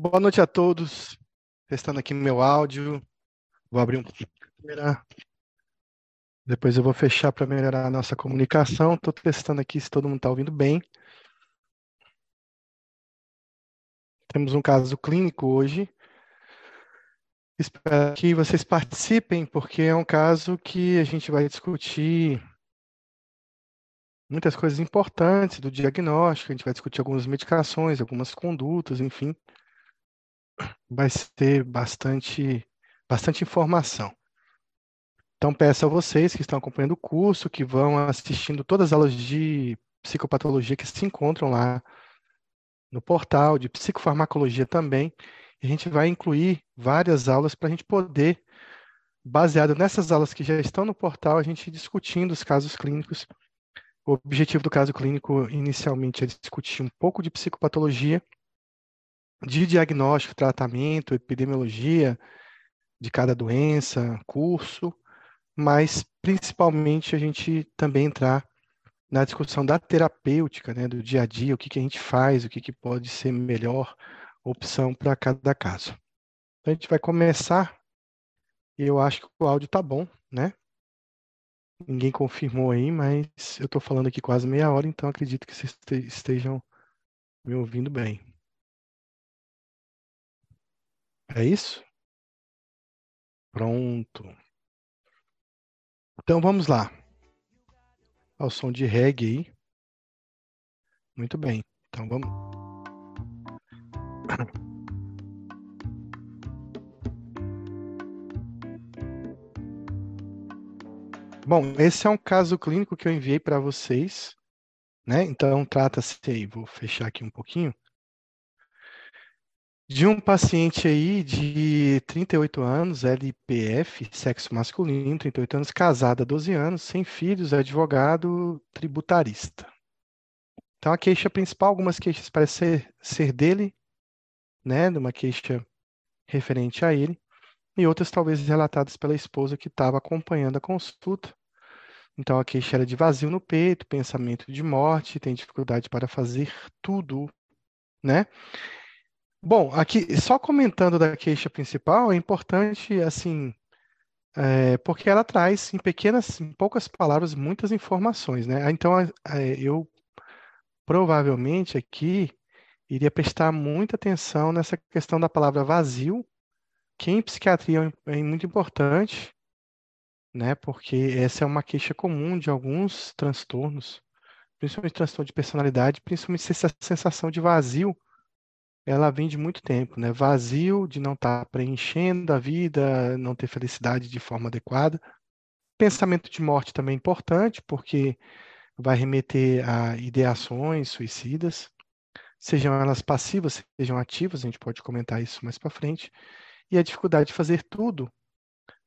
Boa noite a todos. Testando aqui meu áudio. Vou abrir um câmera. Depois eu vou fechar para melhorar a nossa comunicação. Estou testando aqui se todo mundo está ouvindo bem. Temos um caso clínico hoje. Espero que vocês participem, porque é um caso que a gente vai discutir muitas coisas importantes do diagnóstico, a gente vai discutir algumas medicações, algumas condutas, enfim vai ter bastante, bastante informação. Então, peço a vocês que estão acompanhando o curso, que vão assistindo todas as aulas de psicopatologia que se encontram lá no portal, de psicofarmacologia também. A gente vai incluir várias aulas para a gente poder, baseado nessas aulas que já estão no portal, a gente discutindo os casos clínicos. O objetivo do caso clínico inicialmente é discutir um pouco de psicopatologia de diagnóstico, tratamento, epidemiologia de cada doença, curso, mas principalmente a gente também entrar na discussão da terapêutica, né, do dia a dia, o que, que a gente faz, o que, que pode ser melhor opção para cada caso. Então a gente vai começar, eu acho que o áudio está bom, né? Ninguém confirmou aí, mas eu estou falando aqui quase meia hora, então acredito que vocês estejam me ouvindo bem. É isso? Pronto. Então vamos lá. Ao som de reggae aí. Muito bem. Então vamos. Bom, esse é um caso clínico que eu enviei para vocês, né? Então trata-se aí, vou fechar aqui um pouquinho de um paciente aí de 38 anos, LPF, sexo masculino, 38 anos, casada há 12 anos, sem filhos, advogado tributarista. Então, a queixa principal, algumas queixas parecem ser, ser dele, né, uma queixa referente a ele, e outras talvez relatadas pela esposa que estava acompanhando a consulta. Então, a queixa era de vazio no peito, pensamento de morte, tem dificuldade para fazer tudo, né? Bom, aqui só comentando da queixa principal, é importante assim, é, porque ela traz em pequenas, em poucas palavras, muitas informações, né? Então, é, eu provavelmente aqui iria prestar muita atenção nessa questão da palavra vazio, que em psiquiatria é muito importante, né? Porque essa é uma queixa comum de alguns transtornos, principalmente transtorno de personalidade, principalmente essa sensação de vazio ela vem de muito tempo, né? Vazio de não estar tá preenchendo a vida, não ter felicidade de forma adequada. Pensamento de morte também é importante, porque vai remeter a ideações suicidas, sejam elas passivas, sejam ativas, a gente pode comentar isso mais para frente. E a dificuldade de fazer tudo,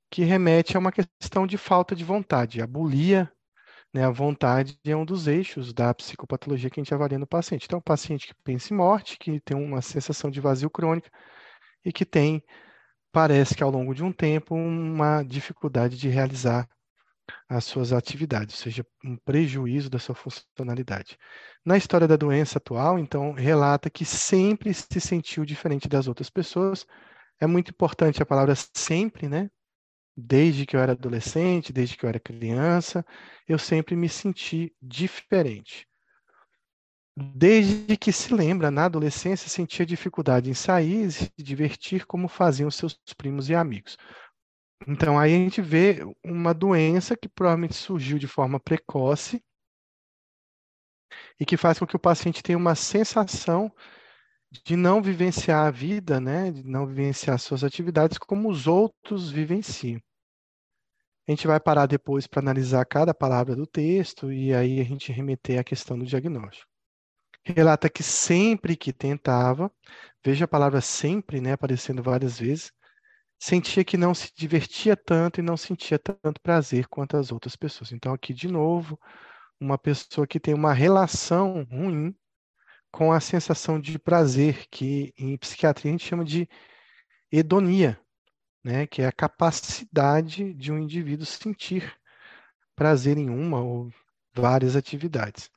que remete a uma questão de falta de vontade, a bulia né, a vontade é um dos eixos da psicopatologia que a gente avalia no paciente. Então, o paciente que pensa em morte, que tem uma sensação de vazio crônica e que tem, parece que ao longo de um tempo, uma dificuldade de realizar as suas atividades, ou seja, um prejuízo da sua funcionalidade. Na história da doença atual, então, relata que sempre se sentiu diferente das outras pessoas. É muito importante a palavra sempre, né? Desde que eu era adolescente, desde que eu era criança, eu sempre me senti diferente. Desde que se lembra, na adolescência, sentia dificuldade em sair e se divertir como faziam seus primos e amigos. Então, aí a gente vê uma doença que provavelmente surgiu de forma precoce e que faz com que o paciente tenha uma sensação de não vivenciar a vida, né, de não vivenciar suas atividades como os outros vivenciam. A gente vai parar depois para analisar cada palavra do texto e aí a gente remeter à questão do diagnóstico. Relata que sempre que tentava, veja a palavra sempre, né, aparecendo várias vezes, sentia que não se divertia tanto e não sentia tanto prazer quanto as outras pessoas. Então, aqui de novo, uma pessoa que tem uma relação ruim com a sensação de prazer, que em psiquiatria a gente chama de hedonia, né, que é a capacidade de um indivíduo sentir prazer em uma ou várias atividades.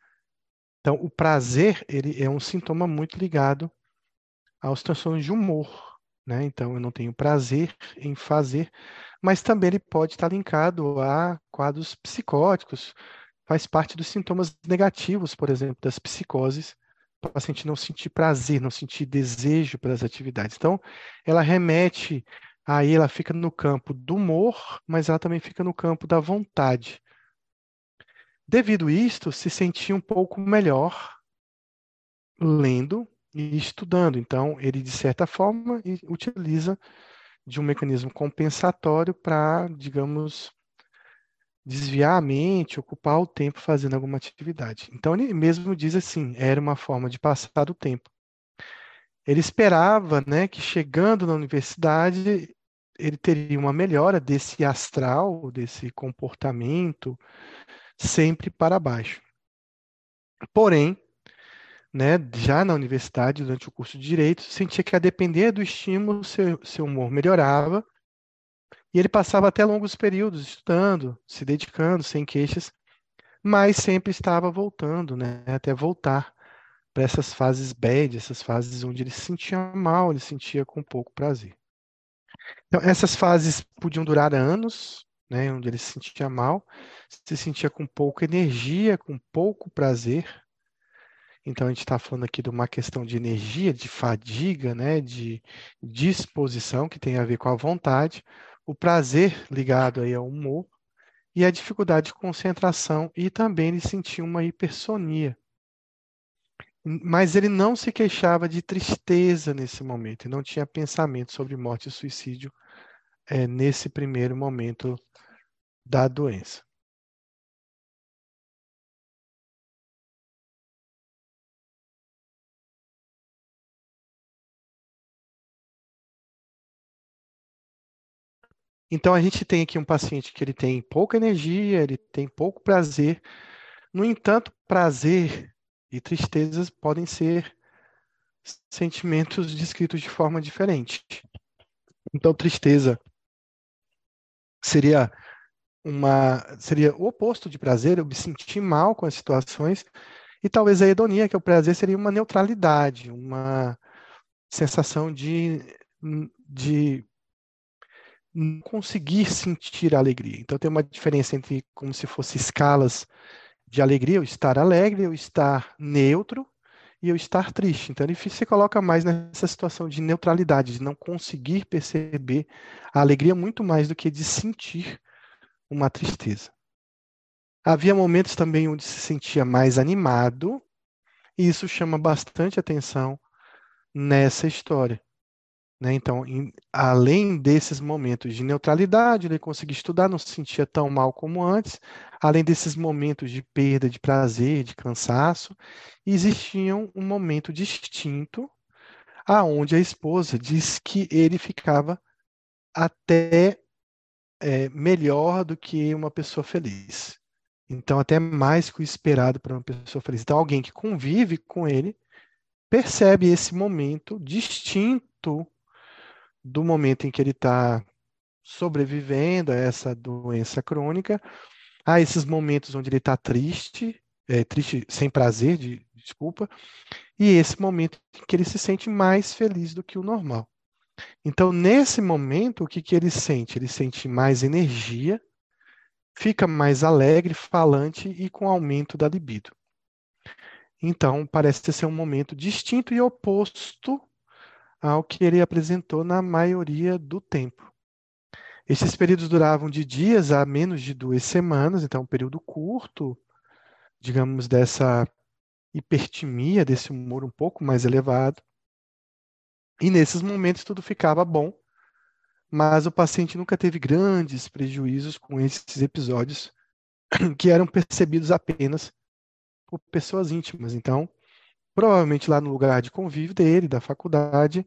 Então, o prazer ele é um sintoma muito ligado aos transtornos de humor, né? Então, eu não tenho prazer em fazer, mas também ele pode estar linkado a quadros psicóticos, faz parte dos sintomas negativos, por exemplo, das psicoses, o paciente não sentir prazer, não sentir desejo pelas atividades. Então, ela remete, aí ela fica no campo do humor, mas ela também fica no campo da vontade. Devido a isto, se sentia um pouco melhor lendo e estudando. Então, ele, de certa forma, utiliza de um mecanismo compensatório para, digamos, desviar a mente, ocupar o tempo fazendo alguma atividade. Então ele mesmo diz assim, era uma forma de passar o tempo. Ele esperava, né, que chegando na universidade ele teria uma melhora desse astral, desse comportamento sempre para baixo. Porém, né, já na universidade, durante o curso de Direito, sentia que a depender do estímulo, seu, seu humor melhorava e ele passava até longos períodos estudando, se dedicando, sem queixas, mas sempre estava voltando, né, até voltar para essas fases bad, essas fases onde ele se sentia mal, ele sentia com pouco prazer. Então, essas fases podiam durar anos, né, onde ele se sentia mal, se sentia com pouca energia, com pouco prazer. Então, a gente está falando aqui de uma questão de energia, de fadiga, né, de disposição, que tem a ver com a vontade, o prazer ligado aí ao humor e a dificuldade de concentração e também ele sentia uma hipersonia. Mas ele não se queixava de tristeza nesse momento, ele não tinha pensamento sobre morte e suicídio é, nesse primeiro momento da doença. Então a gente tem aqui um paciente que ele tem pouca energia, ele tem pouco prazer. No entanto, prazer e tristezas podem ser sentimentos descritos de forma diferente. Então, tristeza seria uma seria o oposto de prazer, eu me sentir mal com as situações, e talvez a hedonia, que é o prazer, seria uma neutralidade, uma sensação de, de conseguir sentir a alegria. Então tem uma diferença entre como se fosse escalas de alegria, eu estar alegre, eu estar neutro e eu estar triste. Então ele se coloca mais nessa situação de neutralidade, de não conseguir perceber a alegria muito mais do que de sentir uma tristeza. Havia momentos também onde se sentia mais animado, e isso chama bastante atenção nessa história. Né? Então, em, além desses momentos de neutralidade, ele conseguia estudar, não se sentia tão mal como antes, além desses momentos de perda de prazer, de cansaço, existia um momento distinto aonde a esposa diz que ele ficava até é, melhor do que uma pessoa feliz. Então, até mais que o esperado para uma pessoa feliz. Então, alguém que convive com ele percebe esse momento distinto do momento em que ele está sobrevivendo a essa doença crônica, a esses momentos onde ele está triste, é, triste sem prazer, de, desculpa, e esse momento em que ele se sente mais feliz do que o normal. Então, nesse momento, o que, que ele sente? Ele sente mais energia, fica mais alegre, falante e com aumento da libido. Então, parece ser um momento distinto e oposto ao que ele apresentou na maioria do tempo. Esses períodos duravam de dias a menos de duas semanas, então um período curto, digamos, dessa hipertimia, desse humor um pouco mais elevado. E nesses momentos tudo ficava bom, mas o paciente nunca teve grandes prejuízos com esses episódios que eram percebidos apenas por pessoas íntimas. Então, Provavelmente lá no lugar de convívio dele, da faculdade,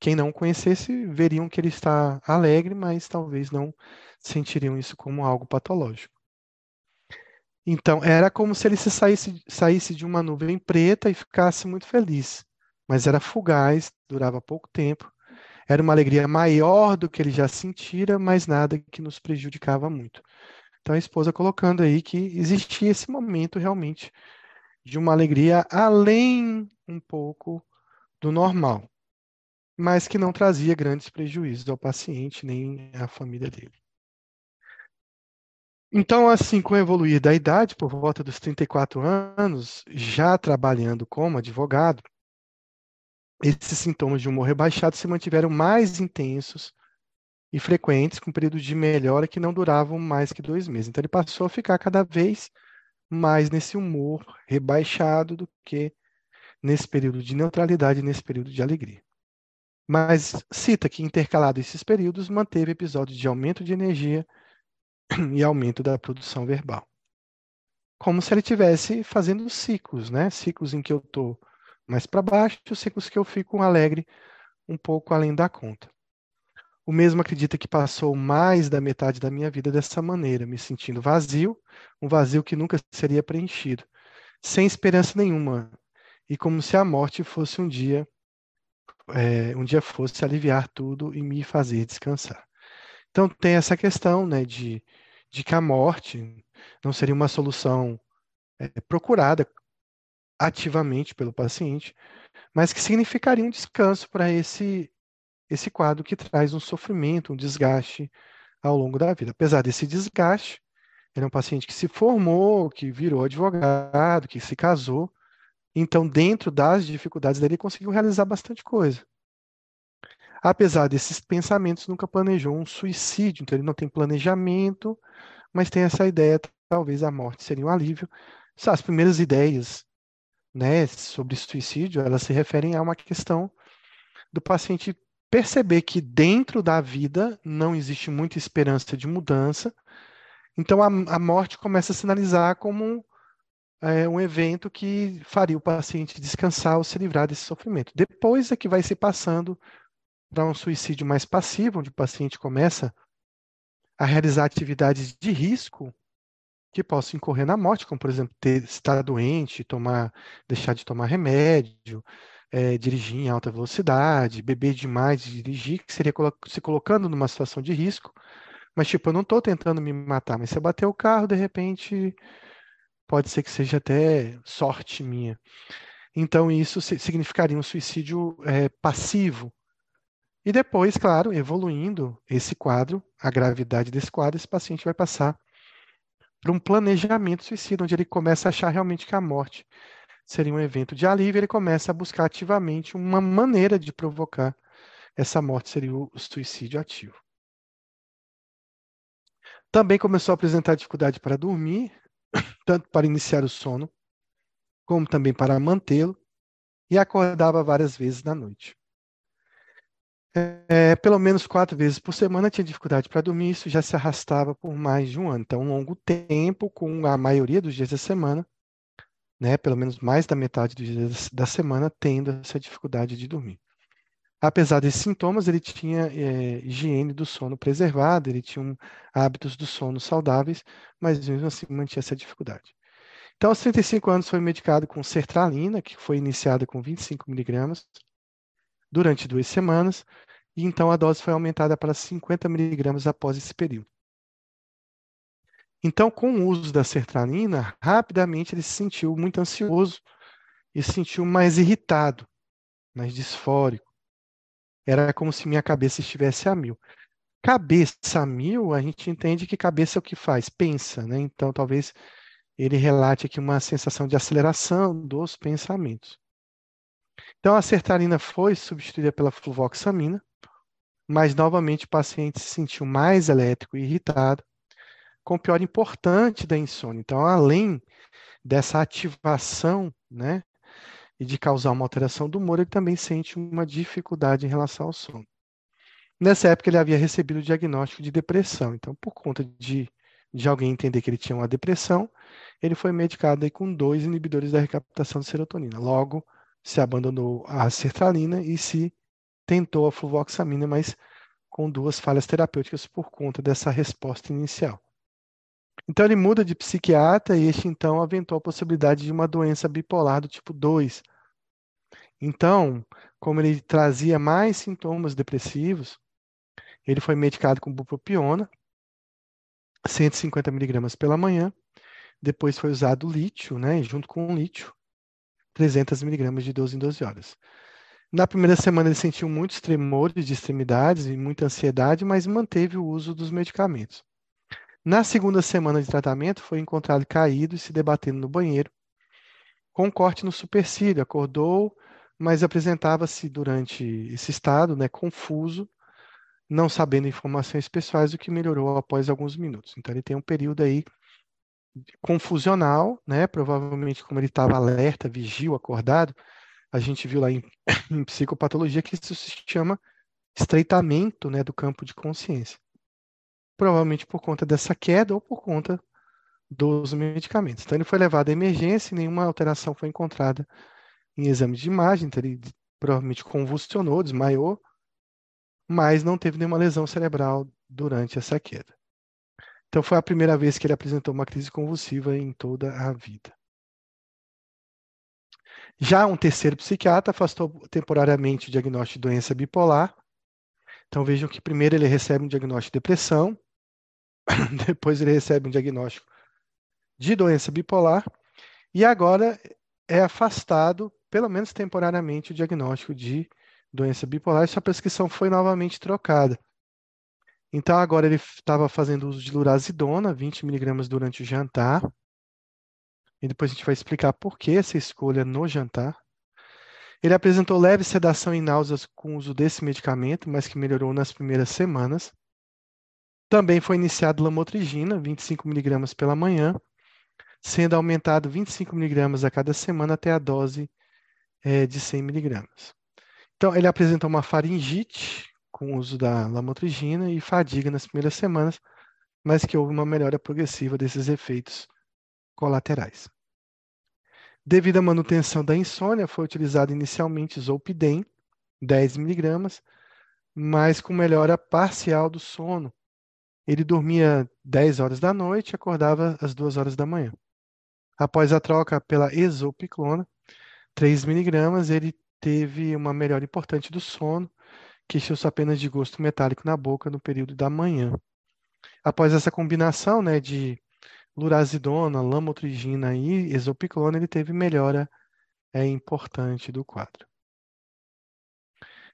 quem não conhecesse veriam que ele está alegre, mas talvez não sentiriam isso como algo patológico. Então, era como se ele se saísse, saísse de uma nuvem preta e ficasse muito feliz, mas era fugaz, durava pouco tempo. Era uma alegria maior do que ele já sentira, mas nada que nos prejudicava muito. Então, a esposa colocando aí que existia esse momento realmente de uma alegria além um pouco do normal. mas que não trazia grandes prejuízos ao paciente nem à família dele. Então, assim, com o evoluir da idade, por volta dos 34 anos, já trabalhando como advogado, esses sintomas de humor rebaixado se mantiveram mais intensos e frequentes, com períodos de melhora que não duravam mais que dois meses. Então, ele passou a ficar cada vez mais nesse humor rebaixado do que nesse período de neutralidade nesse período de alegria. Mas cita que, intercalado esses períodos, manteve episódios de aumento de energia e aumento da produção verbal. Como se ele estivesse fazendo ciclos, né? Ciclos em que eu estou mais para baixo, ciclos que eu fico alegre um pouco além da conta. O mesmo acredita que passou mais da metade da minha vida dessa maneira, me sentindo vazio, um vazio que nunca seria preenchido, sem esperança nenhuma, e como se a morte fosse um dia, é, um dia fosse aliviar tudo e me fazer descansar. Então tem essa questão, né, de de que a morte não seria uma solução é, procurada ativamente pelo paciente, mas que significaria um descanso para esse esse quadro que traz um sofrimento, um desgaste ao longo da vida. Apesar desse desgaste, ele é um paciente que se formou, que virou advogado, que se casou. Então, dentro das dificuldades dele, ele conseguiu realizar bastante coisa. Apesar desses pensamentos, nunca planejou um suicídio. Então, ele não tem planejamento, mas tem essa ideia, talvez a morte seria um alívio. As primeiras ideias né, sobre suicídio, elas se referem a uma questão do paciente perceber que dentro da vida não existe muita esperança de mudança, então a, a morte começa a sinalizar como é, um evento que faria o paciente descansar ou se livrar desse sofrimento. Depois é que vai se passando para um suicídio mais passivo, onde o paciente começa a realizar atividades de risco que possam incorrer na morte, como por exemplo ter, estar doente, tomar, deixar de tomar remédio, é, dirigir em alta velocidade, beber demais e dirigir, que seria se colocando numa situação de risco. Mas tipo, eu não estou tentando me matar, mas se eu bater o carro, de repente pode ser que seja até sorte minha. Então isso significaria um suicídio é, passivo, e depois, claro, evoluindo esse quadro, a gravidade desse quadro, esse paciente vai passar para um planejamento suicida, onde ele começa a achar realmente que a morte seria um evento de alívio, ele começa a buscar ativamente uma maneira de provocar essa morte, seria o suicídio ativo. Também começou a apresentar dificuldade para dormir, tanto para iniciar o sono, como também para mantê-lo, e acordava várias vezes na noite. É, pelo menos quatro vezes por semana tinha dificuldade para dormir, isso já se arrastava por mais de um ano. Então, um longo tempo, com a maioria dos dias da semana, né, pelo menos mais da metade dos dias da semana, tendo essa dificuldade de dormir. Apesar desses sintomas, ele tinha é, higiene do sono preservada, ele tinha um, hábitos do sono saudáveis, mas mesmo assim mantinha essa dificuldade. Então, aos 35 anos, foi medicado com sertralina, que foi iniciada com 25 miligramas, durante duas semanas, e então a dose foi aumentada para 50 miligramas após esse período. Então, com o uso da sertralina, rapidamente ele se sentiu muito ansioso e se sentiu mais irritado, mais disfórico. Era como se minha cabeça estivesse a mil. Cabeça a mil, a gente entende que cabeça é o que faz, pensa, né? Então, talvez ele relate aqui uma sensação de aceleração dos pensamentos. Então, a sertralina foi substituída pela fluvoxamina, mas novamente o paciente se sentiu mais elétrico e irritado, com pior importante da insônia. Então, além dessa ativação, né, e de causar uma alteração do humor, ele também sente uma dificuldade em relação ao sono. Nessa época, ele havia recebido o diagnóstico de depressão. Então, por conta de, de alguém entender que ele tinha uma depressão, ele foi medicado aí com dois inibidores da recaptação de serotonina. Logo, se abandonou a sertralina e se tentou a fluvoxamina, mas com duas falhas terapêuticas por conta dessa resposta inicial. Então ele muda de psiquiatra e este então aventou a possibilidade de uma doença bipolar do tipo 2. Então, como ele trazia mais sintomas depressivos, ele foi medicado com bupropiona, 150 miligramas pela manhã. Depois foi usado lítio, né, junto com o lítio, 300 miligramas de 12 em 12 horas. Na primeira semana ele sentiu muitos tremores de extremidades e muita ansiedade, mas manteve o uso dos medicamentos. Na segunda semana de tratamento, foi encontrado caído e se debatendo no banheiro, com um corte no supercílio. Acordou, mas apresentava-se durante esse estado, né, confuso, não sabendo informações pessoais, o que melhorou após alguns minutos. Então ele tem um período aí confusional, né? Provavelmente como ele estava alerta, vigio, acordado, a gente viu lá em, em, psicopatologia que isso se chama estreitamento, né, do campo de consciência. Provavelmente por conta dessa queda ou por conta dos medicamentos. Então ele foi levado à emergência e nenhuma alteração foi encontrada em exames de imagem, então ele provavelmente convulsionou, desmaiou, mas não teve nenhuma lesão cerebral durante essa queda. Então foi a primeira vez que ele apresentou uma crise convulsiva em toda a vida. Já um terceiro psiquiatra afastou temporariamente o diagnóstico de doença bipolar. Então vejam que primeiro ele recebe um diagnóstico de depressão, depois ele recebe um diagnóstico de doença bipolar e agora é afastado, pelo menos temporariamente, o diagnóstico de doença bipolar e sua prescrição foi novamente trocada. Então agora ele estava fazendo uso de lurazidona, 20 miligramas durante o jantar. E depois a gente vai explicar por que essa escolha no jantar. Ele apresentou leve sedação e náuseas com o uso desse medicamento, mas que melhorou nas primeiras semanas. Também foi iniciado lamotrigina, 25 miligramas pela manhã, sendo aumentado 25 miligramas a cada semana até a dose é, de 100 miligramas. Então, ele apresenta uma faringite com o uso da lamotrigina e fadiga nas primeiras semanas, mas que houve uma melhora progressiva desses efeitos colaterais. Devido à manutenção da insônia, foi utilizado inicialmente Zolpidem, 10 miligramas, mas com melhora parcial do sono. Ele dormia 10 horas da noite e acordava às 2 horas da manhã. Após a troca pela exopiclona, 3 miligramas, ele teve uma melhora importante do sono, queixou-se apenas de gosto metálico na boca no período da manhã. Após essa combinação né, de lurazidona, lamotrigina e exopiclona, ele teve melhora é, importante do quadro.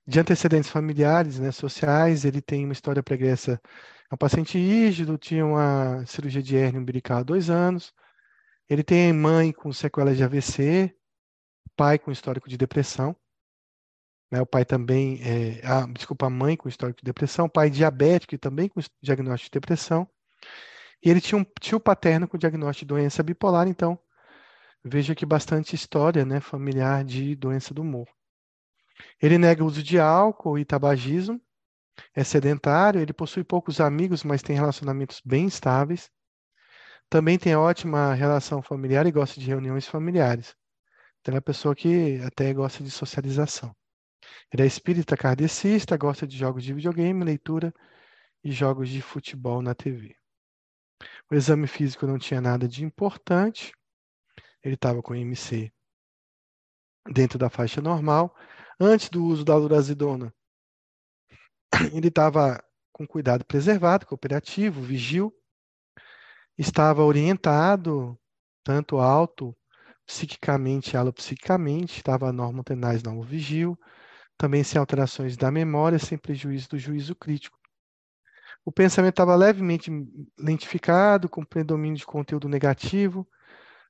De antecedentes familiares, né, sociais, ele tem uma história pregressa. É um paciente rígido, tinha uma cirurgia de hérnia umbilical há dois anos. Ele tem mãe com sequelas de AVC, pai com histórico de depressão. Né? O pai também, é, desculpa, a mãe com histórico de depressão, pai diabético e também com diagnóstico de depressão. E ele tinha um tio paterno com diagnóstico de doença bipolar, então veja que bastante história né, familiar de doença do humor. Ele nega o uso de álcool e tabagismo, é sedentário, ele possui poucos amigos, mas tem relacionamentos bem estáveis. Também tem ótima relação familiar e gosta de reuniões familiares. Então, é uma pessoa que até gosta de socialização. Ele é espírita kardecista, gosta de jogos de videogame, leitura e jogos de futebol na TV. O exame físico não tinha nada de importante. Ele estava com IMC dentro da faixa normal. Antes do uso da lurazidona, ele estava com cuidado preservado, cooperativo, vigil. Estava orientado, tanto alto psiquicamente alopsiquicamente, estava normotenais normo vigil, também sem alterações da memória, sem prejuízo do juízo crítico. O pensamento estava levemente lentificado, com predomínio de conteúdo negativo,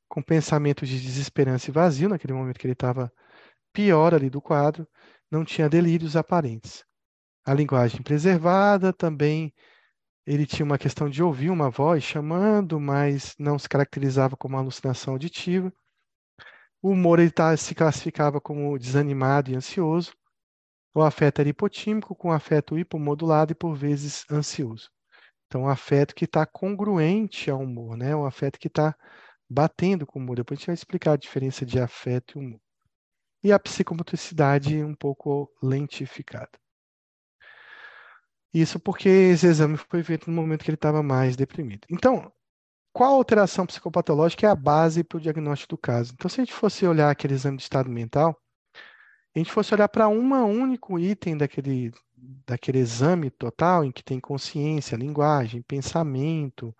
com pensamentos de desesperança e vazio, naquele momento que ele estava pior ali do quadro, não tinha delírios aparentes. A linguagem preservada também ele tinha uma questão de ouvir uma voz chamando, mas não se caracterizava como alucinação auditiva. O humor ele tá, se classificava como desanimado e ansioso. O afeto era hipotímico, com afeto hipomodulado e, por vezes, ansioso. Então, o afeto que está congruente ao humor, né? o afeto que está batendo com o humor. Depois a gente vai explicar a diferença de afeto e humor. E a psicomotricidade um pouco lentificada. Isso porque esse exame foi feito no momento que ele estava mais deprimido. Então, qual alteração psicopatológica é a base para o diagnóstico do caso? Então, se a gente fosse olhar aquele exame de estado mental, a gente fosse olhar para um único item daquele, daquele exame total, em que tem consciência, linguagem, pensamento,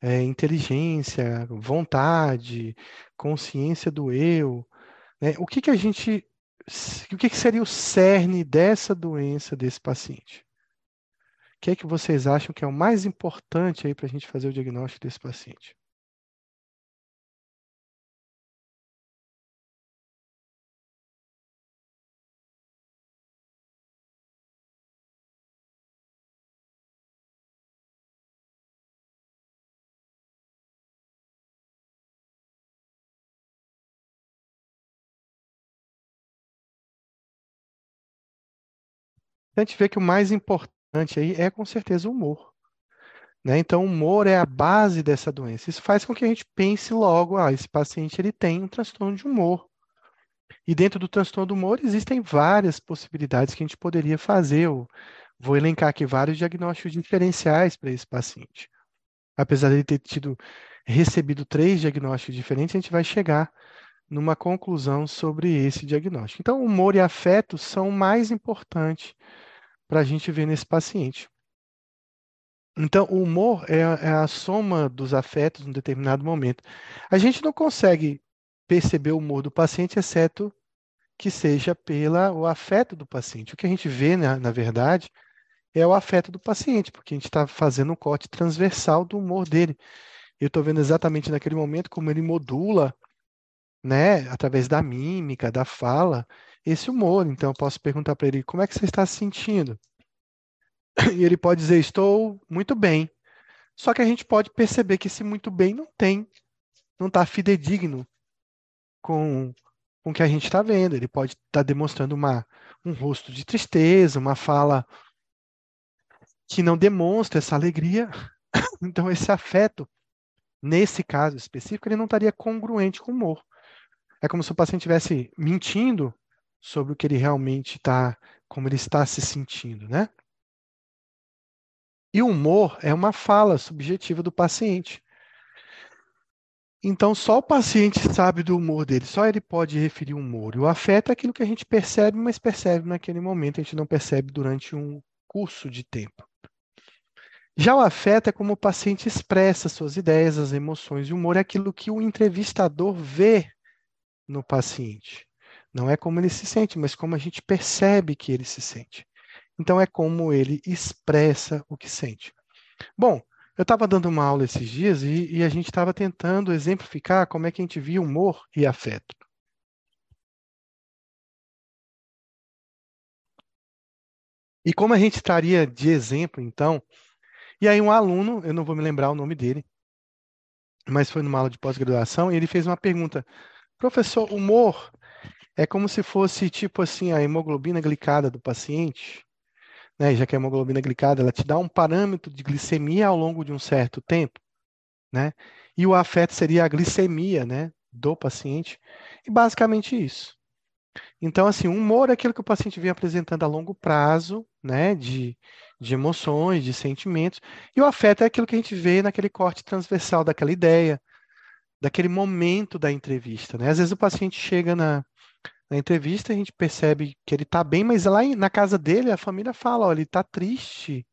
é, inteligência, vontade, consciência do eu, né? o que, que a gente o que, que seria o cerne dessa doença desse paciente? Que é que vocês acham que é o mais importante aí para a gente fazer o diagnóstico desse paciente? a gente vê que o mais importante aí é com certeza o humor. Né? Então, o humor é a base dessa doença. Isso faz com que a gente pense logo, ah, esse paciente ele tem um transtorno de humor. E dentro do transtorno do humor existem várias possibilidades que a gente poderia fazer. Eu vou elencar aqui vários diagnósticos diferenciais para esse paciente. Apesar de ele ter tido recebido três diagnósticos diferentes, a gente vai chegar numa conclusão sobre esse diagnóstico. Então, humor e afeto são mais importantes para a gente ver nesse paciente. Então, o humor é a, é a soma dos afetos em determinado momento. A gente não consegue perceber o humor do paciente, exceto que seja pelo afeto do paciente. O que a gente vê, na, na verdade, é o afeto do paciente, porque a gente está fazendo um corte transversal do humor dele. Eu estou vendo exatamente naquele momento como ele modula né, através da mímica, da fala, esse humor. Então, eu posso perguntar para ele: como é que você está se sentindo? E ele pode dizer: estou muito bem. Só que a gente pode perceber que esse muito bem não tem, não está fidedigno com, com o que a gente está vendo. Ele pode estar tá demonstrando uma, um rosto de tristeza, uma fala que não demonstra essa alegria. Então, esse afeto, nesse caso específico, ele não estaria congruente com o humor. É como se o paciente estivesse mentindo sobre o que ele realmente está, como ele está se sentindo, né? E o humor é uma fala subjetiva do paciente. Então, só o paciente sabe do humor dele, só ele pode referir o humor. E o afeto é aquilo que a gente percebe, mas percebe naquele momento, a gente não percebe durante um curso de tempo. Já o afeto é como o paciente expressa suas ideias, as emoções. E o humor é aquilo que o entrevistador vê no paciente. Não é como ele se sente, mas como a gente percebe que ele se sente. Então, é como ele expressa o que sente. Bom, eu estava dando uma aula esses dias e, e a gente estava tentando exemplificar como é que a gente via humor e afeto. E como a gente estaria de exemplo, então, e aí um aluno, eu não vou me lembrar o nome dele, mas foi numa aula de pós-graduação, e ele fez uma pergunta: Professor, humor é como se fosse tipo assim a hemoglobina glicada do paciente, né? Já que a hemoglobina glicada ela te dá um parâmetro de glicemia ao longo de um certo tempo, né? E o afeto seria a glicemia, né, do paciente. E basicamente isso. Então, assim, o humor é aquilo que o paciente vem apresentando a longo prazo, né, de, de emoções, de sentimentos, e o afeto é aquilo que a gente vê naquele corte transversal daquela ideia, daquele momento da entrevista. Né? Às vezes o paciente chega na, na entrevista, a gente percebe que ele está bem, mas lá na casa dele a família fala, olha, ele está triste,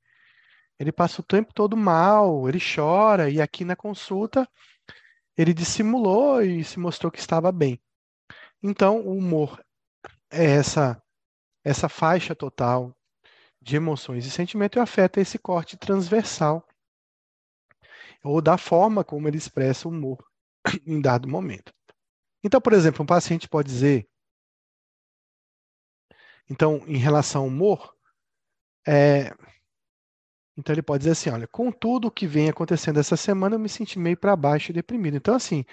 ele passa o tempo todo mal, ele chora, e aqui na consulta ele dissimulou e se mostrou que estava bem. Então, o humor é essa, essa faixa total de emoções e sentimentos e afeta esse corte transversal ou da forma como ele expressa o humor em dado momento. Então, por exemplo, um paciente pode dizer, então, em relação ao humor, é, então ele pode dizer assim, olha, com tudo o que vem acontecendo essa semana, eu me senti meio para baixo e deprimido. Então, assim,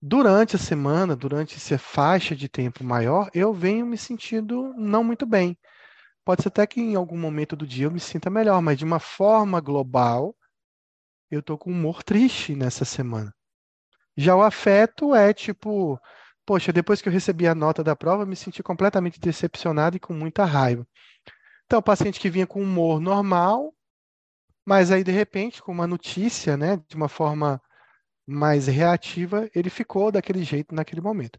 durante a semana, durante essa faixa de tempo maior, eu venho me sentindo não muito bem. Pode ser até que em algum momento do dia eu me sinta melhor, mas de uma forma global, eu estou com humor triste nessa semana. Já o afeto é tipo, poxa, depois que eu recebi a nota da prova, me senti completamente decepcionado e com muita raiva. Então, o paciente que vinha com humor normal, mas aí de repente, com uma notícia, né, de uma forma mais reativa, ele ficou daquele jeito naquele momento.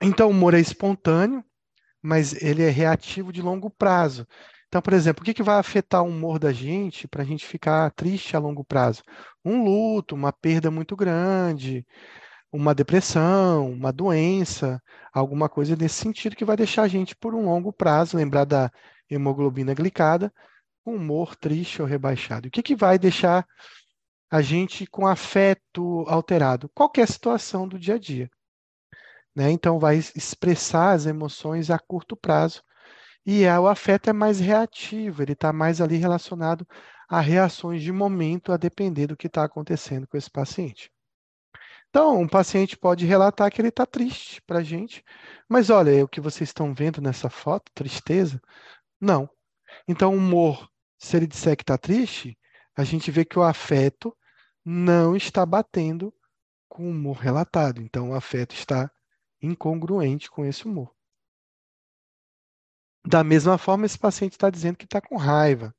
Então, o humor é espontâneo, mas ele é reativo de longo prazo. Então, por exemplo, o que, que vai afetar o humor da gente para a gente ficar triste a longo prazo? Um luto, uma perda muito grande, uma depressão, uma doença, alguma coisa nesse sentido que vai deixar a gente por um longo prazo, lembrar da hemoglobina glicada, com humor triste ou rebaixado. O que, que vai deixar a gente com afeto alterado? Qualquer situação do dia a dia. Né? Então, vai expressar as emoções a curto prazo. E é, o afeto é mais reativo, ele está mais ali relacionado a reações de momento, a depender do que está acontecendo com esse paciente. Então, um paciente pode relatar que ele está triste para a gente, mas olha, o que vocês estão vendo nessa foto, tristeza? Não. Então, humor, se ele disser que está triste, a gente vê que o afeto não está batendo com o humor relatado. Então, o afeto está incongruente com esse humor. Da mesma forma, esse paciente está dizendo que está com raiva.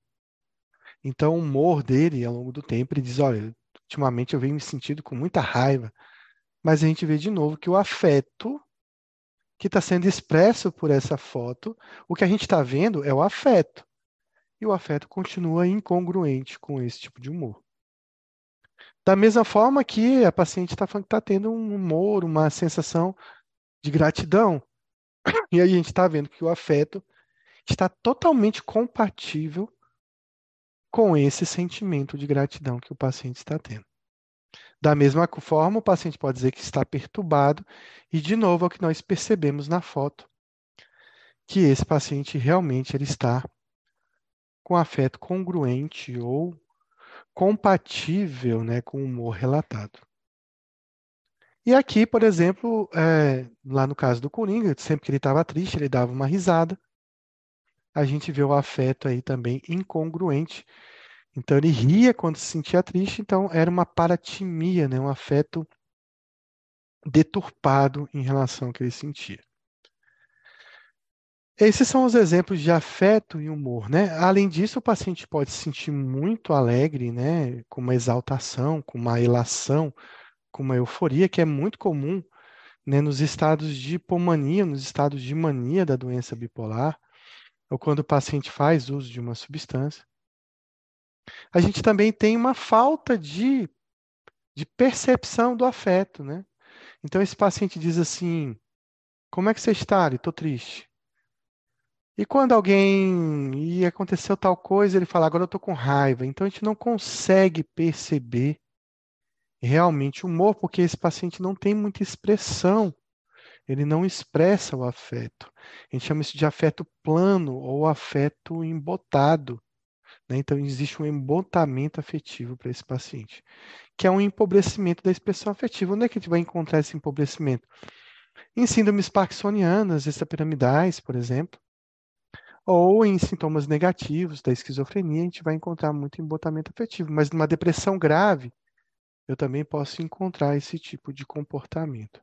Então, o humor dele, ao longo do tempo, ele diz: Olha, ultimamente eu venho me sentindo com muita raiva. Mas a gente vê de novo que o afeto que está sendo expresso por essa foto, o que a gente está vendo é o afeto. E o afeto continua incongruente com esse tipo de humor. Da mesma forma que a paciente está tá tendo um humor, uma sensação de gratidão. E aí a gente está vendo que o afeto está totalmente compatível com esse sentimento de gratidão que o paciente está tendo. Da mesma forma, o paciente pode dizer que está perturbado, e de novo é o que nós percebemos na foto, que esse paciente realmente ele está com afeto congruente ou compatível né, com o humor relatado. E aqui, por exemplo, é, lá no caso do Coringa, sempre que ele estava triste, ele dava uma risada. A gente vê o afeto aí também incongruente então ele ria quando se sentia triste, então era uma paratimia, né? um afeto deturpado em relação ao que ele sentia. Esses são os exemplos de afeto e humor, né? Além disso, o paciente pode se sentir muito alegre, né? Com uma exaltação, com uma elação, com uma euforia, que é muito comum né? nos estados de hipomania, nos estados de mania da doença bipolar, ou quando o paciente faz uso de uma substância a gente também tem uma falta de, de percepção do afeto, né? Então esse paciente diz assim: Como é que você está? Estou triste. E quando alguém e aconteceu tal coisa, ele fala: Agora eu estou com raiva. Então a gente não consegue perceber realmente o humor, porque esse paciente não tem muita expressão. Ele não expressa o afeto. A gente chama isso de afeto plano ou afeto embotado. Né? Então, existe um embotamento afetivo para esse paciente, que é um empobrecimento da expressão afetiva. Onde é que a gente vai encontrar esse empobrecimento? Em síndromes parkinsonianas, extrapiramidais, por exemplo, ou em sintomas negativos da esquizofrenia, a gente vai encontrar muito embotamento afetivo. Mas numa depressão grave, eu também posso encontrar esse tipo de comportamento.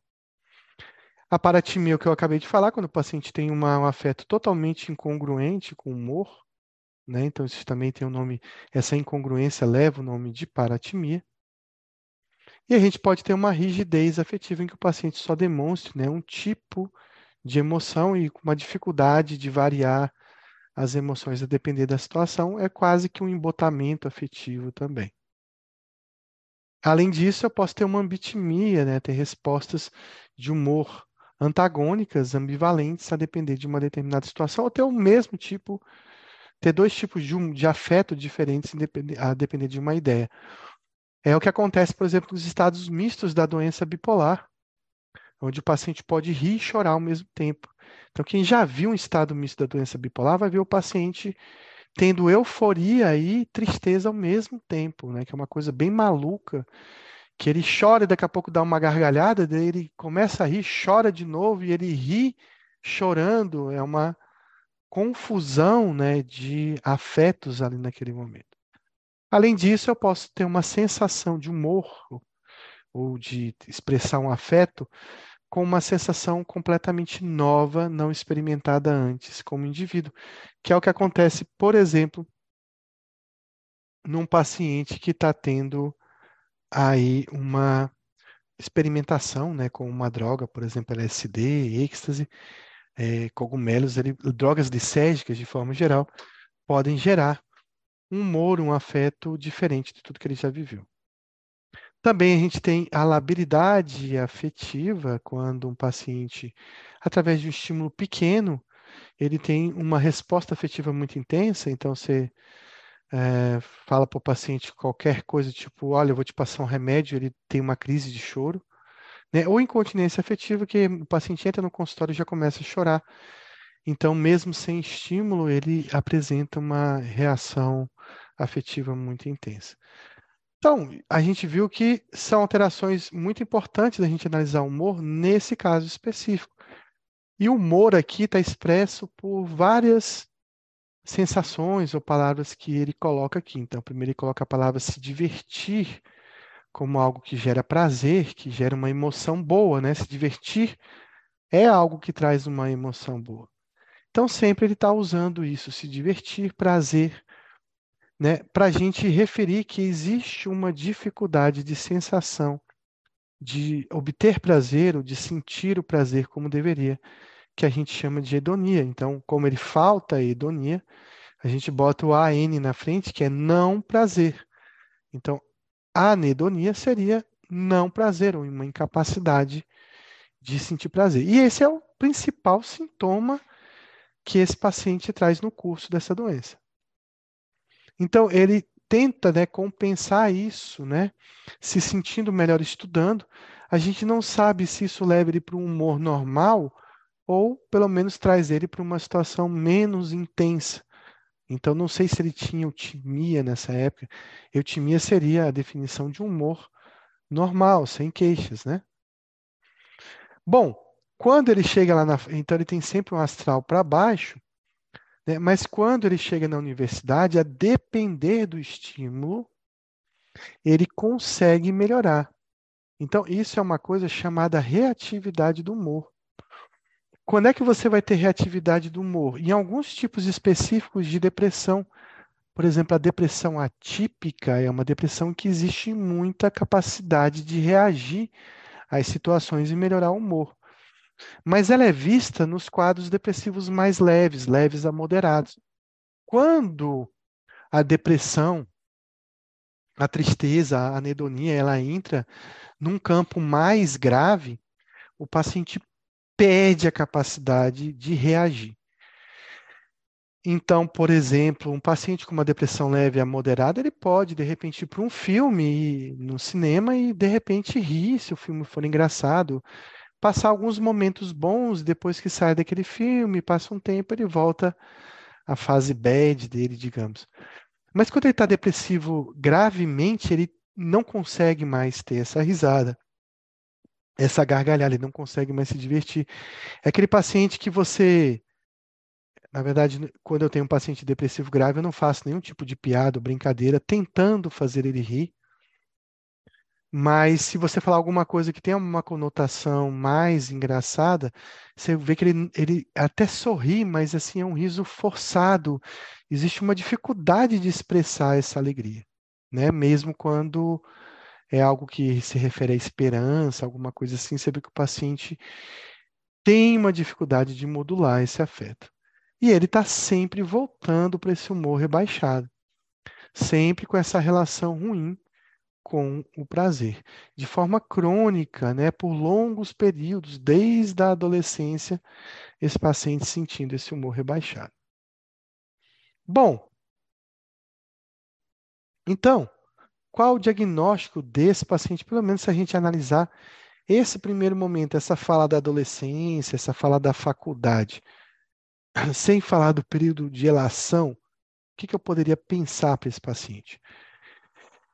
A paratimia, que eu acabei de falar, quando o paciente tem uma, um afeto totalmente incongruente com o humor, né? Então, isso também tem o um nome, essa incongruência leva o nome de paratimia. E a gente pode ter uma rigidez afetiva em que o paciente só demonstre né, um tipo de emoção e uma dificuldade de variar as emoções a depender da situação, é quase que um embotamento afetivo também. Além disso, eu posso ter uma ambitimia, né, ter respostas de humor antagônicas, ambivalentes, a depender de uma determinada situação, ou ter o mesmo tipo ter dois tipos de, um, de afeto diferentes a depender de uma ideia. É o que acontece, por exemplo, nos estados mistos da doença bipolar, onde o paciente pode rir e chorar ao mesmo tempo. Então, quem já viu um estado misto da doença bipolar vai ver o paciente tendo euforia e tristeza ao mesmo tempo, né? Que é uma coisa bem maluca, que ele chora e daqui a pouco dá uma gargalhada, daí ele começa a rir, chora de novo e ele ri chorando. É uma confusão né, de afetos ali naquele momento. Além disso, eu posso ter uma sensação de humor ou de expressar um afeto com uma sensação completamente nova, não experimentada antes como indivíduo, que é o que acontece, por exemplo, num paciente que está tendo aí uma experimentação, né, com uma droga, por exemplo, LSD, êxtase, é, cogumelos, ele, drogas lisérgicas, de forma geral, podem gerar um humor, um afeto diferente de tudo que ele já viveu. Também a gente tem a labilidade afetiva, quando um paciente, através de um estímulo pequeno, ele tem uma resposta afetiva muito intensa, então você é, fala para o paciente qualquer coisa, tipo, olha, eu vou te passar um remédio, ele tem uma crise de choro, né? Ou incontinência afetiva, que o paciente entra no consultório e já começa a chorar. Então, mesmo sem estímulo, ele apresenta uma reação afetiva muito intensa. Então, a gente viu que são alterações muito importantes da gente analisar o humor nesse caso específico. E o humor aqui está expresso por várias sensações ou palavras que ele coloca aqui. Então, primeiro ele coloca a palavra se divertir como algo que gera prazer, que gera uma emoção boa, né? Se divertir é algo que traz uma emoção boa. Então, sempre ele está usando isso, se divertir, prazer, né? Para a gente referir que existe uma dificuldade de sensação de obter prazer ou de sentir o prazer como deveria, que a gente chama de hedonia. Então, como ele falta a hedonia, a gente bota o AN na frente, que é não prazer. Então, a anedonia seria não prazer, ou uma incapacidade de sentir prazer. E esse é o principal sintoma que esse paciente traz no curso dessa doença. Então, ele tenta né, compensar isso, né, se sentindo melhor estudando. A gente não sabe se isso leva ele para um humor normal ou, pelo menos, traz ele para uma situação menos intensa. Então, não sei se ele tinha eutimia nessa época. Eutimia seria a definição de humor normal, sem queixas, né? Bom, quando ele chega lá na. Então, ele tem sempre um astral para baixo, né? mas quando ele chega na universidade, a depender do estímulo, ele consegue melhorar. Então, isso é uma coisa chamada reatividade do humor. Quando é que você vai ter reatividade do humor? Em alguns tipos específicos de depressão. Por exemplo, a depressão atípica é uma depressão que existe muita capacidade de reagir às situações e melhorar o humor. Mas ela é vista nos quadros depressivos mais leves, leves a moderados. Quando a depressão, a tristeza, a anedonia, ela entra num campo mais grave, o paciente perde a capacidade de reagir. Então, por exemplo, um paciente com uma depressão leve a moderada, ele pode, de repente, ir para um filme no cinema e, de repente, rir se o filme for engraçado, passar alguns momentos bons depois que sai daquele filme, passa um tempo, ele volta à fase bad dele, digamos. Mas quando ele está depressivo gravemente, ele não consegue mais ter essa risada essa gargalhada, ele não consegue mais se divertir. É aquele paciente que você. Na verdade, quando eu tenho um paciente depressivo grave, eu não faço nenhum tipo de piada ou brincadeira tentando fazer ele rir. Mas se você falar alguma coisa que tenha uma conotação mais engraçada, você vê que ele, ele até sorri, mas assim é um riso forçado. Existe uma dificuldade de expressar essa alegria, né? Mesmo quando é algo que se refere à esperança, alguma coisa assim, você vê que o paciente tem uma dificuldade de modular esse afeto. E ele está sempre voltando para esse humor rebaixado, sempre com essa relação ruim com o prazer, de forma crônica, né, por longos períodos, desde a adolescência, esse paciente sentindo esse humor rebaixado. Bom, então, qual o diagnóstico desse paciente, pelo menos se a gente analisar esse primeiro momento, essa fala da adolescência, essa fala da faculdade, sem falar do período de elação, o que, que eu poderia pensar para esse paciente?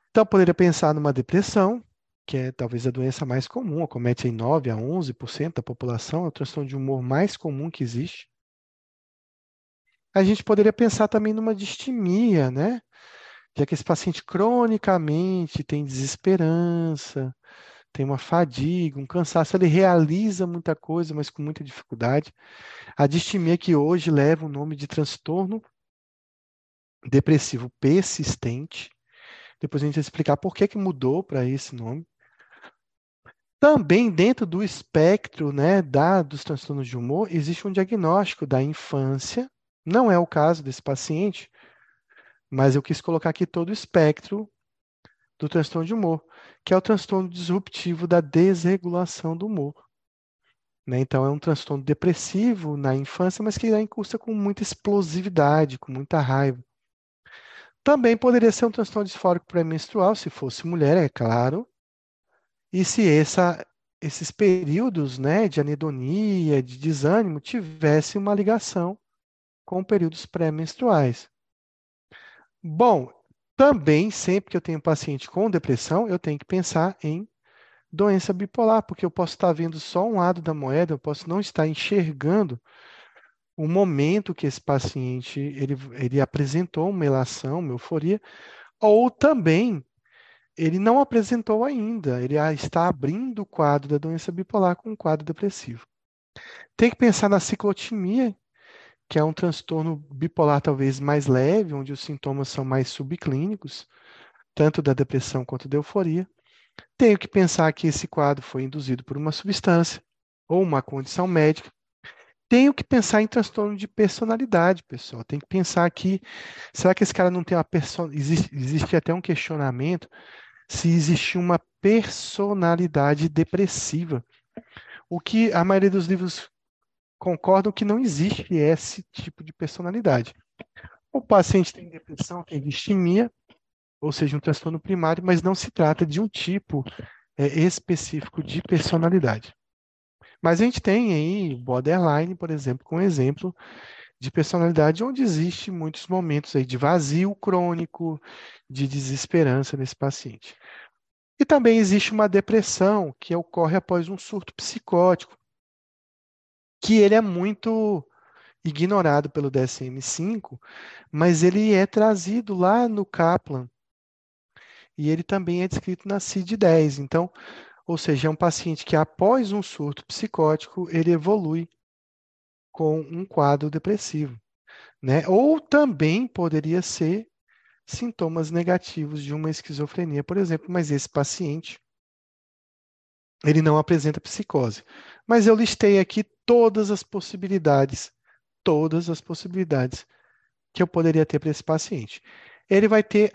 Então, eu poderia pensar numa depressão, que é talvez a doença mais comum, acomete em 9 a 11% da população, é o transtorno de humor mais comum que existe. A gente poderia pensar também numa distimia, né? Já que esse paciente cronicamente tem desesperança, tem uma fadiga, um cansaço, ele realiza muita coisa, mas com muita dificuldade. A distimia que hoje leva o nome de transtorno depressivo persistente. Depois a gente vai explicar por que, que mudou para esse nome. Também dentro do espectro né, da, dos transtornos de humor, existe um diagnóstico da infância. Não é o caso desse paciente, mas eu quis colocar aqui todo o espectro do transtorno de humor, que é o transtorno disruptivo da desregulação do humor. Né? Então, é um transtorno depressivo na infância, mas que ainda cursa com muita explosividade, com muita raiva. Também poderia ser um transtorno disfórico pré-menstrual, se fosse mulher, é claro. E se essa, esses períodos né, de anedonia, de desânimo, tivessem uma ligação com períodos pré-menstruais. Bom, também, sempre que eu tenho paciente com depressão, eu tenho que pensar em doença bipolar, porque eu posso estar vendo só um lado da moeda, eu posso não estar enxergando o momento que esse paciente ele, ele apresentou uma elação, uma euforia, ou também ele não apresentou ainda, ele está abrindo o quadro da doença bipolar com um quadro depressivo. Tem que pensar na ciclotimia, que é um transtorno bipolar talvez mais leve, onde os sintomas são mais subclínicos, tanto da depressão quanto da euforia. Tenho que pensar que esse quadro foi induzido por uma substância ou uma condição médica. Tenho que pensar em transtorno de personalidade, pessoal. Tem que pensar que, será que esse cara não tem uma personalidade? Existe, existe até um questionamento se existe uma personalidade depressiva. O que a maioria dos livros concordam que não existe esse tipo de personalidade. O paciente tem depressão, tem distimia, ou seja, um transtorno primário, mas não se trata de um tipo é, específico de personalidade. Mas a gente tem aí borderline, por exemplo, com um exemplo de personalidade onde existe muitos momentos aí de vazio crônico, de desesperança nesse paciente. E também existe uma depressão que ocorre após um surto psicótico, que ele é muito ignorado pelo DSM-5, mas ele é trazido lá no Kaplan e ele também é descrito na CID-10. Então, ou seja, é um paciente que após um surto psicótico, ele evolui com um quadro depressivo, né? Ou também poderia ser sintomas negativos de uma esquizofrenia, por exemplo, mas esse paciente ele não apresenta psicose. Mas eu listei aqui todas as possibilidades, todas as possibilidades que eu poderia ter para esse paciente. Ele vai ter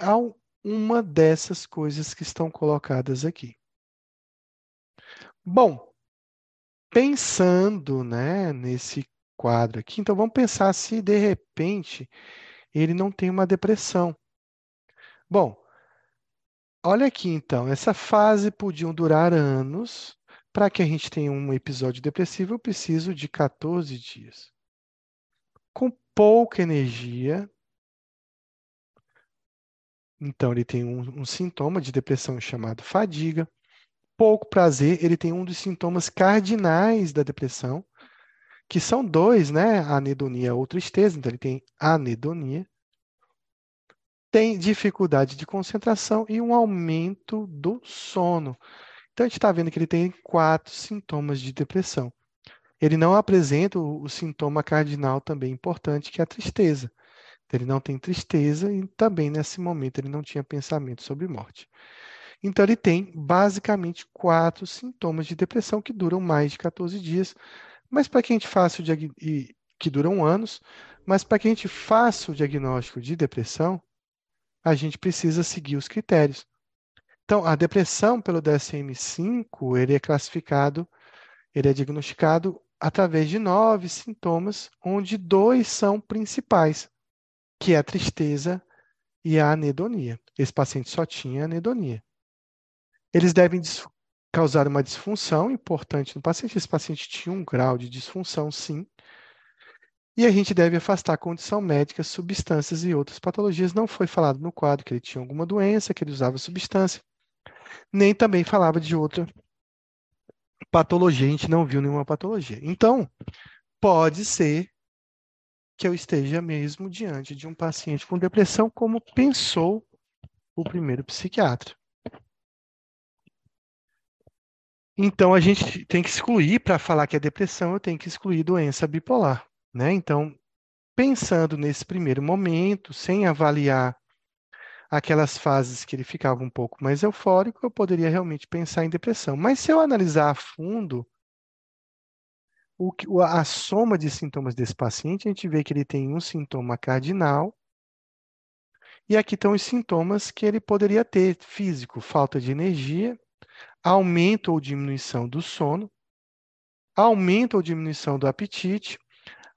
uma dessas coisas que estão colocadas aqui. Bom, pensando né, nesse quadro aqui, então vamos pensar se de repente ele não tem uma depressão. Bom, olha aqui então, essa fase podia durar anos. Para que a gente tenha um episódio depressivo, eu preciso de 14 dias. Com pouca energia, então, ele tem um, um, sintoma de depressão chamado fadiga. Pouco prazer, ele tem um dos sintomas cardinais da depressão, que são dois, né? Anedonia ou tristeza. Então, ele tem anedonia. Tem dificuldade de concentração e um aumento do sono. Então, a gente está vendo que ele tem quatro sintomas de depressão. Ele não apresenta o, o sintoma cardinal também importante, que é a tristeza. Ele não tem tristeza e também nesse momento ele não tinha pensamento sobre morte. Então ele tem basicamente quatro sintomas de depressão que duram mais de 14 dias, mas para que a gente faça o e que duram anos, mas para que a gente faça o diagnóstico de depressão, a gente precisa seguir os critérios. Então, a depressão pelo DSM-5, ele é classificado, ele é diagnosticado através de nove sintomas, onde dois são principais que é a tristeza e a anedonia. Esse paciente só tinha anedonia. Eles devem causar uma disfunção importante no paciente. Esse paciente tinha um grau de disfunção, sim. E a gente deve afastar condição médica, substâncias e outras patologias. Não foi falado no quadro que ele tinha alguma doença, que ele usava substância, nem também falava de outra patologia. A gente não viu nenhuma patologia. Então, pode ser que eu esteja mesmo diante de um paciente com depressão, como pensou o primeiro psiquiatra. Então, a gente tem que excluir, para falar que é depressão, eu tenho que excluir doença bipolar. Né? Então, pensando nesse primeiro momento, sem avaliar aquelas fases que ele ficava um pouco mais eufórico, eu poderia realmente pensar em depressão. Mas se eu analisar a fundo, o, a soma de sintomas desse paciente, a gente vê que ele tem um sintoma cardinal E aqui estão os sintomas que ele poderia ter: físico, falta de energia, aumento ou diminuição do sono, aumento ou diminuição do apetite,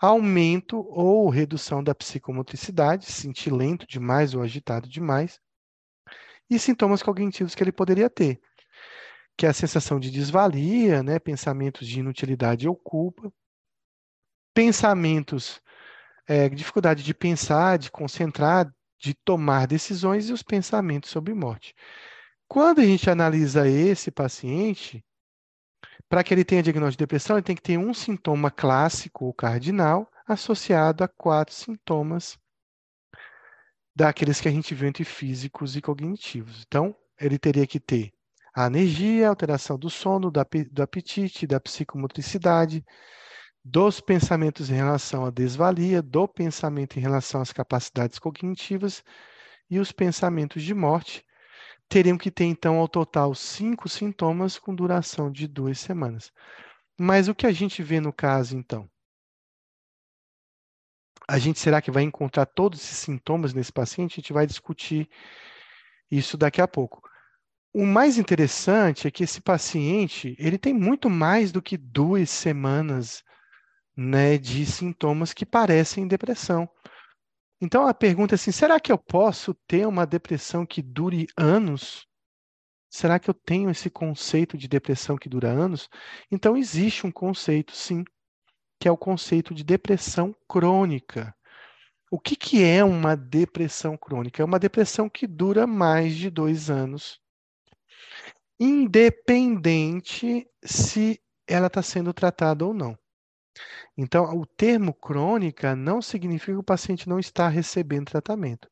aumento ou redução da psicomotricidade, sentir lento demais ou agitado demais, e sintomas cognitivos que ele poderia ter, que é a sensação de desvalia, né, pensamentos de inutilidade ou culpa, pensamentos, é, dificuldade de pensar, de concentrar, de tomar decisões e os pensamentos sobre morte. Quando a gente analisa esse paciente, para que ele tenha diagnóstico de depressão, ele tem que ter um sintoma clássico ou cardinal associado a quatro sintomas daqueles que a gente vê entre físicos e cognitivos. Então, ele teria que ter a energia, a alteração do sono, do apetite, da psicomotricidade, dos pensamentos em relação à desvalia, do pensamento em relação às capacidades cognitivas e os pensamentos de morte, teriam que ter, então, ao total, cinco sintomas com duração de duas semanas. Mas o que a gente vê no caso, então? A gente será que vai encontrar todos esses sintomas nesse paciente? A gente vai discutir isso daqui a pouco. O mais interessante é que esse paciente, ele tem muito mais do que duas semanas né, de sintomas que parecem depressão. Então a pergunta é assim: será que eu posso ter uma depressão que dure anos? Será que eu tenho esse conceito de depressão que dura anos? Então existe um conceito, sim, que é o conceito de depressão crônica. O que, que é uma depressão crônica? É uma depressão que dura mais de dois anos, independente se ela está sendo tratada ou não. Então, o termo crônica não significa que o paciente não está recebendo tratamento.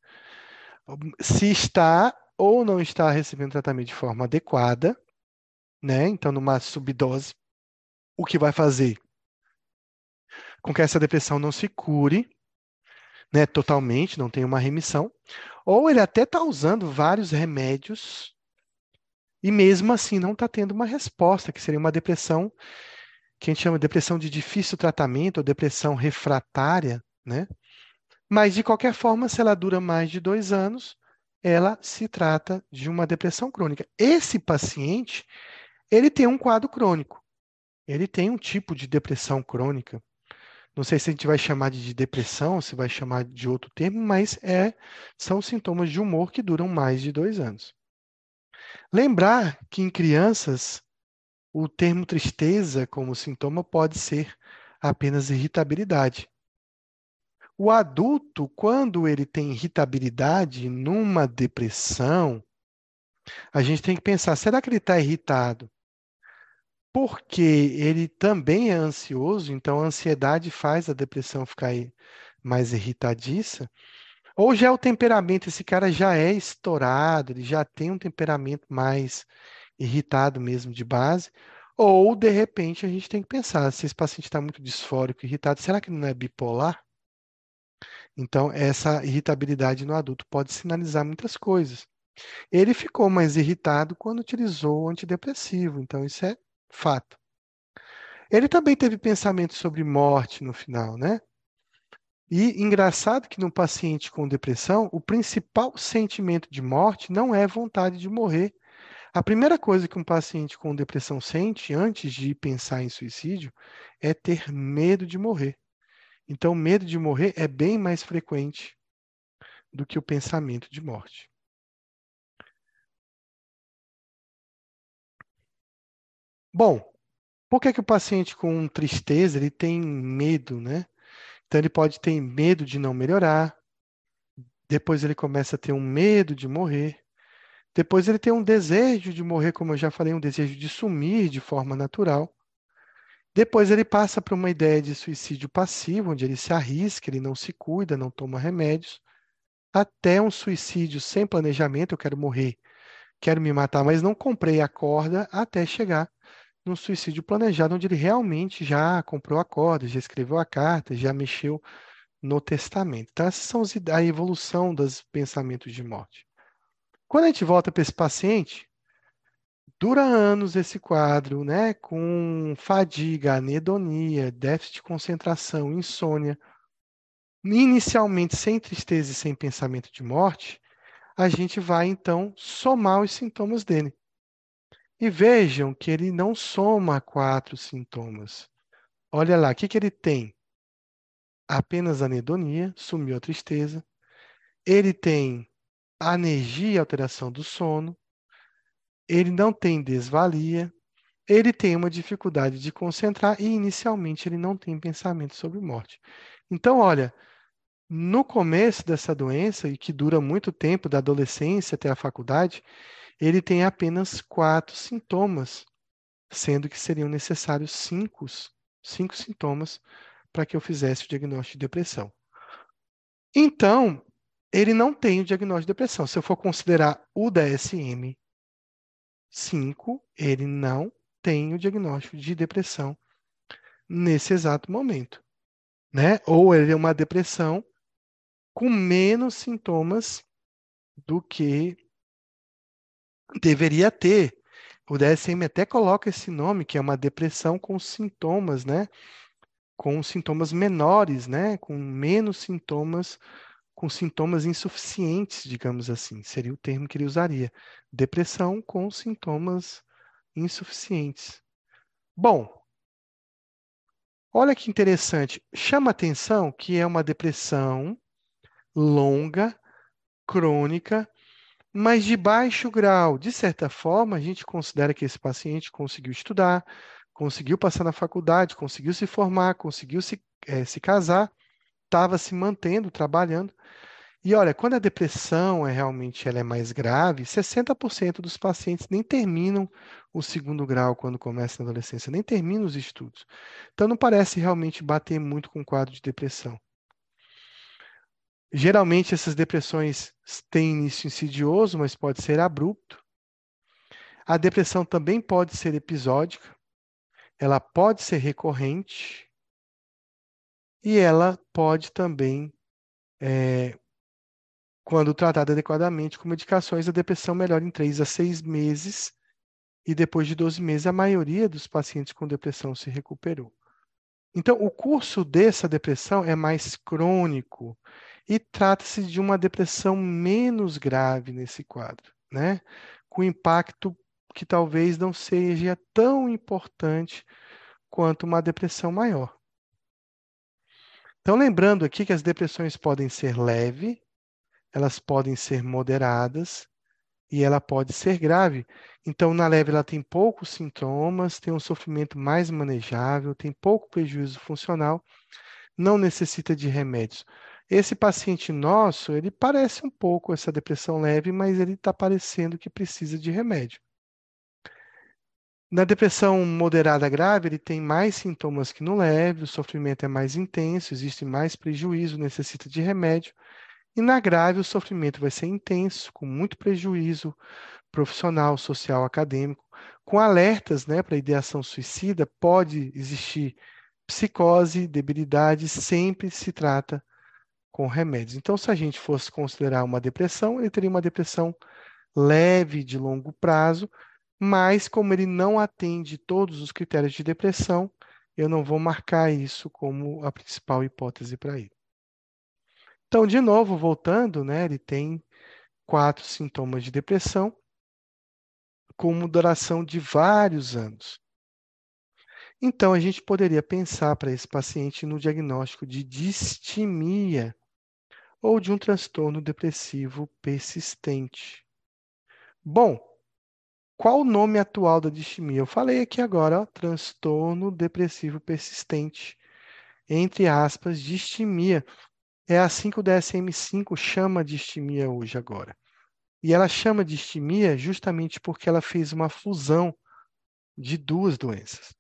Se está ou não está recebendo tratamento de forma adequada, né? Então, numa subdose, o que vai fazer com que essa depressão não se cure, né, totalmente, não tenha uma remissão, ou ele até está usando vários remédios e mesmo assim não está tendo uma resposta, que seria uma depressão que a gente chama de depressão de difícil tratamento ou depressão refratária, né? Mas, de qualquer forma, se ela dura mais de dois anos, ela se trata de uma depressão crônica. Esse paciente, ele tem um quadro crônico. Ele tem um tipo de depressão crônica. Não sei se a gente vai chamar de depressão, se vai chamar de outro termo, mas é, são sintomas de humor que duram mais de dois anos. Lembrar que em crianças o termo tristeza como sintoma pode ser apenas irritabilidade. O adulto, quando ele tem irritabilidade numa depressão, a gente tem que pensar: será que ele está irritado? Porque ele também é ansioso, então a ansiedade faz a depressão ficar mais irritadiça. Ou já é o temperamento, esse cara já é estourado, ele já tem um temperamento mais irritado mesmo de base, ou de repente a gente tem que pensar, se esse paciente está muito disfórico, irritado, será que não é bipolar? Então, essa irritabilidade no adulto pode sinalizar muitas coisas. Ele ficou mais irritado quando utilizou o antidepressivo, então isso é fato. Ele também teve pensamentos sobre morte no final, né? E engraçado que no paciente com depressão, o principal sentimento de morte não é vontade de morrer, a primeira coisa que um paciente com depressão sente antes de pensar em suicídio é ter medo de morrer. Então, medo de morrer é bem mais frequente do que o pensamento de morte. Bom, por que, que o paciente com tristeza ele tem medo, né? Então, ele pode ter medo de não melhorar, depois ele começa a ter um medo de morrer, depois ele tem um desejo de morrer, como eu já falei, um desejo de sumir de forma natural. Depois ele passa para uma ideia de suicídio passivo, onde ele se arrisca, ele não se cuida, não toma remédios, até um suicídio sem planejamento, eu quero morrer, quero me matar, mas não comprei a corda, até chegar num suicídio planejado, onde ele realmente já comprou a corda, já escreveu a carta, já mexeu no testamento. Então, essas são a evolução dos pensamentos de morte. Quando a gente volta para esse paciente, dura anos esse quadro, né, com fadiga, anedonia, déficit de concentração, insônia, inicialmente sem tristeza e sem pensamento de morte, a gente vai então somar os sintomas dele. E vejam que ele não soma quatro sintomas. Olha lá, o que, que ele tem? Apenas anedonia, sumiu a tristeza. Ele tem anergia e alteração do sono. Ele não tem desvalia. Ele tem uma dificuldade de concentrar e, inicialmente, ele não tem pensamento sobre morte. Então, olha, no começo dessa doença, e que dura muito tempo, da adolescência até a faculdade, ele tem apenas quatro sintomas, sendo que seriam necessários cinco, cinco sintomas para que eu fizesse o diagnóstico de depressão. Então, ele não tem o diagnóstico de depressão. Se eu for considerar o DSM 5, ele não tem o diagnóstico de depressão nesse exato momento. Né? Ou ele é uma depressão com menos sintomas do que deveria ter. O DSM até coloca esse nome, que é uma depressão com sintomas, né? Com sintomas menores, né? Com menos sintomas, com sintomas insuficientes, digamos assim, seria o termo que ele usaria. Depressão com sintomas insuficientes. Bom, olha que interessante. Chama atenção que é uma depressão longa, crônica, mas de baixo grau. De certa forma, a gente considera que esse paciente conseguiu estudar, conseguiu passar na faculdade, conseguiu se formar, conseguiu se, é, se casar, estava se mantendo, trabalhando. E olha, quando a depressão é realmente ela é mais grave, 60% dos pacientes nem terminam o segundo grau quando começam na adolescência, nem terminam os estudos. Então não parece realmente bater muito com o quadro de depressão. Geralmente essas depressões têm início insidioso, mas pode ser abrupto. A depressão também pode ser episódica, ela pode ser recorrente e ela pode também, é, quando tratada adequadamente com medicações, a depressão melhora em 3 a 6 meses e depois de 12 meses a maioria dos pacientes com depressão se recuperou. Então, o curso dessa depressão é mais crônico e trata-se de uma depressão menos grave nesse quadro, né? Com impacto que talvez não seja tão importante quanto uma depressão maior. Então, lembrando aqui que as depressões podem ser leves, elas podem ser moderadas e ela pode ser grave. Então, na leve, ela tem poucos sintomas, tem um sofrimento mais manejável, tem pouco prejuízo funcional, não necessita de remédios. Esse paciente nosso, ele parece um pouco essa depressão leve, mas ele está parecendo que precisa de remédio. Na depressão moderada grave, ele tem mais sintomas que no leve, o sofrimento é mais intenso, existe mais prejuízo, necessita de remédio. E na grave, o sofrimento vai ser intenso, com muito prejuízo profissional, social, acadêmico, com alertas né, para ideação suicida, pode existir psicose, debilidade, sempre se trata com remédios. Então, se a gente fosse considerar uma depressão, ele teria uma depressão leve de longo prazo, mas como ele não atende todos os critérios de depressão, eu não vou marcar isso como a principal hipótese para ele. Então, de novo, voltando, né, ele tem quatro sintomas de depressão com duração de vários anos. Então, a gente poderia pensar para esse paciente no diagnóstico de distimia ou de um transtorno depressivo persistente. Bom, qual o nome atual da distimia? Eu falei aqui agora, ó, transtorno depressivo persistente. Entre aspas, distimia. É assim que o DSM-5 chama distimia hoje agora. E ela chama distimia justamente porque ela fez uma fusão de duas doenças.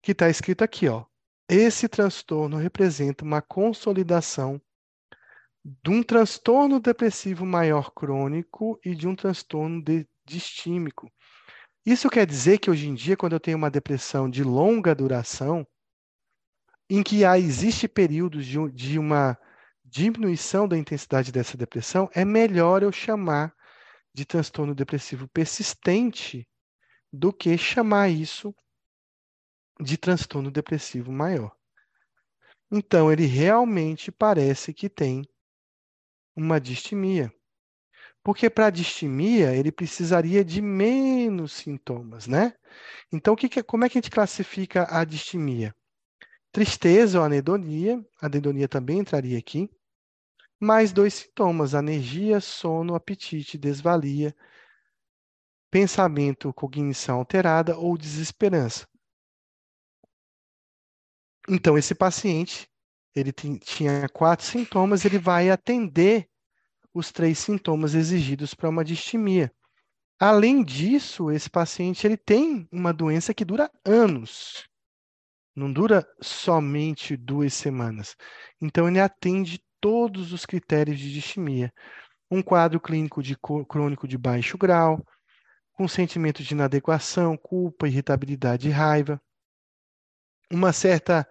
Que está escrito aqui, ó. Esse transtorno representa uma consolidação de um transtorno depressivo maior crônico e de um transtorno de, distímico. Isso quer dizer que hoje em dia, quando eu tenho uma depressão de longa duração, em que há, existe períodos de, de uma diminuição da intensidade dessa depressão, é melhor eu chamar de transtorno depressivo persistente do que chamar isso de transtorno depressivo maior. Então, ele realmente parece que tem uma distimia. Porque para a distimia, ele precisaria de menos sintomas, né? Então, o que que, como é que a gente classifica a distimia? Tristeza ou anedonia, a anedonia também entraria aqui, mais dois sintomas, anergia, sono, apetite, desvalia, pensamento, cognição alterada ou desesperança. Então, esse paciente, ele tinha quatro sintomas, ele vai atender os três sintomas exigidos para uma distimia. Além disso, esse paciente ele tem uma doença que dura anos. Não dura somente duas semanas. Então, ele atende todos os critérios de distimia. Um quadro clínico de crônico de baixo grau, com sentimento de inadequação, culpa, irritabilidade e raiva. Uma certa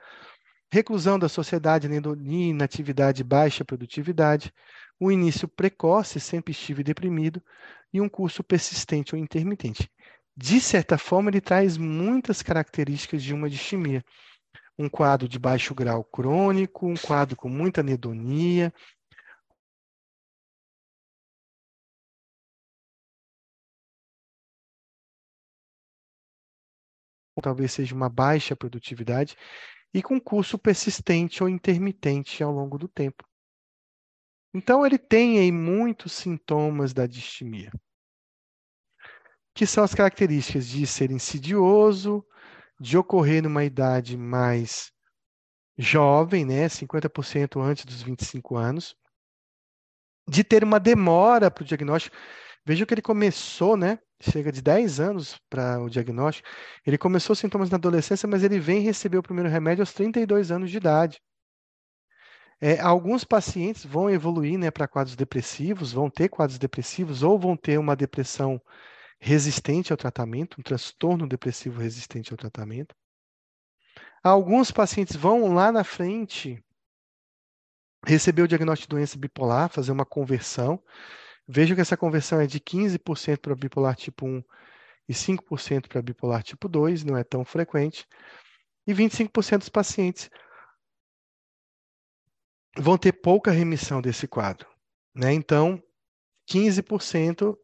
reclusão da sociedade, anedonia, inatividade baixa produtividade, um início precoce, sempre estive deprimido, e um curso persistente ou intermitente. De certa forma, ele traz muitas características de uma distimia. Um quadro de baixo grau crônico, um quadro com muita anedonia, talvez seja uma baixa produtividade, e com curso persistente ou intermitente ao longo do tempo. Então, ele tem aí muitos sintomas da distimia, que são as características de ser insidioso, de ocorrer numa idade mais jovem, né, 50% antes dos 25 anos, de ter uma demora para o diagnóstico. Veja que ele começou, né? Chega de 10 anos para o diagnóstico. Ele começou sintomas na adolescência, mas ele vem receber o primeiro remédio aos 32 anos de idade. É, alguns pacientes vão evoluir né, para quadros depressivos, vão ter quadros depressivos ou vão ter uma depressão resistente ao tratamento, um transtorno depressivo resistente ao tratamento. Alguns pacientes vão lá na frente receber o diagnóstico de doença bipolar, fazer uma conversão. Vejo que essa conversão é de 15% para bipolar tipo 1 e 5% para bipolar tipo 2, não é tão frequente. E 25% dos pacientes vão ter pouca remissão desse quadro. Né? Então, 15%,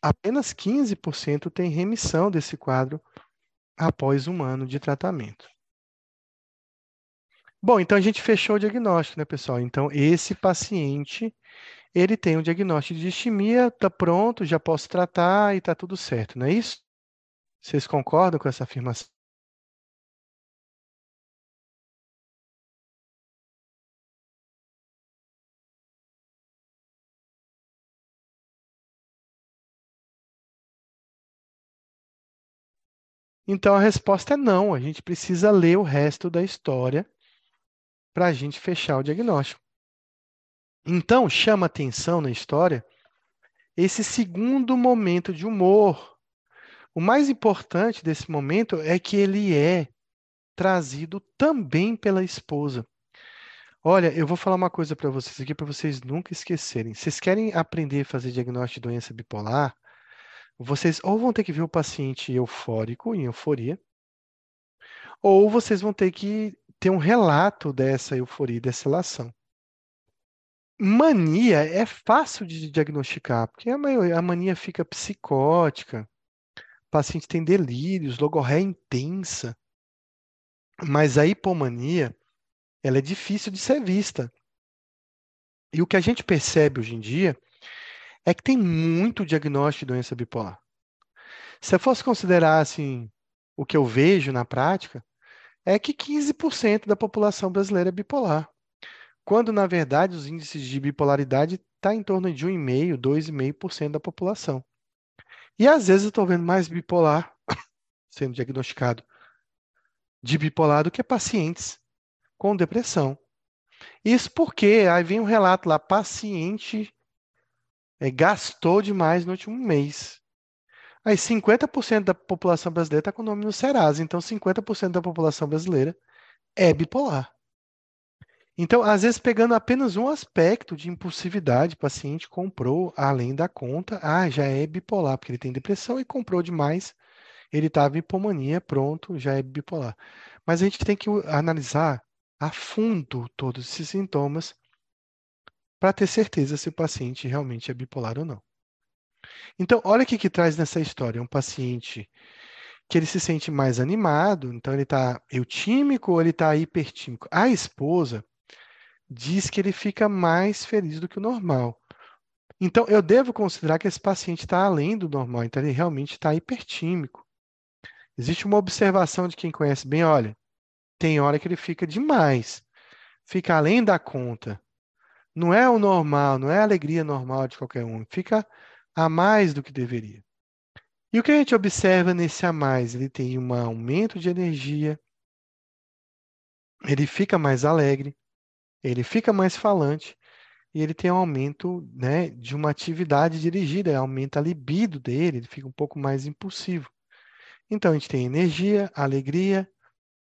apenas 15% tem remissão desse quadro após um ano de tratamento. Bom, então a gente fechou o diagnóstico, né, pessoal? Então, esse paciente, ele tem um diagnóstico de isquemia, está pronto, já posso tratar e está tudo certo, não é isso? Vocês concordam com essa afirmação? Então a resposta é não, a gente precisa ler o resto da história para a gente fechar o diagnóstico. Então chama atenção na história esse segundo momento de humor. O mais importante desse momento é que ele é trazido também pela esposa. Olha, eu vou falar uma coisa para vocês aqui para vocês nunca esquecerem. Vocês querem aprender a fazer diagnóstico de doença bipolar? Vocês ou vão ter que ver o paciente eufórico, em euforia, ou vocês vão ter que ter um relato dessa euforia, dessa relação. Mania é fácil de diagnosticar, porque a, mania fica psicótica, o paciente tem delírios, logorreia intensa. Mas a hipomania, ela é difícil de ser vista. E o que a gente percebe hoje em dia é que tem muito diagnóstico de doença bipolar. Se eu fosse considerar assim, o que eu vejo na prática, é que 15% da população brasileira é bipolar, quando na verdade os índices de bipolaridade estão tá em torno de 1,5%, 2,5% da população. E às vezes eu estou vendo mais bipolar sendo diagnosticado de bipolar do que pacientes com depressão. Isso porque aí vem um relato lá, paciente é, gastou demais no último mês. Aí 50% da população brasileira está com o nome no Serasa, então 50% da população brasileira é bipolar. Então, às vezes, pegando apenas um aspecto de impulsividade, o paciente comprou além da conta, ah, já é bipolar, porque ele tem depressão e comprou demais, ele estava em hipomania, pronto, já é bipolar. Mas a gente tem que analisar a fundo todos esses sintomas para ter certeza se o paciente realmente é bipolar ou não. Então, olha o que, que traz nessa história. É um paciente que ele se sente mais animado, então ele está eutímico ou ele está hipertímico. A esposa diz que ele fica mais feliz do que o normal. Então, eu devo considerar que esse paciente está além do normal, então ele realmente está hipertímico. Existe uma observação de quem conhece bem, olha, tem hora que ele fica demais, fica além da conta. Não é o normal, não é a alegria normal de qualquer um, fica a mais do que deveria. E o que a gente observa nesse a mais? Ele tem um aumento de energia, ele fica mais alegre, ele fica mais falante e ele tem um aumento né, de uma atividade dirigida, aumenta a libido dele, ele fica um pouco mais impulsivo. Então, a gente tem energia, alegria,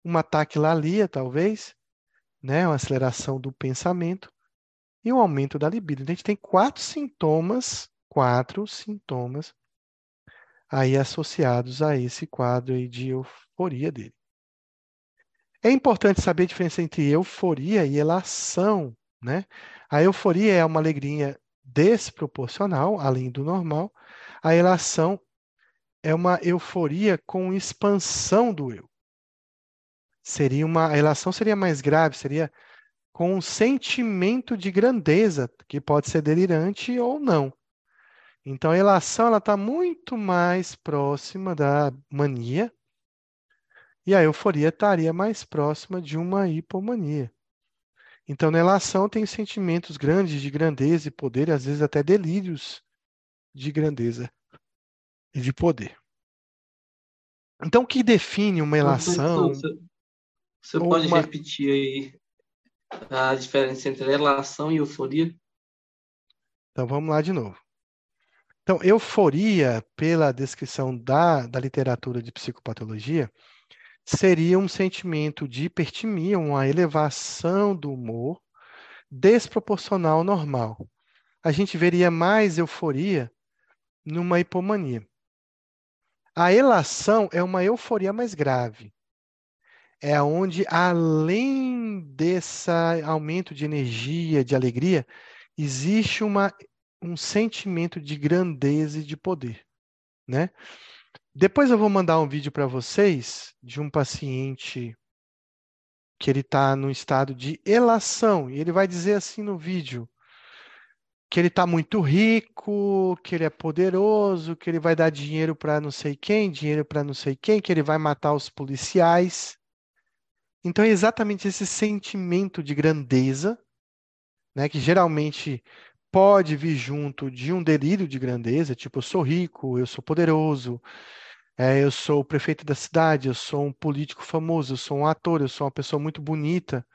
uma taquilalia, talvez, né, uma aceleração do pensamento e um aumento da libido. Então, a gente tem quatro sintomas, quatro sintomas aí associados a esse quadro aí de euforia dele. É importante saber a diferença entre euforia e elação, né? A euforia é uma alegria desproporcional, além do normal. A elação é uma euforia com expansão do eu. Seria uma, a elação seria mais grave, seria com um sentimento de grandeza, que pode ser delirante ou não. Então, a elação está muito mais próxima da mania, e a euforia estaria mais próxima de uma hipomania. Então, na relação tem sentimentos grandes de grandeza e poder, e às vezes até delírios de grandeza e de poder. Então, o que define uma relação? Você, você pode uma... repetir aí a diferença entre relação e euforia? Então, vamos lá de novo. Então, euforia, pela descrição da, da literatura de psicopatologia, seria um sentimento de hipertimia, uma elevação do humor desproporcional ao normal. A gente veria mais euforia numa hipomania. A elação é uma euforia mais grave. É onde, além desse aumento de energia, de alegria, existe uma, um sentimento de grandeza e de poder, né? Depois eu vou mandar um vídeo para vocês de um paciente que ele está no estado de elação e ele vai dizer assim no vídeo que ele está muito rico, que ele é poderoso, que ele vai dar dinheiro para não sei quem, dinheiro para não sei quem, que ele vai matar os policiais. Então é exatamente esse sentimento de grandeza, né, que geralmente pode vir junto de um delírio de grandeza, tipo eu sou rico, eu sou poderoso, é, eu sou o prefeito da cidade, eu sou um político famoso, eu sou um ator, eu sou uma pessoa muito bonita.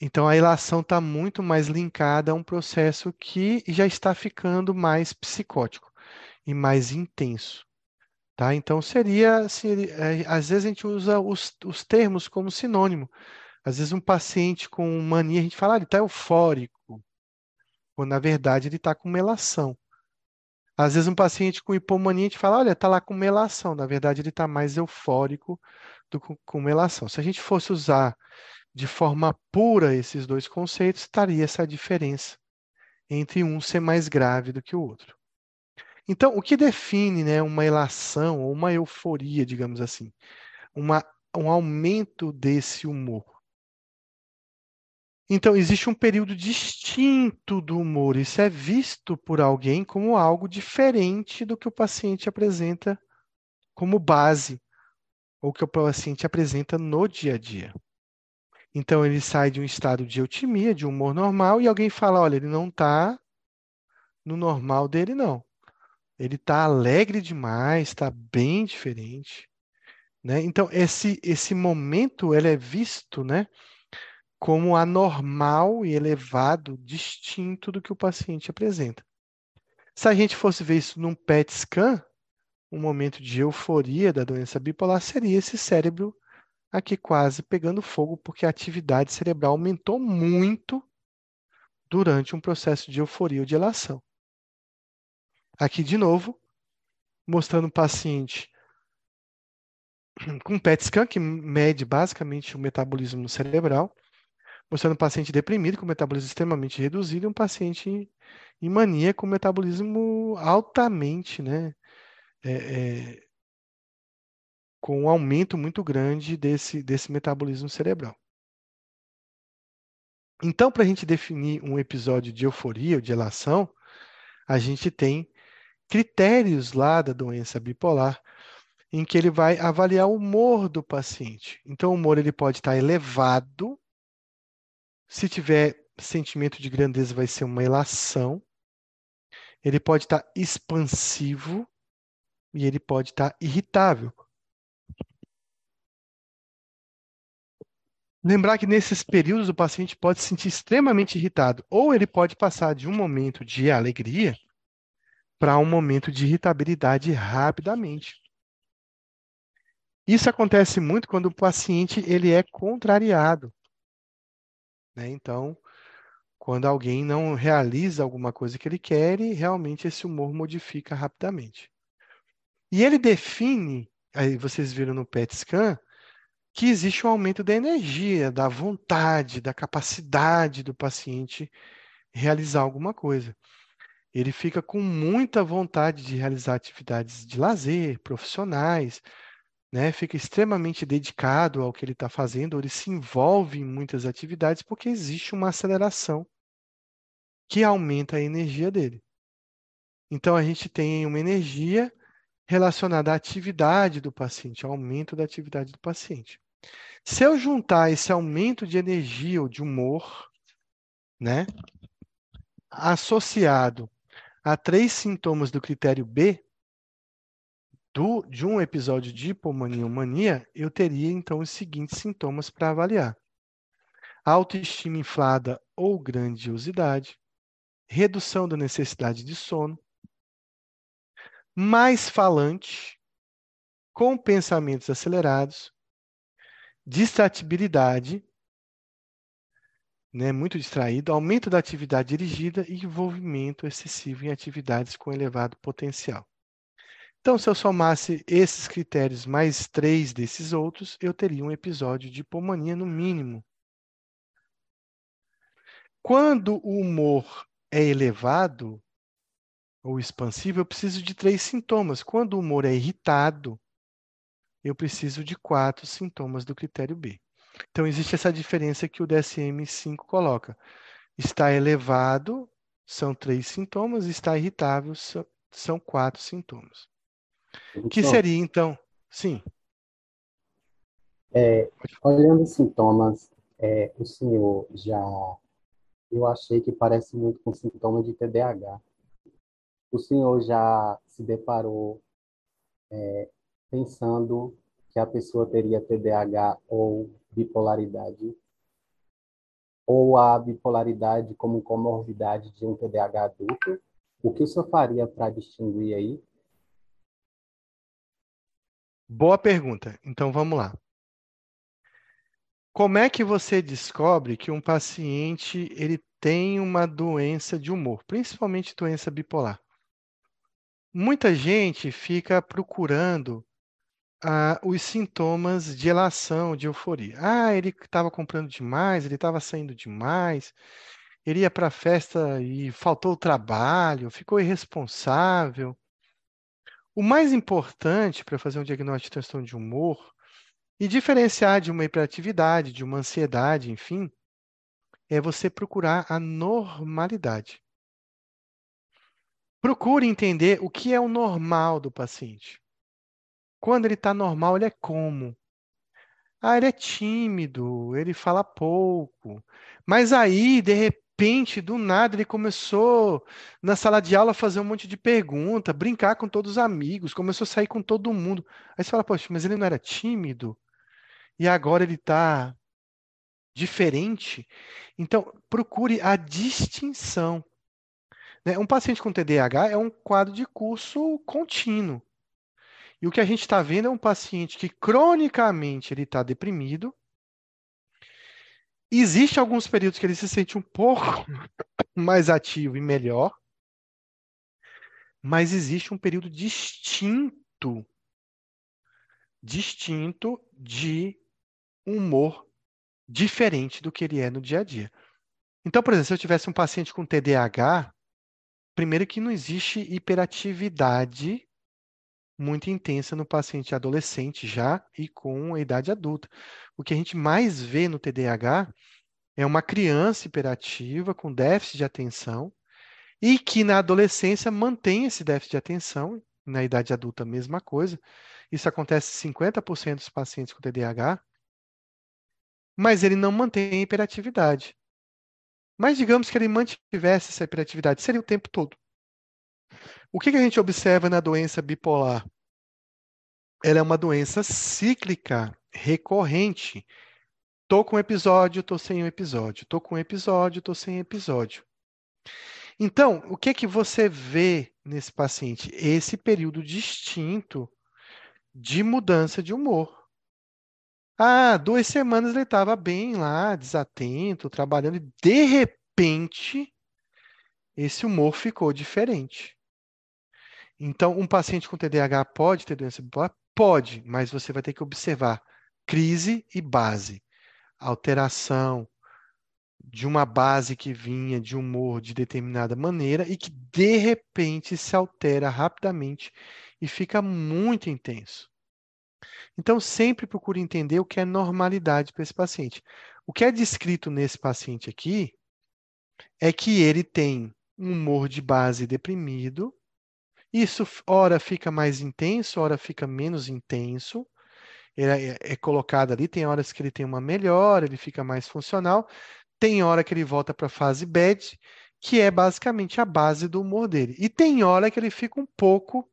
Então a ilação está muito mais linkada a um processo que já está ficando mais psicótico e mais intenso. Tá? Então seria, seria é, às vezes a gente usa os, os termos como sinônimo. Às vezes um paciente com mania, a gente fala, ah, ele está eufórico, quando na verdade ele está com melação. Às vezes um paciente com hipomania, a gente fala, olha, está lá com melação. Na verdade, ele está mais eufórico do que com melação. Se a gente fosse usar de forma pura esses dois conceitos, estaria essa diferença entre um ser mais grave do que o outro. Então, o que define né, uma elação ou uma euforia, digamos assim? Uma, um aumento desse humor. Então, existe um período distinto do humor. Isso é visto por alguém como algo diferente do que o paciente apresenta como base, ou que o paciente apresenta no dia a dia. Então, ele sai de um estado de eutimia, de humor normal, e alguém fala: olha, ele não está no normal dele, não. Ele está alegre demais, está bem diferente. Né? Então, esse, esse momento ele é visto né, como anormal e elevado, distinto do que o paciente apresenta. Se a gente fosse ver isso num PET scan, um momento de euforia da doença bipolar seria esse cérebro aqui quase pegando fogo, porque a atividade cerebral aumentou muito durante um processo de euforia ou de elação. Aqui, de novo, mostrando o paciente com PET scan, que mede basicamente o metabolismo cerebral, mostrando um paciente deprimido com metabolismo extremamente reduzido e um paciente em mania com metabolismo altamente, né? É, é, com um aumento muito grande desse, desse metabolismo cerebral. Então, para a gente definir um episódio de euforia ou de elação, a gente tem critérios lá da doença bipolar em que ele vai avaliar o humor do paciente. Então, o humor ele pode estar elevado se tiver sentimento de grandeza, vai ser uma elação. Ele pode estar expansivo e ele pode estar irritável. Lembrar que nesses períodos o paciente pode se sentir extremamente irritado, ou ele pode passar de um momento de alegria para um momento de irritabilidade rapidamente. Isso acontece muito quando o paciente ele é contrariado. Né? Então, quando alguém não realiza alguma coisa que ele quer, realmente esse humor modifica rapidamente. E ele define, aí vocês viram no PET scan, que existe um aumento da energia, da vontade, da capacidade do paciente realizar alguma coisa. Ele fica com muita vontade de realizar atividades de lazer, profissionais, né, fica extremamente dedicado ao que ele está fazendo, ele se envolve em muitas atividades porque existe uma aceleração que aumenta a energia dele. Então a gente tem uma energia relacionada à atividade do paciente, ao aumento da atividade do paciente. Se eu juntar esse aumento de energia ou de humor, né, associado a três sintomas do critério B, do, de um episódio de hipomania ou mania, eu teria então os seguintes sintomas para avaliar: autoestima inflada ou grandiosidade, redução da necessidade de sono, mais falante, com pensamentos acelerados, distratibilidade, né, muito distraído, aumento da atividade dirigida e envolvimento excessivo em atividades com elevado potencial. Então, se eu somasse esses critérios mais três desses outros, eu teria um episódio de hipomania no mínimo. Quando o humor é elevado ou expansivo, eu preciso de três sintomas. Quando o humor é irritado, eu preciso de quatro sintomas do critério B. Então, existe essa diferença que o DSM-5 coloca. Está elevado, são três sintomas, está irritável, são quatro sintomas. Que seria, então, sim. É, olhando os sintomas, é, o senhor já. Eu achei que parece muito com sintoma de TDAH. O senhor já se deparou é, pensando que a pessoa teria TDAH ou bipolaridade? Ou a bipolaridade como comorbidade de um TDAH adulto? O que o senhor faria para distinguir aí? Boa pergunta. Então vamos lá. Como é que você descobre que um paciente ele tem uma doença de humor, principalmente doença bipolar? Muita gente fica procurando ah, os sintomas de elação, de euforia. Ah, ele estava comprando demais, ele estava saindo demais, ele ia para a festa e faltou o trabalho, ficou irresponsável. O mais importante para fazer um diagnóstico de transtorno de humor e diferenciar de uma hiperatividade, de uma ansiedade, enfim, é você procurar a normalidade. Procure entender o que é o normal do paciente. Quando ele está normal, ele é como? Ah, ele é tímido, ele fala pouco. Mas aí, de repente, do nada, ele começou na sala de aula a fazer um monte de pergunta, brincar com todos os amigos, começou a sair com todo mundo. Aí você fala, poxa, mas ele não era tímido? E agora ele está diferente? Então, procure a distinção. Né? Um paciente com TDAH é um quadro de curso contínuo. E o que a gente está vendo é um paciente que cronicamente ele está deprimido, Existem alguns períodos que ele se sente um pouco mais ativo e melhor, mas existe um período distinto, distinto de humor diferente do que ele é no dia a dia. Então, por exemplo, se eu tivesse um paciente com TDAH, primeiro que não existe hiperatividade muito intensa no paciente adolescente já e com a idade adulta. O que a gente mais vê no TDAH é uma criança hiperativa com déficit de atenção e que na adolescência mantém esse déficit de atenção, na idade adulta mesma coisa. Isso acontece em 50% dos pacientes com TDAH, mas ele não mantém a hiperatividade. Mas digamos que ele mantivesse essa hiperatividade, seria o tempo todo. O que, que a gente observa na doença bipolar? Ela é uma doença cíclica, recorrente. Tô com episódio, tô sem um episódio. Tô com episódio, tô sem episódio. Então, o que que você vê nesse paciente? Esse período distinto de mudança de humor. Ah, duas semanas ele estava bem lá, desatento, trabalhando, e de repente esse humor ficou diferente. Então, um paciente com TDAH pode ter doença bipolar? Pode, mas você vai ter que observar crise e base, alteração, de uma base que vinha de humor de determinada maneira e que de repente se altera rapidamente e fica muito intenso. Então, sempre procure entender o que é normalidade para esse paciente. O que é descrito nesse paciente aqui é que ele tem um humor de base deprimido. Isso, ora, fica mais intenso, ora, fica menos intenso. É, é colocado ali, tem horas que ele tem uma melhora, ele fica mais funcional, tem hora que ele volta para a fase bad, que é basicamente a base do humor dele. E tem hora que ele fica um pouco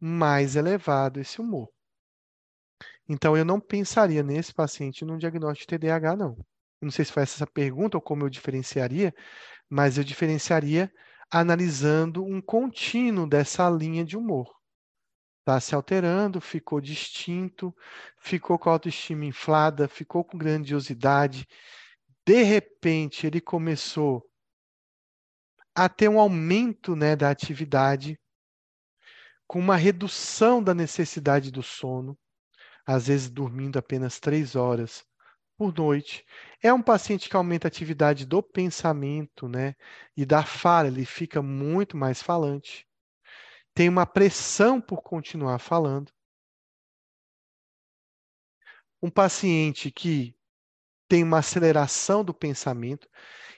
mais elevado esse humor. Então, eu não pensaria nesse paciente num diagnóstico de TDAH, não. Não sei se foi essa pergunta ou como eu diferenciaria, mas eu diferenciaria analisando um contínuo dessa linha de humor. Está se alterando, ficou distinto, ficou com a autoestima inflada, ficou com grandiosidade, de repente ele começou a ter um aumento né, da atividade, com uma redução da necessidade do sono, às vezes dormindo apenas três horas por noite. É um paciente que aumenta a atividade do pensamento né, e da fala, ele fica muito mais falante. Tem uma pressão por continuar falando. Um paciente que tem uma aceleração do pensamento.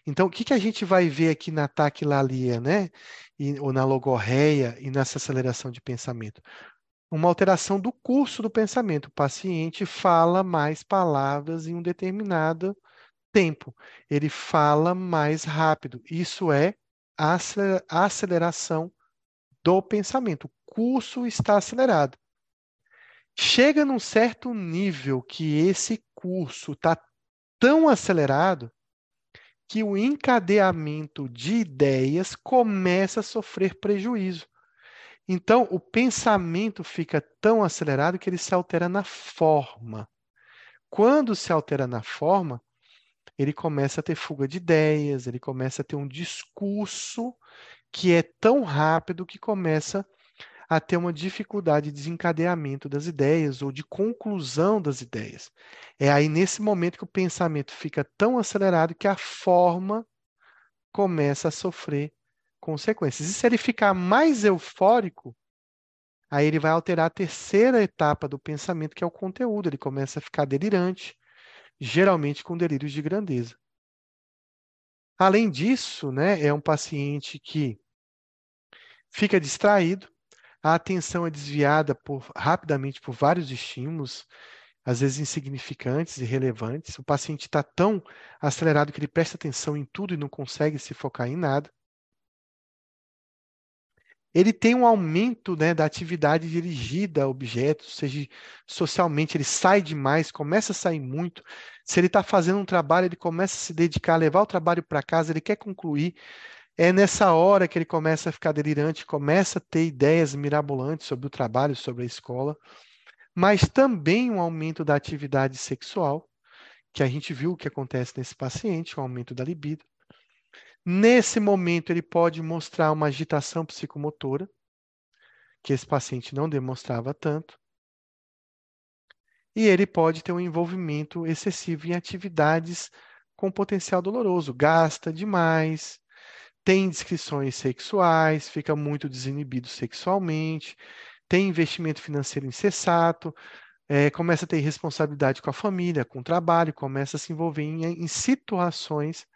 Então, o que, que a gente vai ver aqui na taquilalia, né? E, ou na logorreia e nessa aceleração de pensamento? Uma alteração do curso do pensamento. O paciente fala mais palavras em um determinado tempo. Ele fala mais rápido. Isso é aceleração do pensamento. O curso está acelerado. Chega num certo nível que esse curso está tão acelerado que o encadeamento de ideias começa a sofrer prejuízo. Então, o pensamento fica tão acelerado que ele se altera na forma. Quando se altera na forma, ele começa a ter fuga de ideias, ele começa a ter um discurso que é tão rápido que começa a ter uma dificuldade de desencadeamento das ideias ou de conclusão das ideias. É aí nesse momento que o pensamento fica tão acelerado que a forma começa a sofrer consequências. E se ele ficar mais eufórico, aí ele vai alterar a terceira etapa do pensamento, que é o conteúdo. Ele começa a ficar delirante, geralmente com delírios de grandeza. Além disso, né, é um paciente que fica distraído, a atenção é desviada por, rapidamente por vários estímulos, às vezes insignificantes e relevantes. O paciente está tão acelerado que ele presta atenção em tudo e não consegue se focar em nada. Ele tem um aumento né, da atividade dirigida a objetos, seja socialmente, ele sai demais, começa a sair muito. Se ele está fazendo um trabalho, ele começa a se dedicar a levar o trabalho para casa, ele quer concluir. É nessa hora que ele começa a ficar delirante, começa a ter ideias mirabolantes sobre o trabalho, sobre a escola, mas também um aumento da atividade sexual, que a gente viu o que acontece nesse paciente, um aumento da libido. Nesse momento, ele pode mostrar uma agitação psicomotora, que esse paciente não demonstrava tanto. e ele pode ter um envolvimento excessivo em atividades com potencial doloroso, gasta demais, tem descrições sexuais, fica muito desinibido sexualmente, tem investimento financeiro insensato, é, começa a ter responsabilidade com a família, com o trabalho, começa a se envolver em, em situações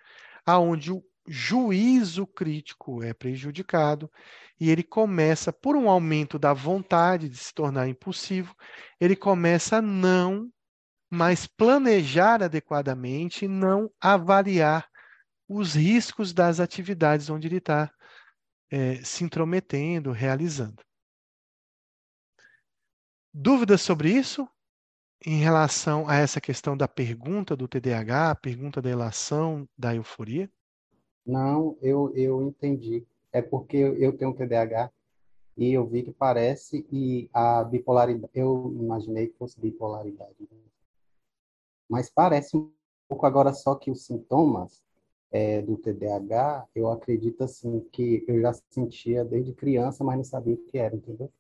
aonde o juízo crítico é prejudicado e ele começa, por um aumento da vontade de se tornar impulsivo, ele começa a não mais planejar adequadamente, não avaliar os riscos das atividades onde ele está é, se intrometendo, realizando. Dúvidas sobre isso? Em relação a essa questão da pergunta do TDAH, a pergunta da relação da euforia? Não, eu, eu entendi. É porque eu tenho TDAH e eu vi que parece e a bipolaridade, eu imaginei que fosse bipolaridade. Né? Mas parece um pouco agora só que os sintomas é, do TDAH, eu acredito assim que eu já sentia desde criança, mas não sabia o que era, entendeu?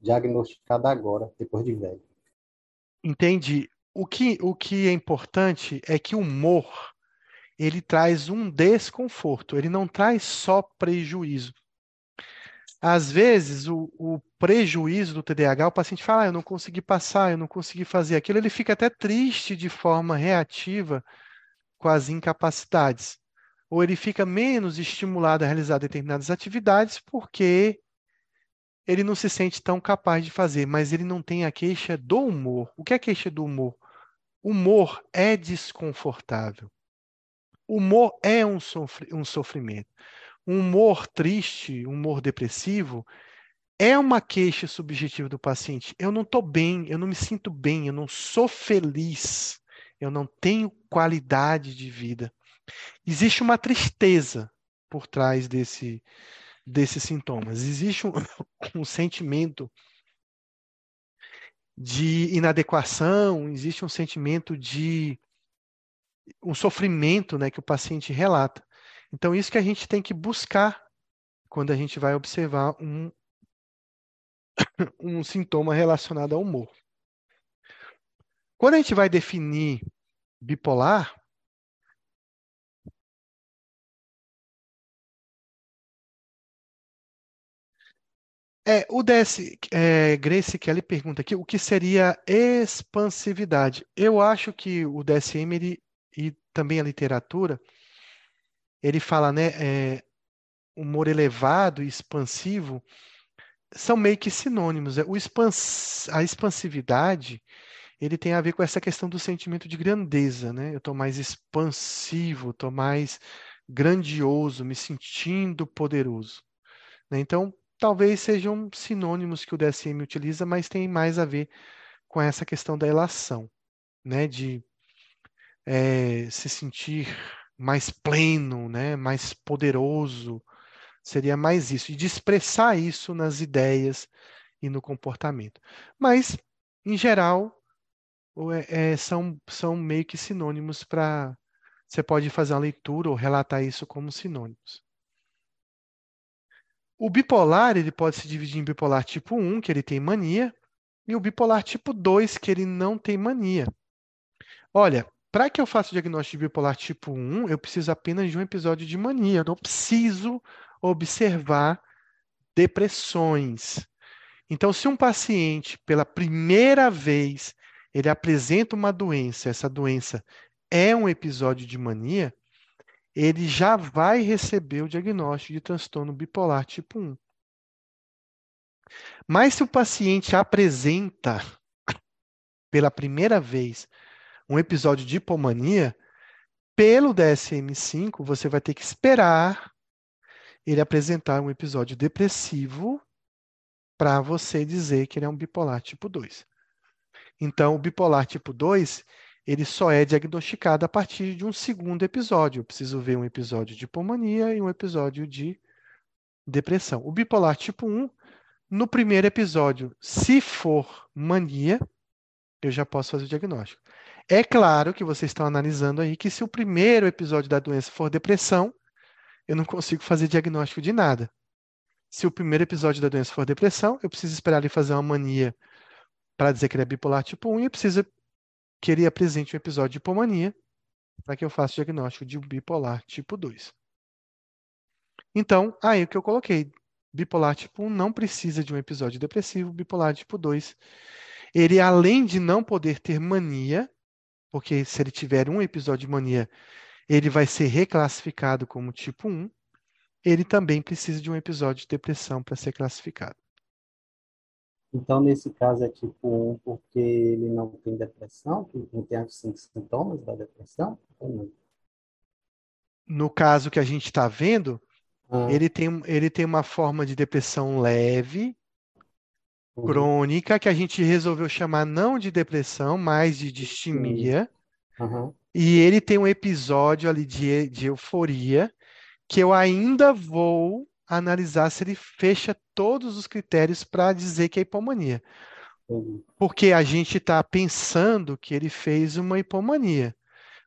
Diagnosticado agora, depois de velho. Entendi. O que, o que é importante é que o humor ele traz um desconforto, ele não traz só prejuízo. Às vezes, o, o, prejuízo do TDAH, o paciente fala, ah, eu não consegui passar, eu não consegui fazer aquilo, ele fica até triste de forma reativa com as incapacidades. Ou ele fica menos estimulado a realizar determinadas atividades porque ele não se sente tão capaz de fazer, mas ele não tem a queixa do humor. O que é queixa do humor? Humor é desconfortável. Humor é um, sofr um sofrimento. Um humor triste, um humor depressivo, é uma queixa subjetiva do paciente. Eu não estou bem, eu não me sinto bem, eu não sou feliz, eu não tenho qualidade de vida. Existe uma tristeza por trás desse, desses sintomas. Existe um, um sentimento de inadequação, existe um sentimento de um sofrimento né, que o paciente relata. Então, isso que a gente tem que buscar quando a gente vai observar um, um sintoma relacionado ao humor. Quando a gente vai definir bipolar, É, o DS, é, Grace Kelly pergunta aqui o que seria expansividade. Eu acho que o DSM ele, e também a literatura, ele fala, né, é, humor elevado e expansivo são meio que sinônimos. Né? O expans, a expansividade ele tem a ver com essa questão do sentimento de grandeza, né? Eu estou mais expansivo, estou mais grandioso, me sentindo poderoso. Né? Então, talvez sejam sinônimos que o DSM utiliza, mas tem mais a ver com essa questão da relação, né? De é, se sentir mais pleno, né? Mais poderoso, seria mais isso, e de expressar isso nas ideias e no comportamento. Mas, em geral, é, são, são meio que sinônimos para. Você pode fazer uma leitura ou relatar isso como sinônimos. O bipolar, ele pode se dividir em bipolar tipo 1, que ele tem mania, e o bipolar tipo 2, que ele não tem mania. Olha, para que eu faça o diagnóstico de bipolar tipo 1, eu preciso apenas de um episódio de mania. Eu não preciso observar depressões. Então, se um paciente, pela primeira vez, ele apresenta uma doença, essa doença é um episódio de mania, ele já vai receber o diagnóstico de transtorno bipolar tipo 1. Mas se o paciente apresenta pela primeira vez um episódio de hipomania, pelo DSM-5, você vai ter que esperar ele apresentar um episódio depressivo para você dizer que ele é um bipolar tipo 2. Então, o bipolar tipo 2, ele só é diagnosticado a partir de um segundo episódio. Eu preciso ver um episódio de hipomania e um episódio de depressão. O bipolar tipo 1, no primeiro episódio, se for mania, eu já posso fazer o diagnóstico. É claro que vocês estão analisando aí que se o primeiro episódio da doença for depressão, eu não consigo fazer diagnóstico de nada. Se o primeiro episódio da doença for depressão, eu preciso esperar ele fazer uma mania para dizer que ele é bipolar tipo 1 e precisa que ele apresente um episódio de hipomania para que eu faça o diagnóstico de bipolar tipo 2. Então, aí o que eu coloquei, bipolar tipo 1 não precisa de um episódio depressivo, bipolar tipo 2, ele além de não poder ter mania, porque se ele tiver um episódio de mania, ele vai ser reclassificado como tipo 1, ele também precisa de um episódio de depressão para ser classificado. Então, nesse caso, é tipo 1 porque ele não tem depressão, não tem os sintomas da depressão? No caso que a gente está vendo, ah. ele, tem, ele tem uma forma de depressão leve. Crônica, que a gente resolveu chamar não de depressão, mas de distimia. Uhum. E ele tem um episódio ali de, de euforia, que eu ainda vou analisar se ele fecha todos os critérios para dizer que é hipomania. Porque a gente está pensando que ele fez uma hipomania.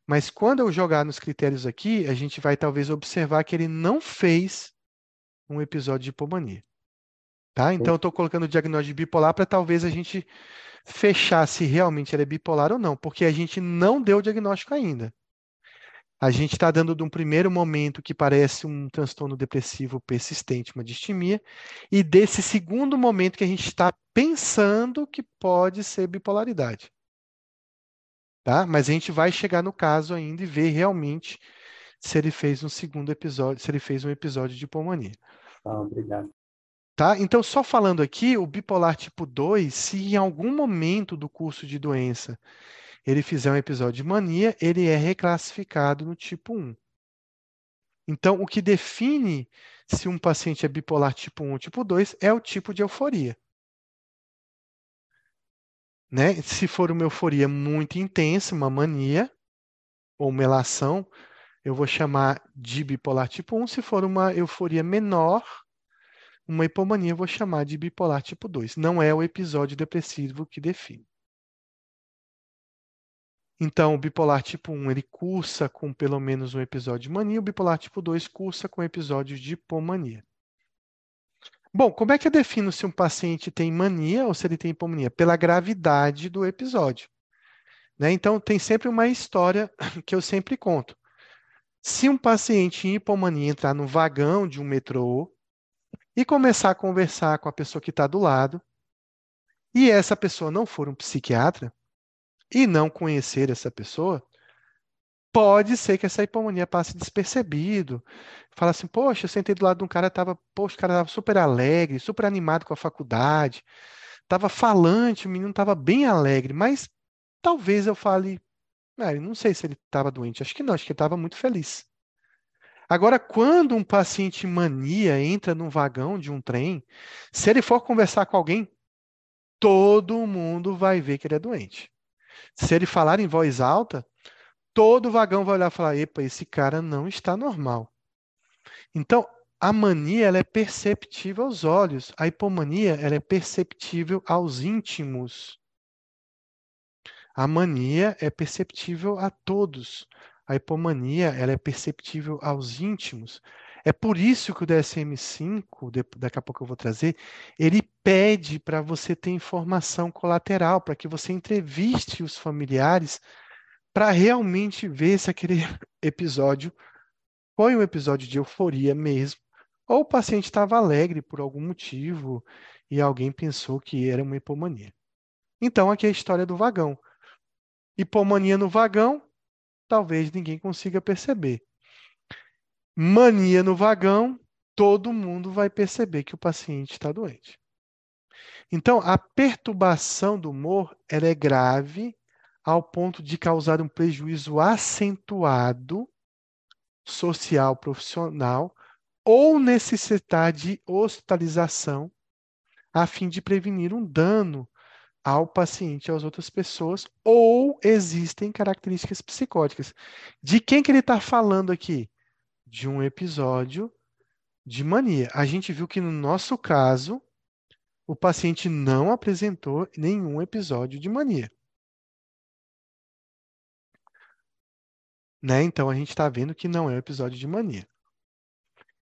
Mas quando eu jogar nos critérios aqui, a gente vai talvez observar que ele não fez um episódio de hipomania. Tá? Então, eu estou colocando o diagnóstico de bipolar para talvez a gente fechar se realmente ele é bipolar ou não, porque a gente não deu o diagnóstico ainda. A gente está dando de um primeiro momento que parece um transtorno depressivo persistente, uma distimia, e desse segundo momento que a gente está pensando que pode ser bipolaridade. Tá? Mas a gente vai chegar no caso ainda e ver realmente se ele fez um segundo episódio, se ele fez um episódio de pulmonia. Ah, obrigado. Tá? Então, só falando aqui, o bipolar tipo 2, se em algum momento do curso de doença ele fizer um episódio de mania, ele é reclassificado no tipo 1. Então, o que define se um paciente é bipolar tipo 1 ou tipo 2 é o tipo de euforia. Né? Se for uma euforia muito intensa, uma mania ou uma elação, eu vou chamar de bipolar tipo 1. Se for uma euforia menor, uma hipomania, eu vou chamar de bipolar tipo 2. Não é o episódio depressivo que define. Então, o bipolar tipo 1, ele cursa com pelo menos um episódio de mania, o bipolar tipo 2 cursa com episódios de hipomania. Bom, como é que eu defino se um paciente tem mania ou se ele tem hipomania? Pela gravidade do episódio. Né? Então, tem sempre uma história que eu sempre conto. Se um paciente em hipomania entrar no vagão de um metrô e começar a conversar com a pessoa que está do lado, e essa pessoa não for um psiquiatra, e não conhecer essa pessoa, pode ser que essa hipomania passe despercebido. Fala assim, poxa, eu sentei do lado de um cara, tava, poxa, o cara estava super alegre, super animado com a faculdade, estava falante, o menino estava bem alegre, mas talvez eu fale, ah, não sei se ele estava doente, acho que não, acho que ele estava muito feliz. Agora, quando um paciente mania entra num vagão de um trem, se ele for conversar com alguém, todo mundo vai ver que ele é doente. Se ele falar em voz alta, todo vagão vai olhar e falar: epa, esse cara não está normal. Então, a mania ela é perceptível aos olhos, a hipomania ela é perceptível aos íntimos. A mania é perceptível a todos. A hipomania ela é perceptível aos íntimos. É por isso que o DSM-5, daqui a pouco eu vou trazer, ele pede para você ter informação colateral, para que você entreviste os familiares para realmente ver se aquele episódio foi um episódio de euforia mesmo, ou o paciente estava alegre por algum motivo e alguém pensou que era uma hipomania. Então, aqui é a história do vagão. Hipomania no vagão, talvez ninguém consiga perceber mania no vagão, todo mundo vai perceber que o paciente está doente. Então, a perturbação do humor ela é grave ao ponto de causar um prejuízo acentuado social, profissional, ou necessitar de hospitalização a fim de prevenir um dano ao paciente às outras pessoas, ou existem características psicóticas. De quem que ele está falando aqui? de um episódio de mania. A gente viu que no nosso caso, o paciente não apresentou nenhum episódio de mania. Né? Então a gente está vendo que não é um episódio de mania.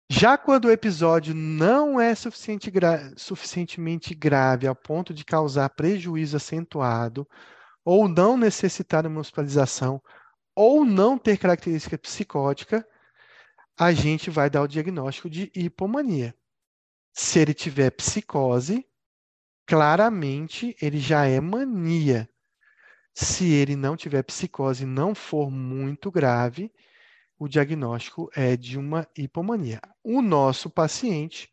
Já quando o episódio não é suficiente gra suficientemente grave ao ponto de causar prejuízo acentuado, ou não necessitar de uma hospitalização, ou não ter característica psicótica, a gente vai dar o diagnóstico de hipomania. Se ele tiver psicose, claramente ele já é mania. Se ele não tiver psicose e não for muito grave, o diagnóstico é de uma hipomania. O nosso paciente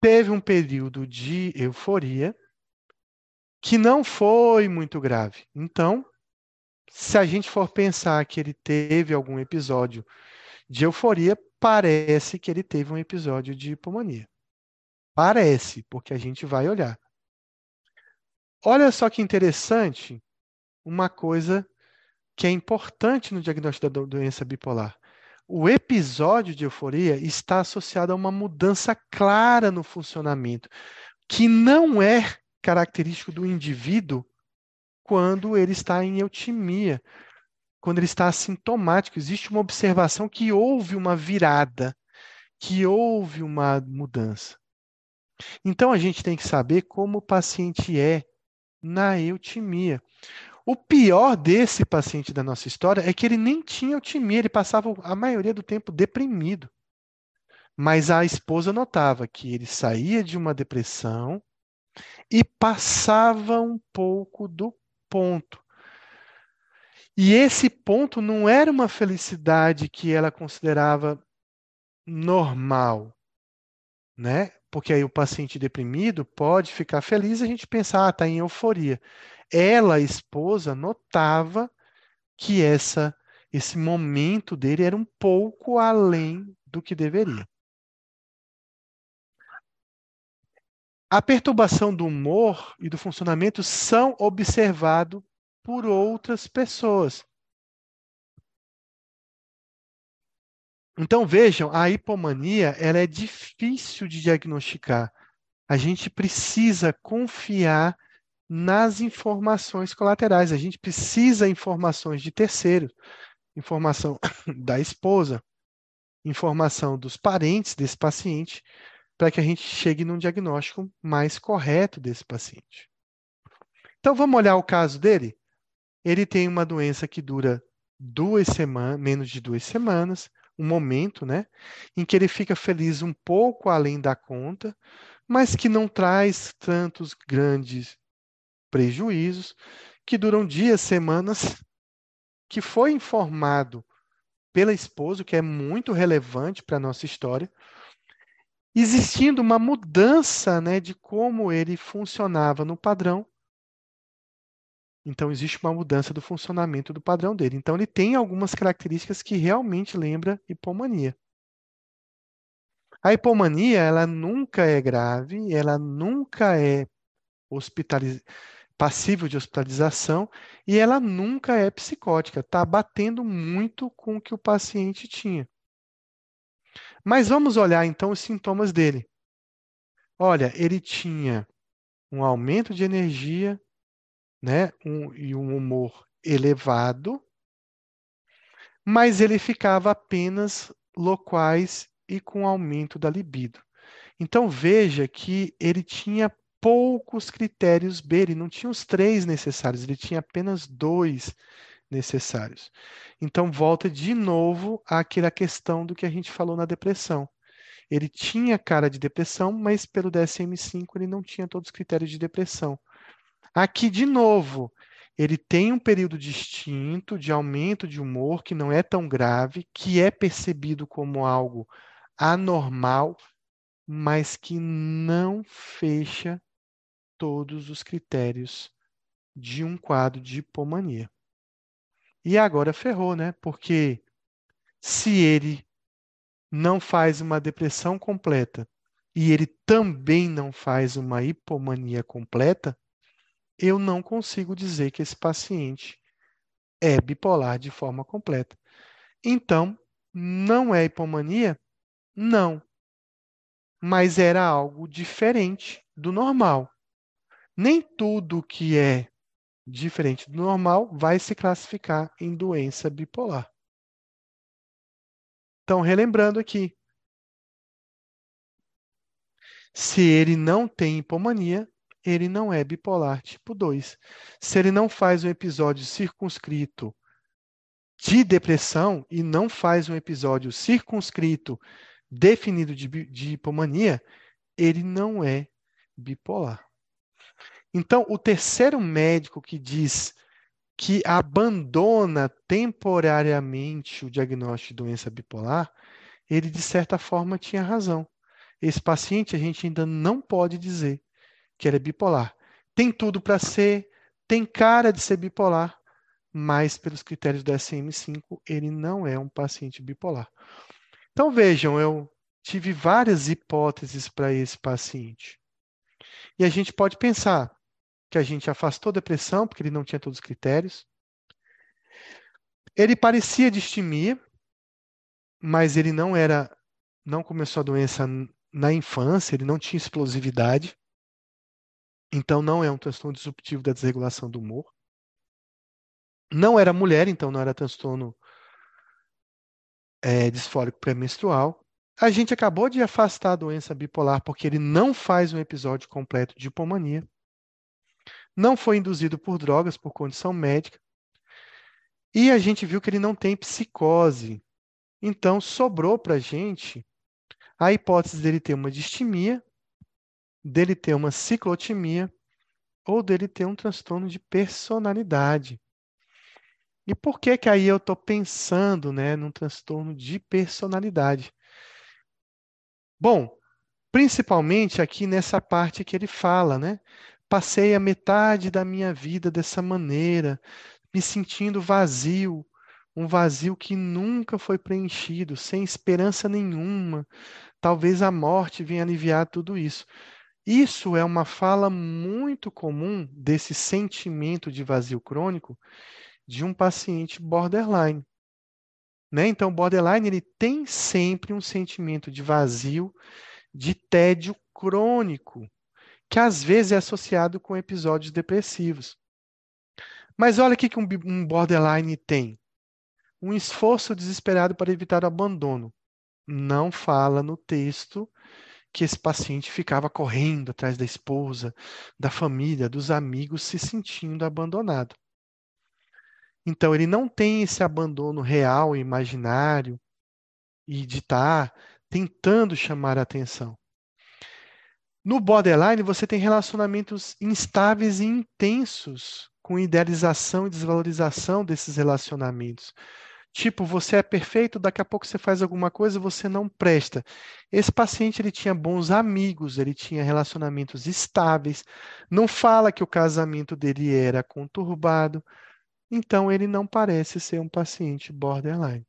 teve um período de euforia que não foi muito grave. Então, se a gente for pensar que ele teve algum episódio de euforia, parece que ele teve um episódio de hipomania. Parece, porque a gente vai olhar. Olha só que interessante uma coisa que é importante no diagnóstico da doença bipolar. O episódio de euforia está associado a uma mudança clara no funcionamento, que não é característico do indivíduo quando ele está em eutimia, quando ele está assintomático. Existe uma observação que houve uma virada, que houve uma mudança. Então a gente tem que saber como o paciente é na eutimia. O pior desse paciente da nossa história é que ele nem tinha eutimia, ele passava a maioria do tempo deprimido. Mas a esposa notava que ele saía de uma depressão e passava um pouco do ponto. E esse ponto não era uma felicidade que ela considerava normal, né? Porque aí o paciente deprimido pode ficar feliz e a gente pensar, ah, está em euforia ela, esposa, notava que essa esse momento dele era um pouco além do que deveria. A perturbação do humor e do funcionamento são observados por outras pessoas. Então vejam, a hipomania ela é difícil de diagnosticar. A gente precisa confiar nas informações colaterais. A gente precisa informações de terceiros, informação da esposa, informação dos parentes desse paciente, para que a gente chegue num diagnóstico mais correto desse paciente. Então vamos olhar o caso dele. Ele tem uma doença que dura duas semanas, menos de duas semanas, um momento, né, em que ele fica feliz um pouco além da conta, mas que não traz tantos grandes prejuízos que duram dias, semanas, que foi informado pela esposa, que é muito relevante para a nossa história, existindo uma mudança né, de como ele funcionava no padrão. Então, existe uma mudança do funcionamento do padrão dele. Então, ele tem algumas características que realmente lembra hipomania. A hipomania, ela nunca é grave, ela nunca é hospitalizada passível de hospitalização e ela nunca é psicótica, está batendo muito com o que o paciente tinha. Mas vamos olhar então os sintomas dele. Olha, ele tinha um aumento de energia, né, um, e um humor elevado, mas ele ficava apenas loquaz e com aumento da libido. Então veja que ele tinha poucos critérios B, ele não tinha os três necessários, ele tinha apenas dois necessários. Então, volta de novo àquela questão do que a gente falou na depressão. Ele tinha cara de depressão, mas pelo DSM-5 ele não tinha todos os critérios de depressão. Aqui, de novo, ele tem um período distinto de aumento de humor que não é tão grave, que é percebido como algo anormal, mas que não fecha todos os critérios de um quadro de hipomania. E agora ferrou, né? Porque se ele não faz uma depressão completa e ele também não faz uma hipomania completa, eu não consigo dizer que esse paciente é bipolar de forma completa. Então, não é hipomania? Não. Mas era algo diferente do normal nem tudo que é diferente do normal vai se classificar em doença bipolar. Então, relembrando aqui, Se ele não tem hipomania, ele não é bipolar tipo 2. Se ele não faz um episódio circunscrito de depressão e não faz um episódio circunscrito definido de, de hipomania, ele não é bipolar. Então, o terceiro médico que diz que abandona temporariamente o diagnóstico de doença bipolar, ele de certa forma tinha razão. Esse paciente a gente ainda não pode dizer que ele é bipolar. Tem tudo para ser, tem cara de ser bipolar, mas pelos critérios do SM5, ele não é um paciente bipolar. Então vejam, eu tive várias hipóteses para esse paciente. E a gente pode pensar que a gente afastou depressão, porque ele não tinha todos os critérios. Ele parecia distimia, mas ele não era, não começou a doença na infância, ele não tinha explosividade. Então não é um transtorno disruptivo da desregulação do humor. Não era mulher, então não era transtorno é, disfórico pré-menstrual. A gente acabou de afastar a doença bipolar porque ele não faz um episódio completo de hipomania. Não foi induzido por drogas, por condição médica. E a gente viu que ele não tem psicose. Então, sobrou para a gente a hipótese dele ter uma distimia, dele ter uma ciclotimia ou dele ter um transtorno de personalidade. E por que que aí eu estou pensando né, num transtorno de personalidade? Bom, principalmente aqui nessa parte que ele fala, né? Passei a metade da minha vida dessa maneira, me sentindo vazio, um vazio que nunca foi preenchido, sem esperança nenhuma. Talvez a morte venha aliviar tudo isso. Isso é uma fala muito comum desse sentimento de vazio crônico de um paciente borderline. Né? Então, borderline ele tem sempre um sentimento de vazio, de tédio crônico, que às vezes é associado com episódios depressivos. Mas olha o que um, borderline tem: um esforço desesperado para evitar o abandono. Não fala no texto que esse paciente ficava correndo atrás da esposa, da família, dos amigos, se sentindo abandonado. Então, ele não tem esse abandono real, imaginário, e de estar tá tentando chamar a atenção. No borderline, você tem relacionamentos instáveis e intensos, com idealização e desvalorização desses relacionamentos. Tipo, você é perfeito, daqui a pouco você faz alguma coisa, você não presta. Esse paciente ele tinha bons amigos, ele tinha relacionamentos estáveis. Não fala que o casamento dele era conturbado, então, ele não parece ser um paciente borderline.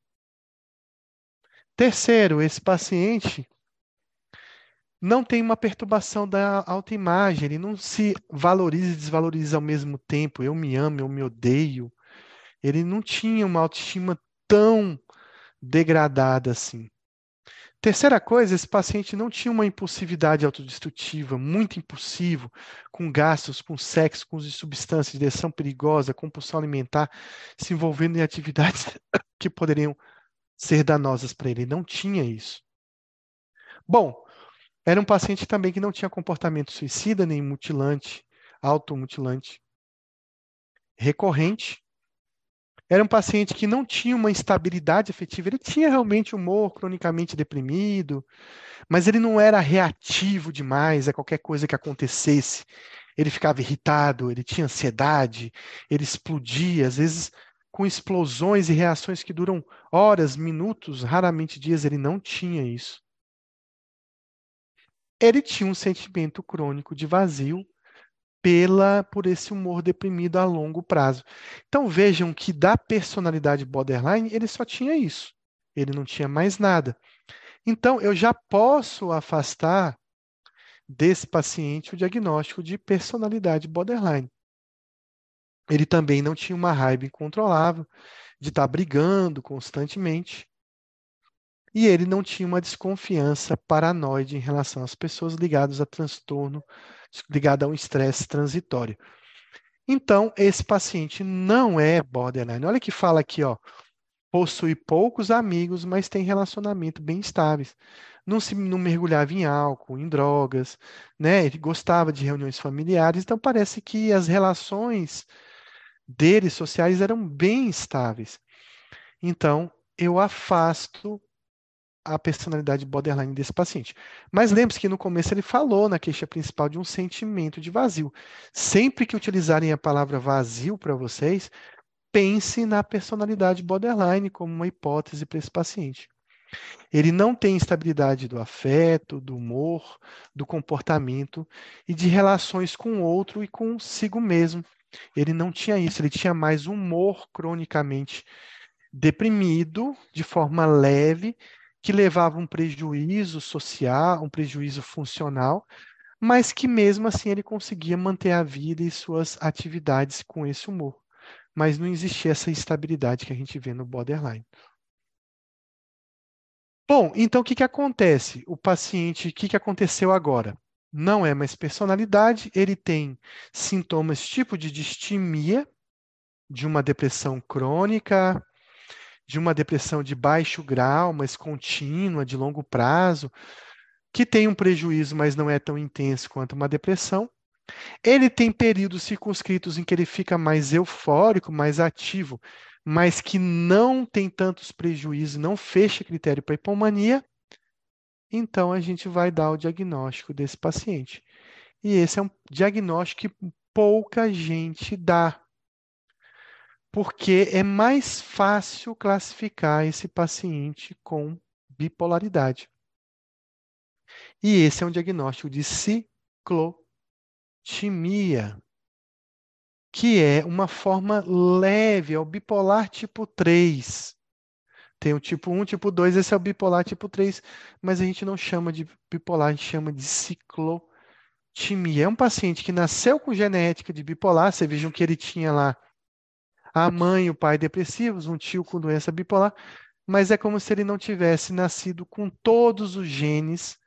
Terceiro, esse paciente não tem uma perturbação da autoimagem, ele não se valoriza e desvaloriza ao mesmo tempo. Eu me amo, eu me odeio. Ele não tinha uma autoestima tão degradada assim. Terceira coisa, esse paciente não tinha uma impulsividade autodestrutiva, muito impulsivo, com gastos, com sexo, com substâncias, direção perigosa, compulsão alimentar, se envolvendo em atividades que poderiam ser danosas para ele. Não tinha isso. Bom, era um paciente também que não tinha comportamento suicida, nem mutilante, automutilante, recorrente, era um paciente que não tinha uma estabilidade afetiva, ele tinha realmente humor cronicamente deprimido, mas ele não era reativo demais a qualquer coisa que acontecesse. Ele ficava irritado, ele tinha ansiedade, ele explodia, às vezes com explosões e reações que duram horas, minutos, raramente dias, ele não tinha isso. Ele tinha um sentimento crônico de vazio pela por esse humor deprimido a longo prazo. Então vejam que da personalidade borderline ele só tinha isso. Ele não tinha mais nada. Então eu já posso afastar desse paciente o diagnóstico de personalidade borderline. Ele também não tinha uma raiva incontrolável de estar brigando constantemente. E ele não tinha uma desconfiança paranoide em relação às pessoas ligadas a transtorno ligado a um estresse transitório. Então, esse paciente não é borderline. Olha que fala aqui, ó. possui poucos amigos, mas tem relacionamento bem estáveis. Não se não mergulhava em álcool, em drogas, né? Ele gostava de reuniões familiares, então parece que as relações dele sociais eram bem estáveis. Então, eu afasto a personalidade borderline desse paciente. Mas lembre-se que no começo ele falou na queixa principal de um sentimento de vazio. Sempre que utilizarem a palavra vazio para vocês, pense na personalidade borderline como uma hipótese para esse paciente. Ele não tem estabilidade do afeto, do humor, do comportamento e de relações com o outro e consigo mesmo. Ele não tinha isso, ele tinha mais humor cronicamente deprimido, de forma leve, que levava um prejuízo social, um prejuízo funcional, mas que mesmo assim ele conseguia manter a vida e suas atividades com esse humor. Mas não existia essa estabilidade que a gente vê no borderline. Bom, então o que, que acontece? O paciente, o que, que aconteceu agora? Não é mais personalidade, ele tem sintomas tipo de distimia, de uma depressão crônica, de uma depressão de baixo grau, mas contínua, de longo prazo, que tem um prejuízo, mas não é tão intenso quanto uma depressão. Ele tem períodos circunscritos em que ele fica mais eufórico, mais ativo, mas que não tem tantos prejuízos, não fecha critério para hipomania. Então a gente vai dar o diagnóstico desse paciente. E esse é um diagnóstico que pouca gente dá porque é mais fácil classificar esse paciente com bipolaridade. E esse é um diagnóstico de ciclotimia, que é uma forma leve, é o bipolar tipo 3. Tem o tipo 1, tipo 2, esse é o bipolar tipo 3, mas a gente não chama de bipolar, a gente chama de ciclotimia. É um paciente que nasceu com genética de bipolar, vocês vejam que ele tinha lá a mãe e o pai depressivos, um tio com doença bipolar, mas é como se ele não tivesse nascido com todos os genes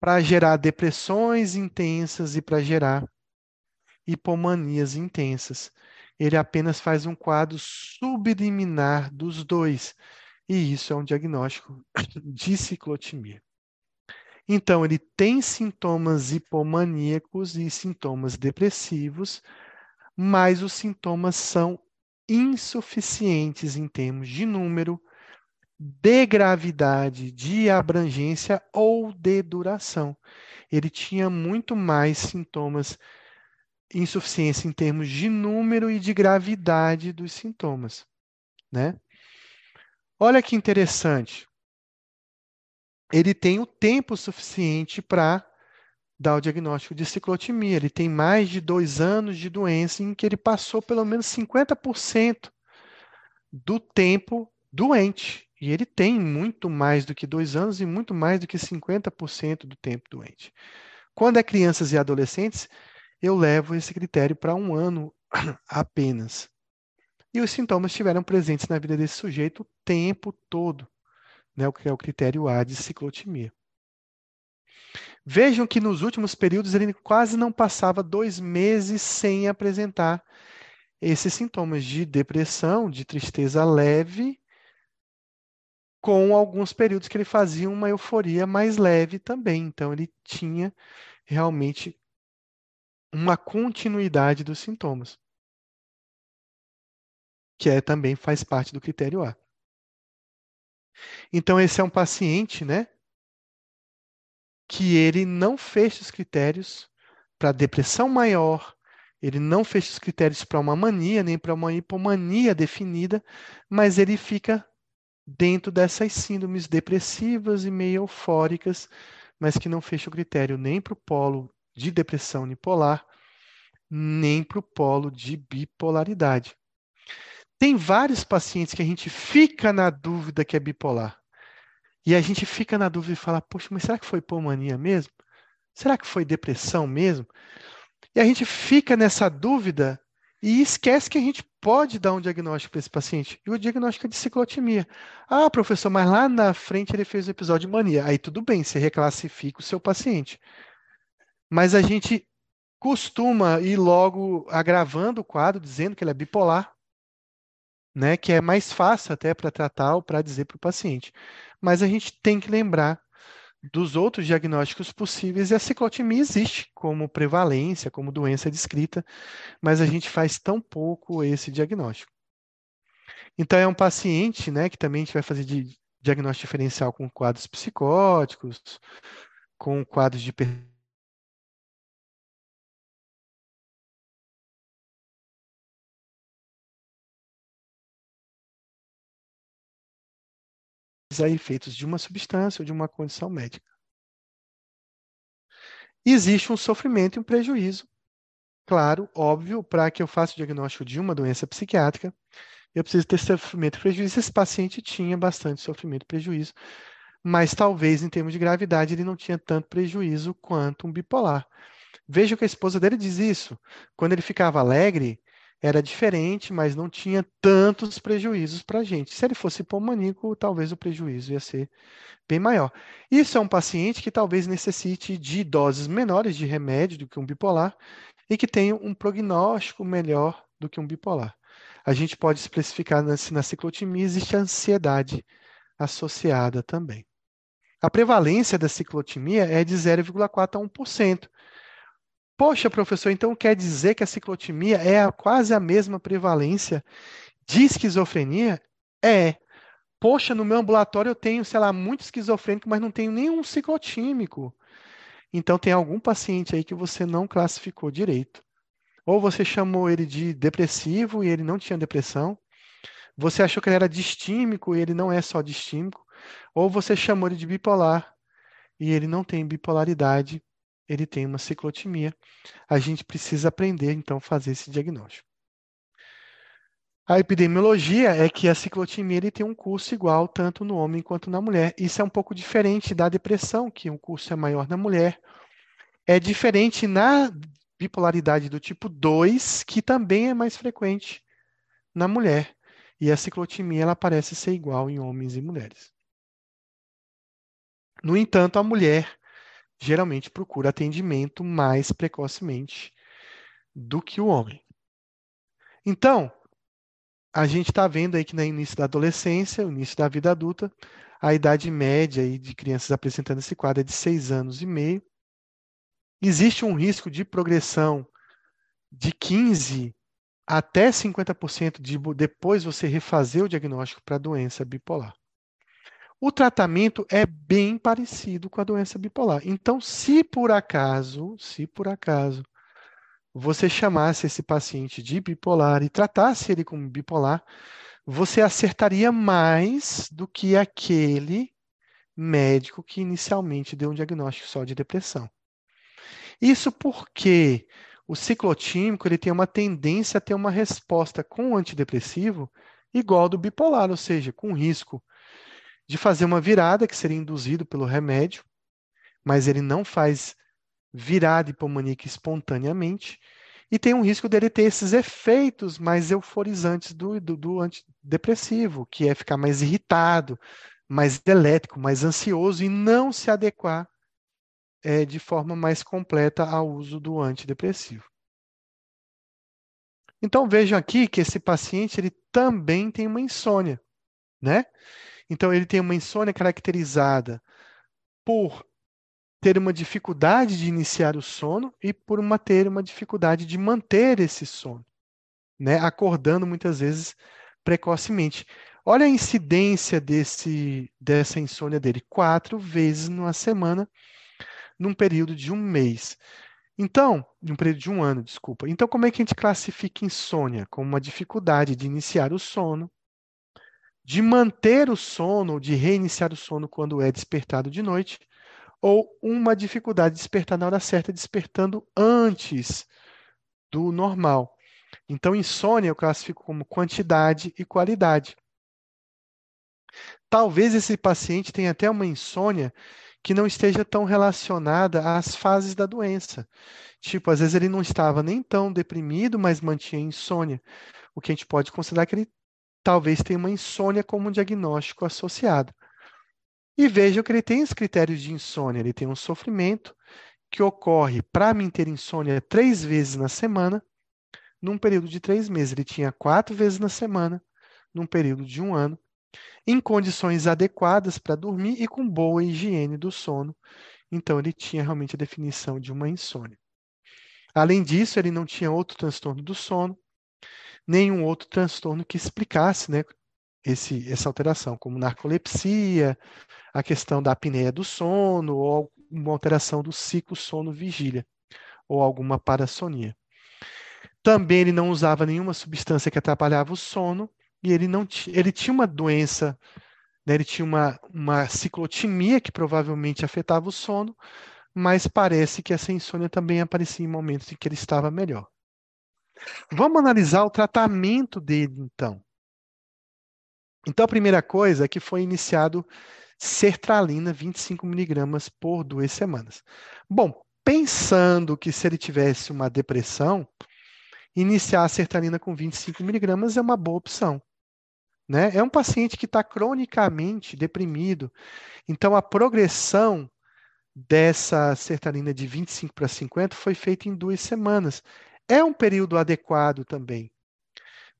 para gerar depressões intensas e para gerar hipomanias intensas. Ele apenas faz um quadro subliminar dos dois, e isso é um diagnóstico de ciclotimia. Então, ele tem sintomas hipomaníacos e sintomas depressivos, mas os sintomas são insuficientes em termos de número, de gravidade, de abrangência ou de duração. Ele tinha muito mais sintomas insuficiência em termos de número e de gravidade dos sintomas, né? Olha que interessante. Ele tem o tempo suficiente para dar o diagnóstico de ciclotimia. Ele tem mais de dois anos de doença em que ele passou pelo menos 50% do tempo doente. E ele tem muito mais do que dois anos e muito mais do que 50% do tempo doente. Quando é crianças e adolescentes, eu levo esse critério para um ano apenas. E os sintomas estiveram presentes na vida desse sujeito o tempo todo, né, o que é o critério A de ciclotimia. Vejam que nos últimos períodos ele quase não passava dois meses sem apresentar esses sintomas de depressão, de tristeza leve, com alguns períodos que ele fazia uma euforia mais leve também. Então, ele tinha realmente uma continuidade dos sintomas, que é, também faz parte do critério A. Então, esse é um paciente, né, que ele não fecha os critérios para depressão maior, ele não fecha os critérios para uma mania, nem para uma hipomania definida, mas ele fica dentro dessas síndromes depressivas e meio eufóricas, mas que não fecha o critério nem para o polo de depressão unipolar, nem para o polo de bipolaridade. Tem vários pacientes que a gente fica na dúvida que é bipolar. E a gente fica na dúvida e fala, poxa, mas será que foi pulmonia mesmo? Será que foi depressão mesmo? E a gente fica nessa dúvida e esquece que a gente pode dar um diagnóstico para esse paciente. E o diagnóstico é de ciclotimia. Ah, professor, mas lá na frente ele fez o episódio de mania. Aí tudo bem, você reclassifica o seu paciente. Mas a gente costuma ir logo agravando o quadro, dizendo que ele é bipolar. Né, que é mais fácil até para tratar ou para dizer para o paciente. Mas a gente tem que lembrar dos outros diagnósticos possíveis e a ciclotimia existe como prevalência, como doença descrita, mas a gente faz tão pouco esse diagnóstico. Então é um paciente, né, que também a gente vai fazer de diagnóstico diferencial com quadros psicóticos, com quadros de a efeitos de uma substância ou de uma condição médica. Existe um sofrimento e um prejuízo, claro, óbvio, para que eu faça o diagnóstico de uma doença psiquiátrica, eu preciso ter sofrimento e prejuízo. Esse paciente tinha bastante sofrimento e prejuízo, mas talvez em termos de gravidade ele não tinha tanto prejuízo quanto um bipolar. Veja que a esposa dele diz isso. Quando ele ficava alegre, era diferente, mas não tinha tantos prejuízos para a gente. Se ele fosse hipomaníaco, talvez o prejuízo ia ser bem maior. Isso é um paciente que talvez necessite de doses menores de remédio do que um bipolar e que tenha um prognóstico melhor do que um bipolar. A gente pode especificar na, na ciclotimia existe ansiedade associada também. A prevalência da ciclotimia é de 0,4 a 1%. Poxa, professor, então quer dizer que a ciclotimia é a, quase a mesma prevalência de esquizofrenia? É. Poxa, no meu ambulatório eu tenho, sei lá, muito esquizofrênico, mas não tenho nenhum ciclotímico. Então tem algum paciente aí que você não classificou direito. Ou você chamou ele de depressivo e ele não tinha depressão. Você achou que ele era distímico e ele não é só distímico. Ou você chamou ele de bipolar e ele não tem bipolaridade ele tem uma ciclotimia. A gente precisa aprender, então, a fazer esse diagnóstico. A epidemiologia é que a ciclotimia ele tem um curso igual tanto no homem quanto na mulher. Isso é um pouco diferente da depressão, que um curso é maior na mulher. É diferente na bipolaridade do tipo 2, que também é mais frequente na mulher. E a ciclotimia ela parece ser igual em homens e mulheres. No entanto, a mulher geralmente procura atendimento mais precocemente do que o homem. Então, a gente está vendo aí que no início da adolescência, no início da vida adulta, a idade média aí de crianças apresentando esse quadro é de 6 anos e meio. Existe um risco de progressão de 15 até 50% de depois você refazer o diagnóstico para doença bipolar. O tratamento é bem parecido com a doença bipolar. Então, se por acaso, se por acaso você chamasse esse paciente de bipolar e tratasse ele como bipolar, você acertaria mais do que aquele médico que inicialmente deu um diagnóstico só de depressão. Isso porque o ciclotímico ele tem uma tendência a ter uma resposta com o antidepressivo igual ao do bipolar, ou seja, com risco de fazer uma virada, que seria induzido pelo remédio, mas ele não faz virada hipomaníaca espontaneamente, e tem um risco dele ter esses efeitos mais euforizantes do, do, do antidepressivo, que é ficar mais irritado, mais elétrico, mais ansioso e não se adequar é, de forma mais completa ao uso do antidepressivo. Então vejam aqui que esse paciente ele também tem uma insônia, né? Então, ele tem uma insônia caracterizada por ter uma dificuldade de iniciar o sono e por uma ter uma dificuldade de manter esse sono, né? Acordando muitas vezes precocemente. Olha a incidência desse, dessa insônia dele, quatro vezes numa semana, num período de um mês. Então, num período de um ano, desculpa. Então, como é que a gente classifica insônia? Como uma dificuldade de iniciar o sono, de manter o sono, de reiniciar o sono quando é despertado de noite, ou uma dificuldade de despertar na hora certa, despertando antes do normal. Então, insônia eu classifico como quantidade e qualidade. Talvez esse paciente tenha até uma insônia que não esteja tão relacionada às fases da doença. Tipo, às vezes ele não estava nem tão deprimido, mas mantinha insônia. O que a gente pode considerar que ele talvez tenha uma insônia como diagnóstico associado. E vejam que ele tem os critérios de insônia. Ele tem um sofrimento que ocorre para mim ter insônia três vezes na semana, num período de três meses. Ele tinha quatro vezes na semana num período de um ano, em condições adequadas para dormir e com boa higiene do sono. Então, ele tinha realmente a definição de uma insônia. Além disso, ele não tinha outro transtorno do sono, nenhum outro transtorno que explicasse né, esse, essa alteração, como narcolepsia, a questão da apneia do sono, ou uma alteração do ciclo sono-vigília, ou alguma parassonia. Também ele não usava nenhuma substância que atrapalhava o sono, e ele não ele tinha uma doença, né, ele tinha uma, uma ciclotimia que provavelmente afetava o sono, mas parece que essa insônia também aparecia em momentos em que ele estava melhor. Vamos analisar o tratamento dele, então. Então, a primeira coisa é que foi iniciado sertralina 25 miligramas por duas semanas. Bom, pensando que se ele tivesse uma depressão, iniciar a sertralina com 25 miligramas é uma boa opção. Né? É um paciente que está cronicamente deprimido, então a progressão dessa sertralina de 25 para 50 foi feita em duas semanas. É um período adequado também.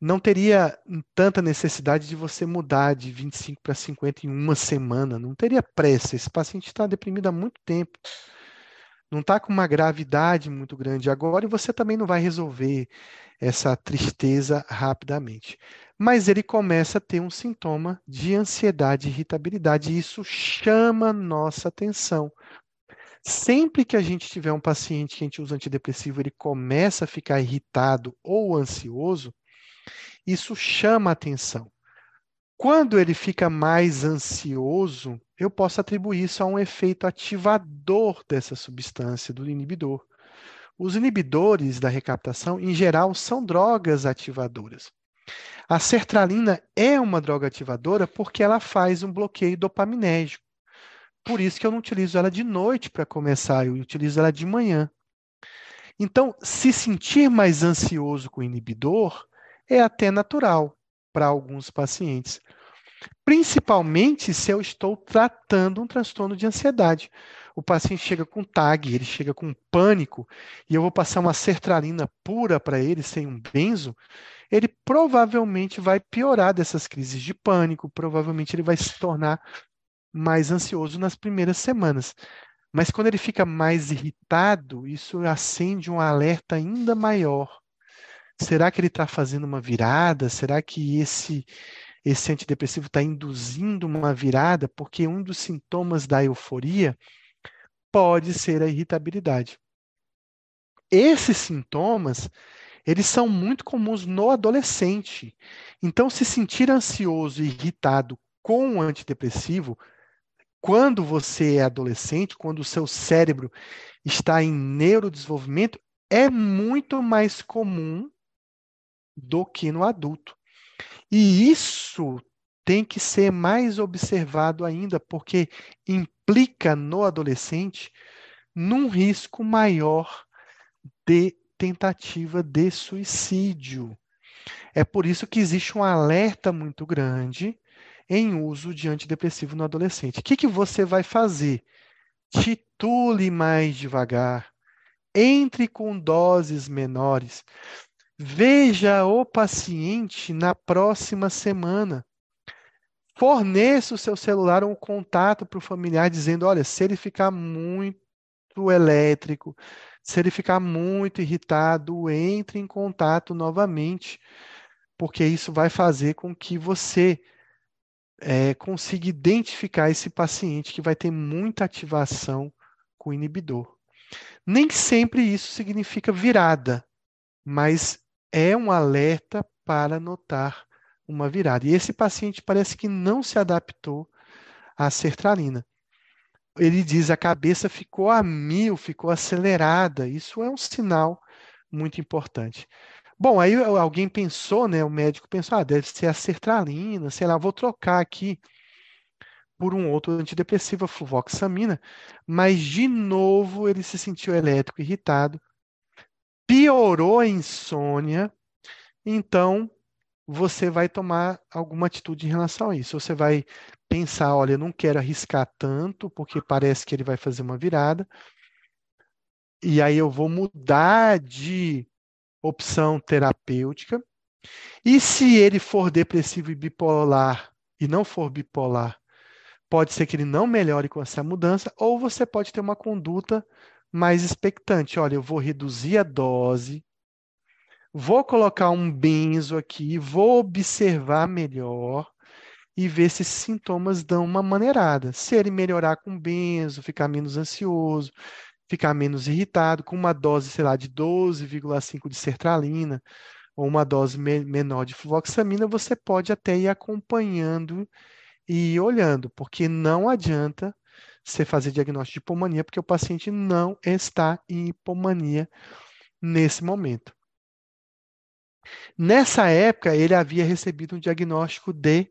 Não teria tanta necessidade de você mudar de 25 para 50 em uma semana. Não teria pressa. Esse paciente está deprimido há muito tempo. Não está com uma gravidade muito grande agora e você também não vai resolver essa tristeza rapidamente. Mas ele começa a ter um sintoma de ansiedade e irritabilidade, e isso chama nossa atenção. Sempre que a gente tiver um paciente que a gente usa antidepressivo, ele começa a ficar irritado ou ansioso, isso chama atenção. Quando ele fica mais ansioso, eu posso atribuir isso a um efeito ativador dessa substância, do inibidor. Os inibidores da recaptação, em geral, são drogas ativadoras. A sertralina é uma droga ativadora porque ela faz um bloqueio dopaminérgico. Por isso que eu não utilizo ela de noite para começar, eu utilizo ela de manhã. Então, se sentir mais ansioso com o inibidor é até natural para alguns pacientes. Principalmente se eu estou tratando um transtorno de ansiedade o paciente chega com TAG, ele chega com pânico, e eu vou passar uma sertralina pura para ele, sem um benzo, ele provavelmente vai piorar dessas crises de pânico, provavelmente ele vai se tornar mais ansioso nas primeiras semanas. Mas quando ele fica mais irritado, isso acende um alerta ainda maior. Será que ele está fazendo uma virada? Será que esse esse antidepressivo está induzindo uma virada? Porque um dos sintomas da euforia pode ser a irritabilidade. Esses sintomas, eles são muito comuns no adolescente. Então, se sentir ansioso e irritado com o antidepressivo, quando você é adolescente, quando o seu cérebro está em neurodesenvolvimento, é muito mais comum do que no adulto. E isso tem que ser mais observado ainda, porque implica no adolescente num risco maior de tentativa de suicídio. É por isso que existe um alerta muito grande em uso de antidepressivo no adolescente. O que, que você vai fazer? Titule mais devagar, entre com doses menores. Veja o paciente na próxima semana forneça o seu celular um contato para o familiar dizendo: olha, se ele ficar muito elétrico, se ele ficar muito irritado, entre em contato novamente, porque isso vai fazer com que você é, consiga identificar esse paciente que vai ter muita ativação com o inibidor. Nem sempre isso significa virada, mas é um alerta para notar uma virada. E esse paciente parece que não se adaptou à sertralina. Ele diz a cabeça ficou a mil, ficou acelerada. Isso é um sinal muito importante. Bom, aí alguém pensou, né? O médico pensou, ah, deve ser a sertralina, sei lá, vou trocar aqui por um outro antidepressivo, a fluvoxamina, mas de novo ele se sentiu elétrico, irritado, piorou a insônia, então você vai tomar alguma atitude em relação a isso. Você vai pensar, olha, não quero arriscar tanto, porque parece que ele vai fazer uma virada. E aí eu vou mudar de opção terapêutica. E se ele for depressivo e bipolar e não for bipolar, pode ser que ele não melhore com essa mudança, ou você pode ter uma conduta mais expectante. Olha, eu vou reduzir a dose, vou colocar um benzo aqui, vou observar melhor e ver se esses sintomas dão uma maneirada. Se ele melhorar com benzo, ficar menos ansioso, ficar menos irritado, com uma dose, sei lá, de 12,5 de sertralina ou uma dose me menor de fluvoxamina, você pode até ir acompanhando e olhando, porque não adianta você fazer diagnóstico de hipomania, porque o paciente não está em hipomania nesse momento. Nessa época, ele havia recebido um diagnóstico de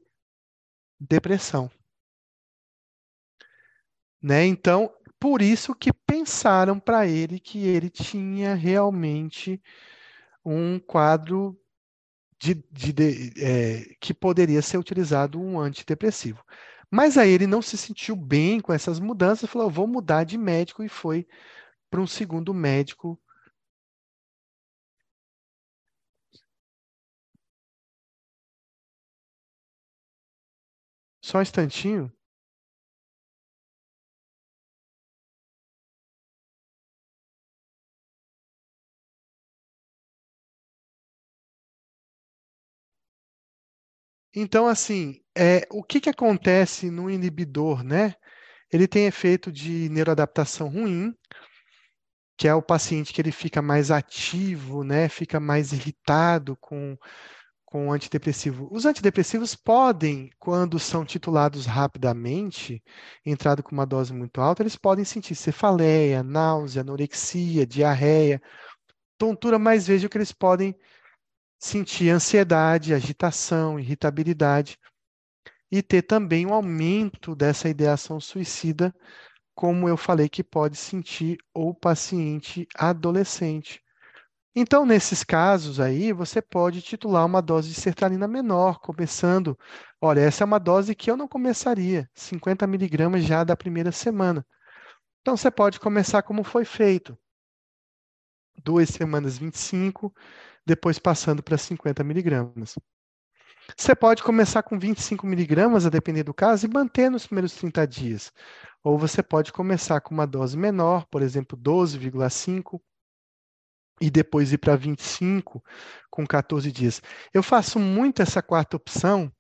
depressão. Né? Então, por isso que pensaram para ele que ele tinha realmente um quadro de, de, de é, que poderia ser utilizado um antidepressivo. Mas aí ele não se sentiu bem com essas mudanças, falou: vou mudar de médico e foi para um segundo médico. Só um instantinho. Então, assim, é, o que, que acontece no inibidor, né? Ele tem efeito de neuroadaptação ruim, que é o paciente que ele fica mais ativo, né? Fica mais irritado com, com antidepressivo. Os antidepressivos podem, quando são titulados rapidamente, entrado com uma dose muito alta, eles podem sentir cefaleia, náusea, anorexia, diarreia, tontura, mas veja que eles podem sentir ansiedade, agitação, irritabilidade e ter também um aumento dessa ideação suicida, como eu falei que pode sentir o paciente adolescente. Então, nesses casos aí, você pode titular uma dose de sertralina menor, começando. Olha, essa é uma dose que eu não começaria, 50 miligramas já da primeira semana. Então, você pode começar como foi feito. Duas semanas 25, depois passando para 50 miligramas. Você pode começar com 25 miligramas, a depender do caso, e manter nos primeiros 30 dias. Ou você pode começar com uma dose menor, por exemplo, 12,5, e depois ir para 25 com 14 dias. Eu faço muito essa quarta opção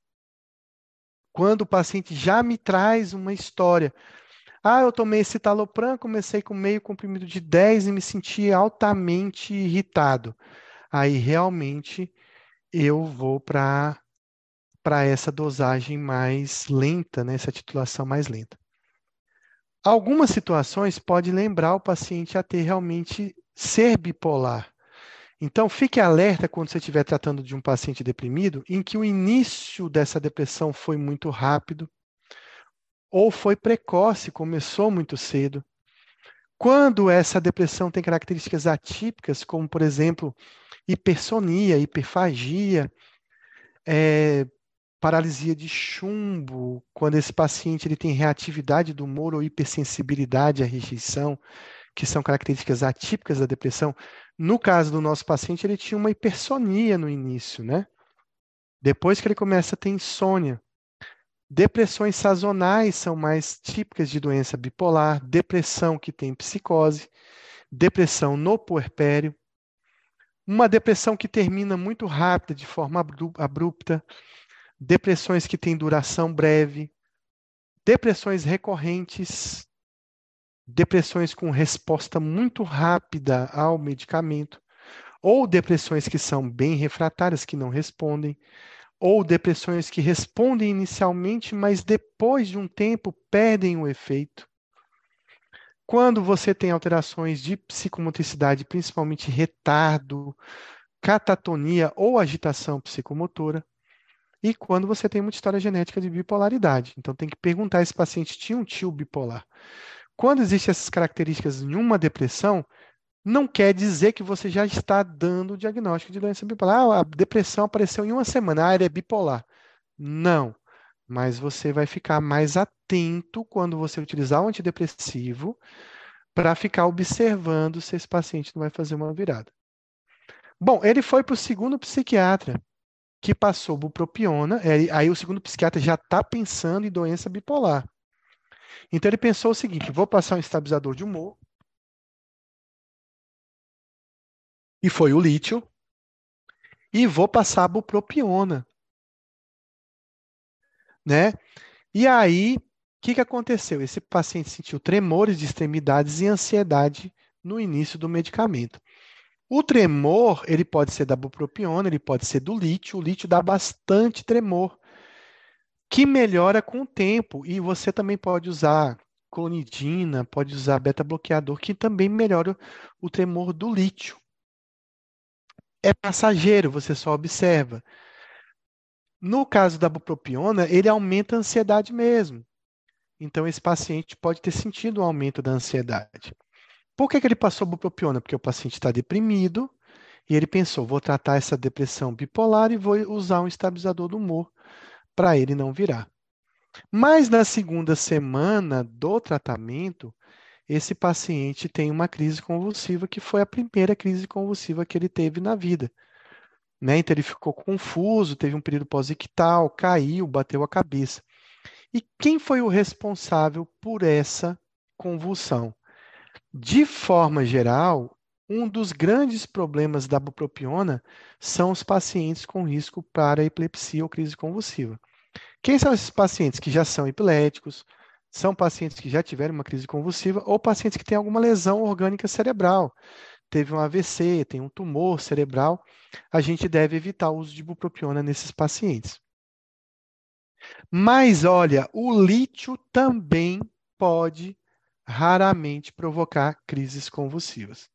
quando o paciente já me traz uma história. Ah, eu tomei esse talopram, comecei com meio comprimido de 10 e me senti altamente irritado aí realmente eu vou para para essa dosagem mais lenta, né, essa titulação mais lenta. Algumas situações podem lembrar o paciente a ter realmente ser bipolar. Então, fique alerta quando você estiver tratando de um paciente deprimido, em que o início dessa depressão foi muito rápido, ou foi precoce, começou muito cedo. Quando essa depressão tem características atípicas, como, por exemplo, hipersonia, hiperfagia, é, paralisia de chumbo, quando esse paciente ele tem reatividade do humor ou hipersensibilidade à rejeição, que são características atípicas da depressão. No caso do nosso paciente, ele tinha uma hipersonia no início, né? Depois que ele começa a ter insônia. Depressões sazonais são mais típicas de doença bipolar, depressão que tem psicose, depressão no puerpério, uma depressão que termina muito rápida, de forma abrupta, depressões que têm duração breve, depressões recorrentes, depressões com resposta muito rápida ao medicamento, ou depressões que são bem refratárias, que não respondem, ou depressões que respondem inicialmente, mas depois de um tempo perdem o efeito. Quando você tem alterações de psicomotricidade, principalmente retardo, catatonia ou agitação psicomotora, e quando você tem muita história genética de bipolaridade. Então tem que perguntar se esse paciente tinha um tio bipolar. Quando existem essas características em uma depressão, não quer dizer que você já está dando o diagnóstico de doença bipolar. Ah, a depressão apareceu em uma semana, ah, ele é bipolar. Não. Mas você vai ficar mais atento quando você utilizar o antidepressivo para ficar observando se esse paciente não vai fazer uma virada. Bom, ele foi para o segundo psiquiatra. que passou bupropiona, é, aí o segundo psiquiatra já está pensando em doença bipolar. Então ele pensou o seguinte: vou passar um estabilizador de humor. E foi o lítio. E vou passar a bupropiona. Né? E aí, o que, que aconteceu? Esse paciente sentiu tremores de extremidades e ansiedade no início do medicamento. O tremor, ele pode ser da bupropiona, ele pode ser do lítio. O lítio dá bastante tremor, que melhora com o tempo. E você também pode usar clonidina, pode usar beta-bloqueador, que também melhora o tremor do lítio. É passageiro, você só observa. No caso da bupropiona, ele aumenta a ansiedade mesmo. Então, esse paciente pode ter sentido um aumento da ansiedade. Por que, que ele passou bupropiona? Porque o paciente está deprimido e ele pensou, vou tratar essa depressão bipolar e vou usar um estabilizador do humor para ele não virar. Mas na segunda semana do tratamento, esse paciente tem uma crise convulsiva que foi a primeira crise convulsiva que ele teve na vida. Né? Então ele ficou confuso, teve um período pós-ictal, caiu, bateu a cabeça. E quem foi o responsável por essa convulsão? De forma geral, um dos grandes problemas da bupropiona são os pacientes com risco para epilepsia ou crise convulsiva. Quem são esses pacientes que já são epiléticos, são pacientes que já tiveram uma crise convulsiva ou pacientes que têm alguma lesão orgânica cerebral, teve um AVC, tem um tumor cerebral, a gente deve evitar o uso de bupropiona nesses pacientes. Mas olha, o lítio também pode raramente provocar crises convulsivas.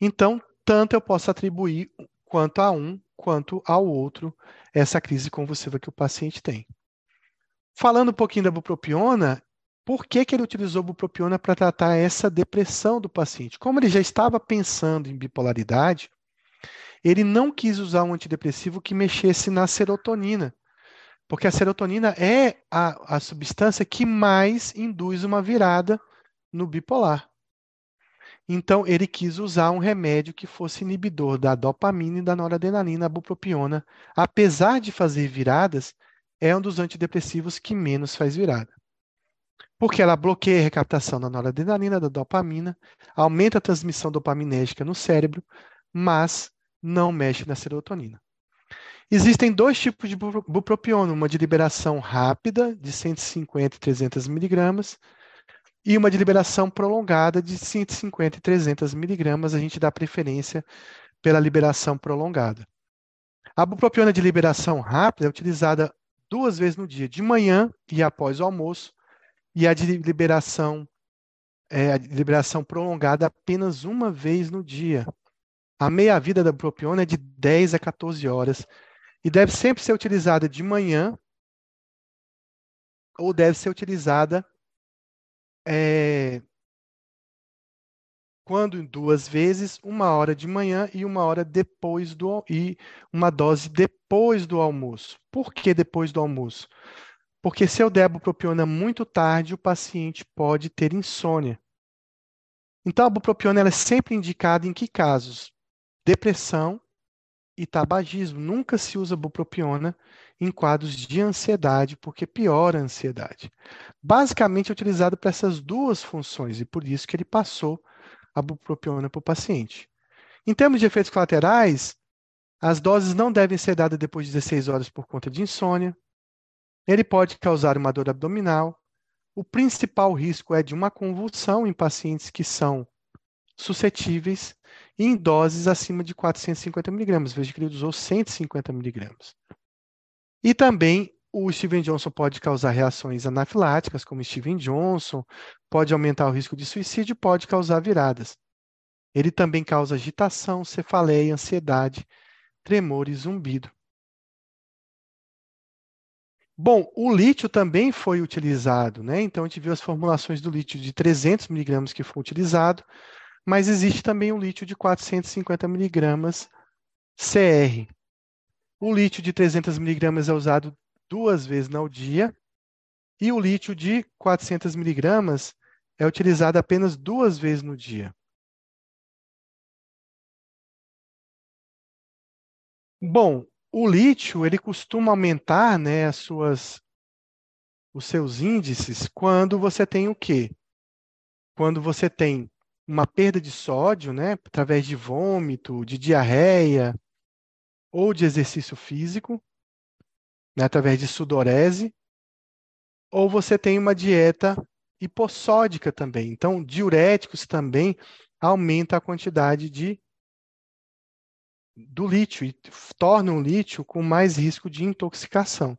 Então, tanto eu posso atribuir quanto a um quanto ao outro essa crise convulsiva que o paciente tem. Falando um pouquinho da bupropiona, por que, que ele utilizou bupropiona para tratar essa depressão do paciente? Como ele já estava pensando em bipolaridade, ele não quis usar um antidepressivo que mexesse na serotonina, porque a serotonina é a, a substância que mais induz uma virada no bipolar. Então, ele quis usar um remédio que fosse inibidor da dopamina e da noradrenalina, a bupropiona. Apesar de fazer viradas, é um dos antidepressivos que menos faz virada. Porque ela bloqueia a recaptação da noradrenalina, da dopamina, aumenta a transmissão dopaminérgica no cérebro, mas não mexe na serotonina. Existem dois tipos de bupropiona, uma de liberação rápida, de 150 e 300 miligramas, e uma de liberação prolongada de 150 e 300 miligramas. A gente dá preferência pela liberação prolongada. A bupropiona de liberação rápida é utilizada duas vezes no dia, de manhã e após o almoço, e a de liberação, é, a liberação prolongada apenas uma vez no dia. A meia-vida da bupropiona é de 10 a 14 horas e deve sempre ser utilizada de manhã ou deve ser utilizada é, quando duas vezes, uma hora de manhã e uma hora depois do e uma dose depois do almoço. Por que depois do almoço? Porque se eu der bupropiona muito tarde, o paciente pode ter insônia. Então a bupropiona é sempre indicada em que casos? Depressão e tabagismo. Nunca se usa bupropiona em quadros de ansiedade, porque piora a ansiedade. Basicamente é utilizado para essas duas funções e por isso que ele passou a bupropiona para o paciente. Em termos de efeitos colaterais, as doses não devem ser dadas depois de 16 horas por conta de insônia. Ele pode causar uma dor abdominal. O principal risco é de uma convulsão em pacientes que são suscetíveis em doses acima de 450 miligramas. Veja que ele usou 150 miligramas. E também o Steven Johnson pode causar reações anafiláticas, como Steven Johnson, pode aumentar o risco de suicídio, pode causar viradas. Ele também causa agitação, cefaleia, ansiedade, tremor e zumbido. Bom, o lítio também foi utilizado, né? Então a gente viu as formulações do lítio de 300 miligramas que foi utilizado, mas existe também o lítio de 450 miligramas CR. O lítio de 300 miligramas é usado duas vezes no dia e o lítio de 400 miligramas é utilizado apenas duas vezes no dia. Bom, o lítio, ele costuma aumentar, né, as suas os seus índices quando você tem o quê? Quando você tem uma perda de sódio, né, através de vômito, de diarreia ou de exercício físico, né, através de sudorese, ou você tem uma dieta hipossódica também. Então, diuréticos também aumenta a quantidade de do lítio e tornam o lítio com mais risco de intoxicação.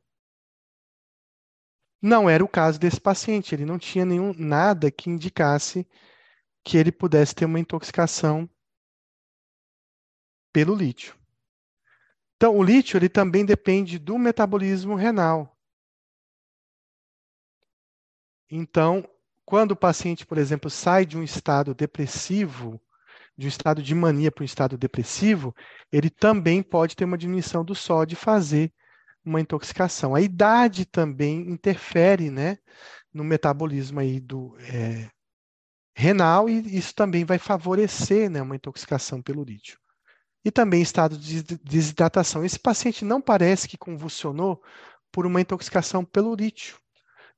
Não era o caso desse paciente, ele não tinha nenhum nada que indicasse que ele pudesse ter uma intoxicação pelo lítio. Então, o lítio ele também depende do metabolismo renal. Então, quando o paciente, por exemplo, sai de um estado depressivo, de um estado de mania para um estado depressivo, ele também pode ter uma diminuição do sódio e fazer uma intoxicação. A idade também interfere, né, no metabolismo aí do é, renal e isso também vai favorecer, né, uma intoxicação pelo lítio. E também estado de desidratação. Esse paciente não parece que convulsionou por uma intoxicação pelo lítio,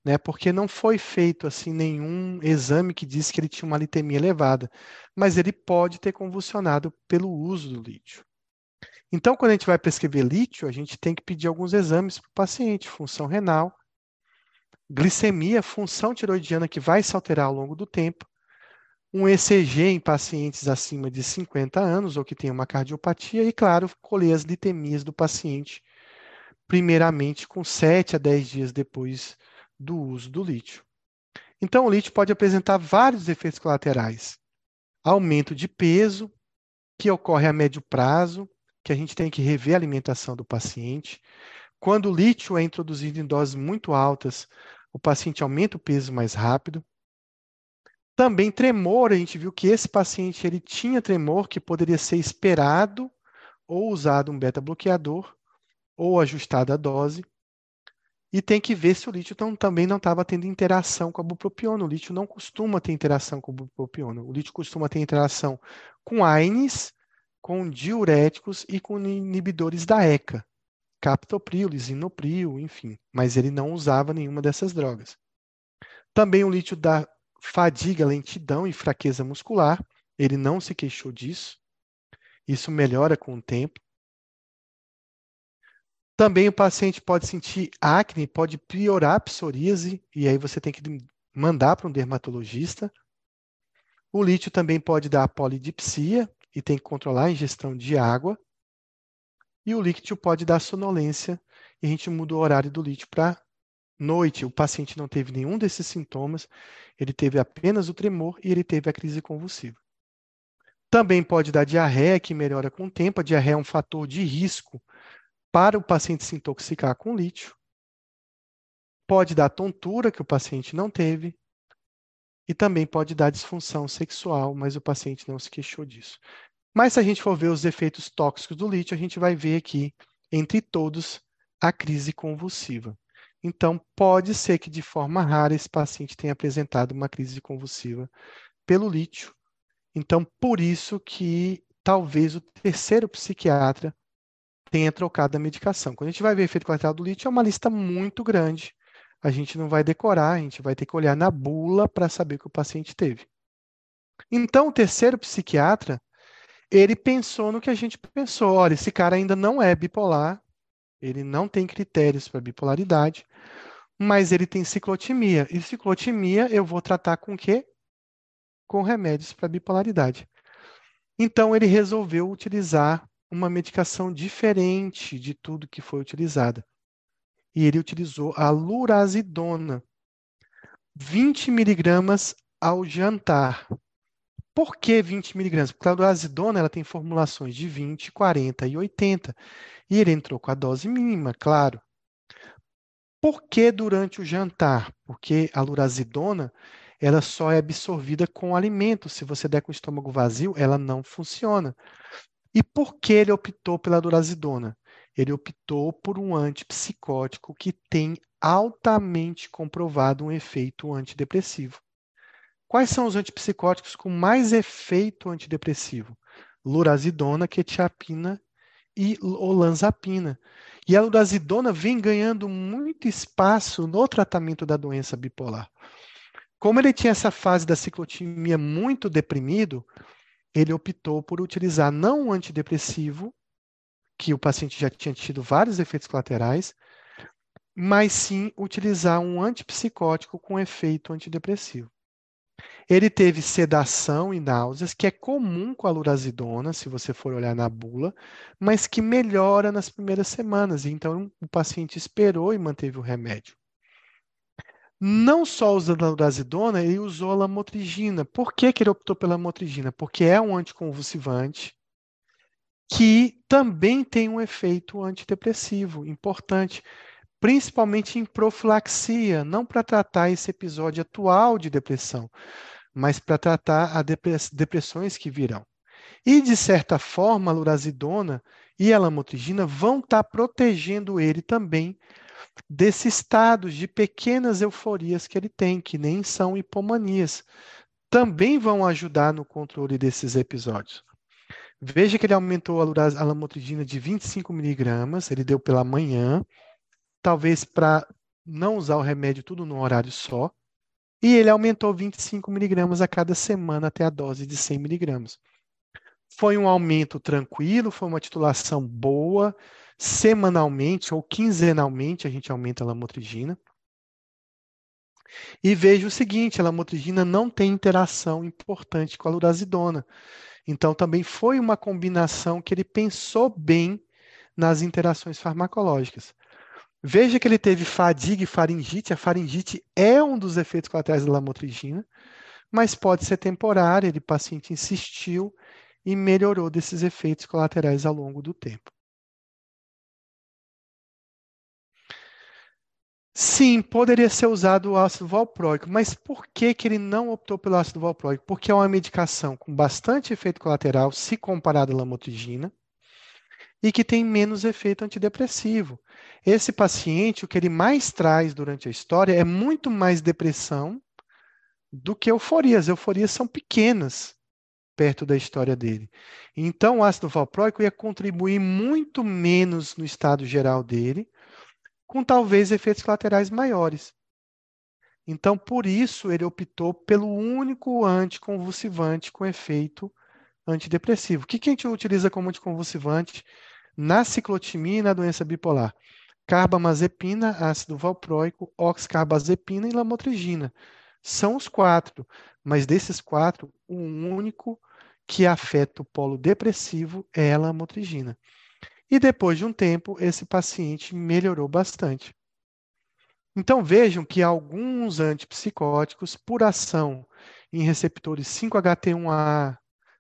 né, porque não foi feito assim nenhum exame que disse que ele tinha uma litemia elevada, mas ele pode ter convulsionado pelo uso do lítio. Então, quando a gente vai prescrever lítio, a gente tem que pedir alguns exames para o paciente: função renal, glicemia, função tiroidiana que vai se alterar ao longo do tempo, um ECG em pacientes acima de 50 anos ou que tem uma cardiopatia e, claro, colher as litemias do paciente, primeiramente com 7 a 10 dias depois do uso do lítio. Então, o lítio pode apresentar vários efeitos colaterais. Aumento de peso, que ocorre a médio prazo, que a gente tem que rever a alimentação do paciente. Quando o lítio é introduzido em doses muito altas, o paciente aumenta o peso mais rápido. Também tremor, a gente viu que esse paciente ele tinha tremor que poderia ser esperado ou usado um beta-bloqueador ou ajustada a dose. E tem que ver se o lítio então, também não estava tendo interação com a bupropiona. O lítio não costuma ter interação com a bupropiona. O lítio costuma ter interação com AINES com diuréticos e com inibidores da ECA, captopril, lisinopril, enfim, mas ele não usava nenhuma dessas drogas. Também o lítio da fadiga, lentidão e fraqueza muscular, ele não se queixou disso. Isso melhora com o tempo. Também o paciente pode sentir acne, pode piorar a psoríase, e aí você tem que mandar para um dermatologista. O lítio também pode dar polidipsia, e tem que controlar a ingestão de água. E o líquido pode dar sonolência e a gente muda o horário do lítio para noite. O paciente não teve nenhum desses sintomas, ele teve apenas o tremor e ele teve a crise convulsiva. Também pode dar diarreia, que melhora com o tempo. A diarreia é um fator de risco para o paciente se intoxicar com lítio. Pode dar tontura, que o paciente não teve. E também pode dar disfunção sexual, mas o paciente não se queixou disso. Mas se a gente for ver os efeitos tóxicos do lítio, a gente vai ver aqui, entre todos, a crise convulsiva. Então, pode ser que de forma rara esse paciente tenha apresentado uma crise convulsiva pelo lítio. Então, por isso que talvez o terceiro psiquiatra tenha trocado a medicação. Quando a gente vai ver efeito colateral do lítio, é uma lista muito grande. A gente não vai decorar, a gente vai ter que olhar na bula para saber o que o paciente teve. Então, o terceiro psiquiatra ele pensou no que a gente pensou. Olha, esse cara ainda não é bipolar, ele não tem critérios para bipolaridade, mas ele tem ciclotimia. E ciclotimia eu vou tratar com o quê? Com remédios para bipolaridade. Então ele resolveu utilizar uma medicação diferente de tudo que foi utilizada. E ele utilizou a lurazidona, 20 miligramas ao jantar. Por que 20 miligramas? Porque a durazidona ela tem formulações de 20, 40 e 80. E ele entrou com a dose mínima, claro. Por que durante o jantar? Porque a lurazidona ela só é absorvida com alimento. Se você der com o estômago vazio, ela não funciona. E por que ele optou pela durazidona? Ele optou por um antipsicótico que tem altamente comprovado um efeito antidepressivo. Quais são os antipsicóticos com mais efeito antidepressivo? Lurazidona, quetiapina e olanzapina. E a lurazidona vem ganhando muito espaço no tratamento da doença bipolar. Como ele tinha essa fase da ciclotimia muito deprimido, ele optou por utilizar não um antidepressivo, que o paciente já tinha tido vários efeitos colaterais, mas sim utilizar um antipsicótico com efeito antidepressivo. Ele teve sedação e náuseas, que é comum com a lurazidona, se você for olhar na bula, mas que melhora nas primeiras semanas. Então, o paciente esperou e manteve o remédio. Não só usando a lurazidona, ele usou a lamotrigina. Por que, que ele optou pela lamotrigina? Porque é um anticonvulsivante que também tem um efeito antidepressivo importante, principalmente em profilaxia, não para tratar esse episódio atual de depressão, mas para tratar as depressões que virão. E, de certa forma, a lurazidona e a lamotrigina vão estar tá protegendo ele também desses estados de pequenas euforias que ele tem, que nem são hipomanias. Também vão ajudar no controle desses episódios. Veja que ele aumentou a, lamotrigina de 25 miligramas, ele deu pela manhã, talvez para não usar o remédio tudo num horário só, e ele aumentou 25 miligramas a cada semana até a dose de 100 miligramas. Foi um aumento tranquilo, foi uma titulação boa, semanalmente ou quinzenalmente a gente aumenta a lamotrigina. E veja o seguinte, a lamotrigina não tem interação importante com a lurazidona. Então também foi uma combinação que ele pensou bem nas interações farmacológicas. Veja que ele teve fadiga e faringite. A faringite é um dos efeitos colaterais da lamotrigina, mas pode ser temporária. Ele, paciente insistiu e melhorou desses efeitos colaterais ao longo do tempo. Sim, poderia ser usado o ácido valproico, mas por que, que ele não optou pelo ácido valproico? Porque é uma medicação com bastante efeito colateral, se comparado à lamotrigina, e que tem menos efeito antidepressivo. Esse paciente, o que ele mais traz durante a história é muito mais depressão do que euforia. As euforias são pequenas perto da história dele. Então, o ácido valproico ia contribuir muito menos no estado geral dele, com talvez efeitos colaterais maiores. Então, por isso, ele optou pelo único anticonvulsivante com efeito antidepressivo. O que, que a gente utiliza como anticonvulsivante na ciclotimia e na doença bipolar? Carbamazepina, ácido valproico, oxcarbazepina e lamotrigina. São os quatro, mas desses quatro, o único que afeta o polo depressivo é a lamotrigina. E depois de um tempo, esse paciente melhorou bastante. Então vejam que alguns antipsicóticos, por ação em receptores 5-HT1A,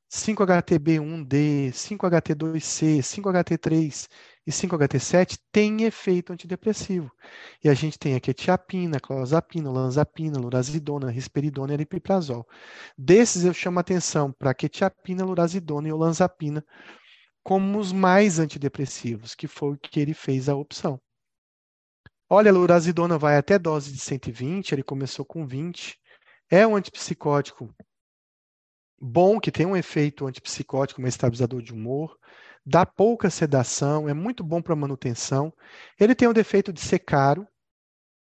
5-HTB1D, 5-HT2C, 5-HT3 e 5-HT7 têm efeito antidepressivo. E a gente tem a quetiapina, clozapina, lanzapina, lurazidona, risperidona e aripiprazol. Desses eu chamo a atenção para a quetiapina, lurazidona e olanzapina como os mais antidepressivos, que foi o que ele fez a opção. Olha, a lurazidona vai até dose de 120, ele começou com 20. É um antipsicótico bom, que tem um efeito antipsicótico, um estabilizador de humor, dá pouca sedação, é muito bom para manutenção. Ele tem o defeito de ser caro,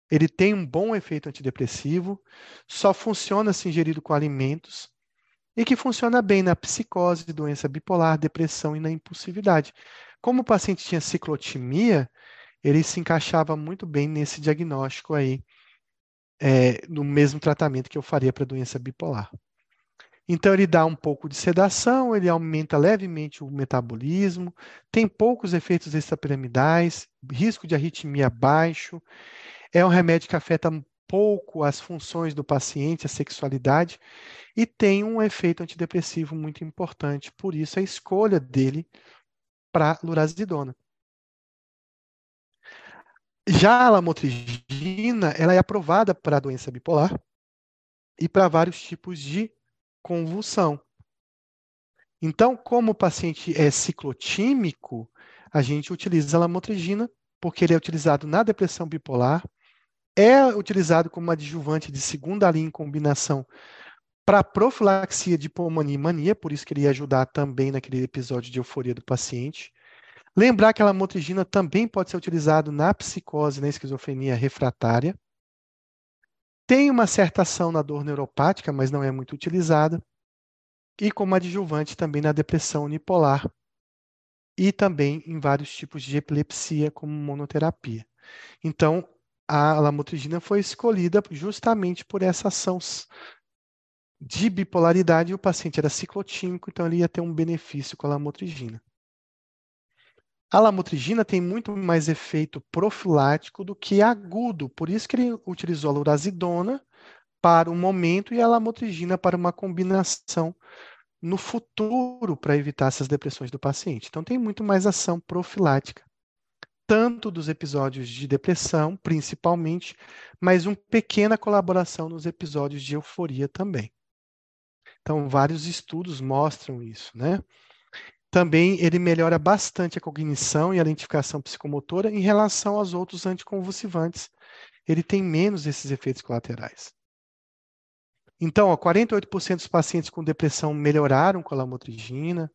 ele tem um bom efeito antidepressivo, só funciona se ingerido com alimentos e que funciona bem na psicose, doença bipolar, depressão e na impulsividade. Como o paciente tinha ciclotimia, ele se encaixava muito bem nesse diagnóstico aí, é, no mesmo tratamento que eu faria para doença bipolar. Então, ele dá um pouco de sedação, ele aumenta levemente o metabolismo, tem poucos efeitos extrapiramidais, risco de arritmia baixo, é um remédio que afeta pouco as funções do paciente, a sexualidade, e tem um efeito antidepressivo muito importante, por isso a escolha dele para lurazidona. Já a lamotrigina, ela é aprovada para a doença bipolar e para vários tipos de convulsão. Então, como o paciente é ciclotímico, a gente utiliza a lamotrigina, porque ele é utilizado na depressão bipolar, é utilizado como adjuvante de segunda linha em combinação para profilaxia de pulmonia e mania, por isso que ele ia ajudar também naquele episódio de euforia do paciente. Lembrar que a lamotrigina também pode ser utilizado na psicose, na esquizofrenia refratária. Tem uma certa ação na dor neuropática, mas não é muito utilizada. E como adjuvante também na depressão unipolar e também em vários tipos de epilepsia, como monoterapia. Então, a lamotrigina foi escolhida justamente por essa ação de bipolaridade. O paciente era ciclotímico, então ele ia ter um benefício com a lamotrigina. A lamotrigina tem muito mais efeito profilático do que agudo, por isso que ele utilizou a lurazidona para o momento e a lamotrigina para uma combinação no futuro para evitar essas depressões do paciente. Então tem muito mais ação profilática, tanto dos episódios de depressão, principalmente, mas uma pequena colaboração nos episódios de euforia também. Então vários estudos mostram isso, né? Também ele melhora bastante a cognição e a identificação psicomotora em relação aos outros anticonvulsivantes. Ele tem menos esses efeitos colaterais. Então, ó, 48% dos pacientes com depressão melhoraram com a lamotrigina.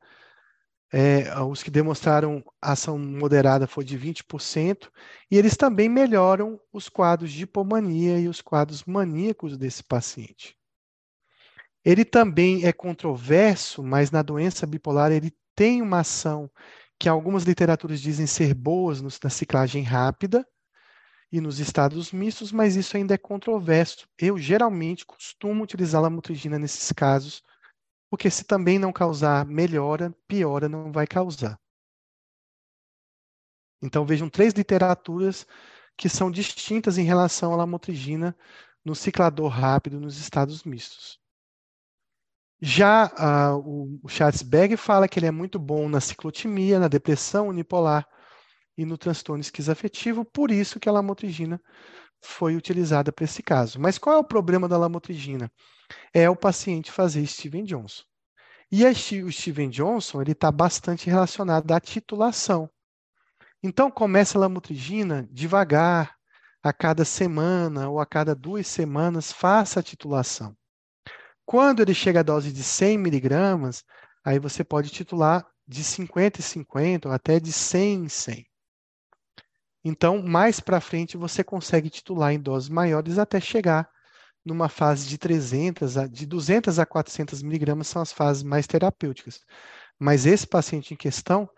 É, os que demonstraram ação moderada foi de 20%, e eles também melhoram os quadros de hipomania e os quadros maníacos desse paciente. Ele também é controverso, mas na doença bipolar ele tem uma ação que algumas literaturas dizem ser boas na ciclagem rápida e nos estados mistos, mas isso ainda é controverso. Eu geralmente costumo utilizar lamotrigina nesses casos, porque se também não causar melhora, piora não vai causar. Então vejam três literaturas que são distintas em relação à lamotrigina no ciclador rápido nos estados mistos. Já uh, o, o Schatzberg fala que ele é muito bom na ciclotimia, na depressão unipolar e no transtorno esquizoafetivo, por isso que a lamotrigina foi utilizada para esse caso. Mas qual é o problema da lamotrigina? É o paciente fazer Steven Johnson. E a, o Steven Johnson ele está bastante relacionado à titulação. Então começa a lamotrigina devagar, a cada semana ou a cada duas semanas, faça a titulação. Quando ele chega à dose de 100 miligramas, aí você pode titular de 50 em 50 ou até de 100 em 100. Então, mais para frente, você consegue titular em doses maiores até chegar numa fase de 300, a, de 200 a 400 miligramas são as fases mais terapêuticas. Mas esse paciente em questão,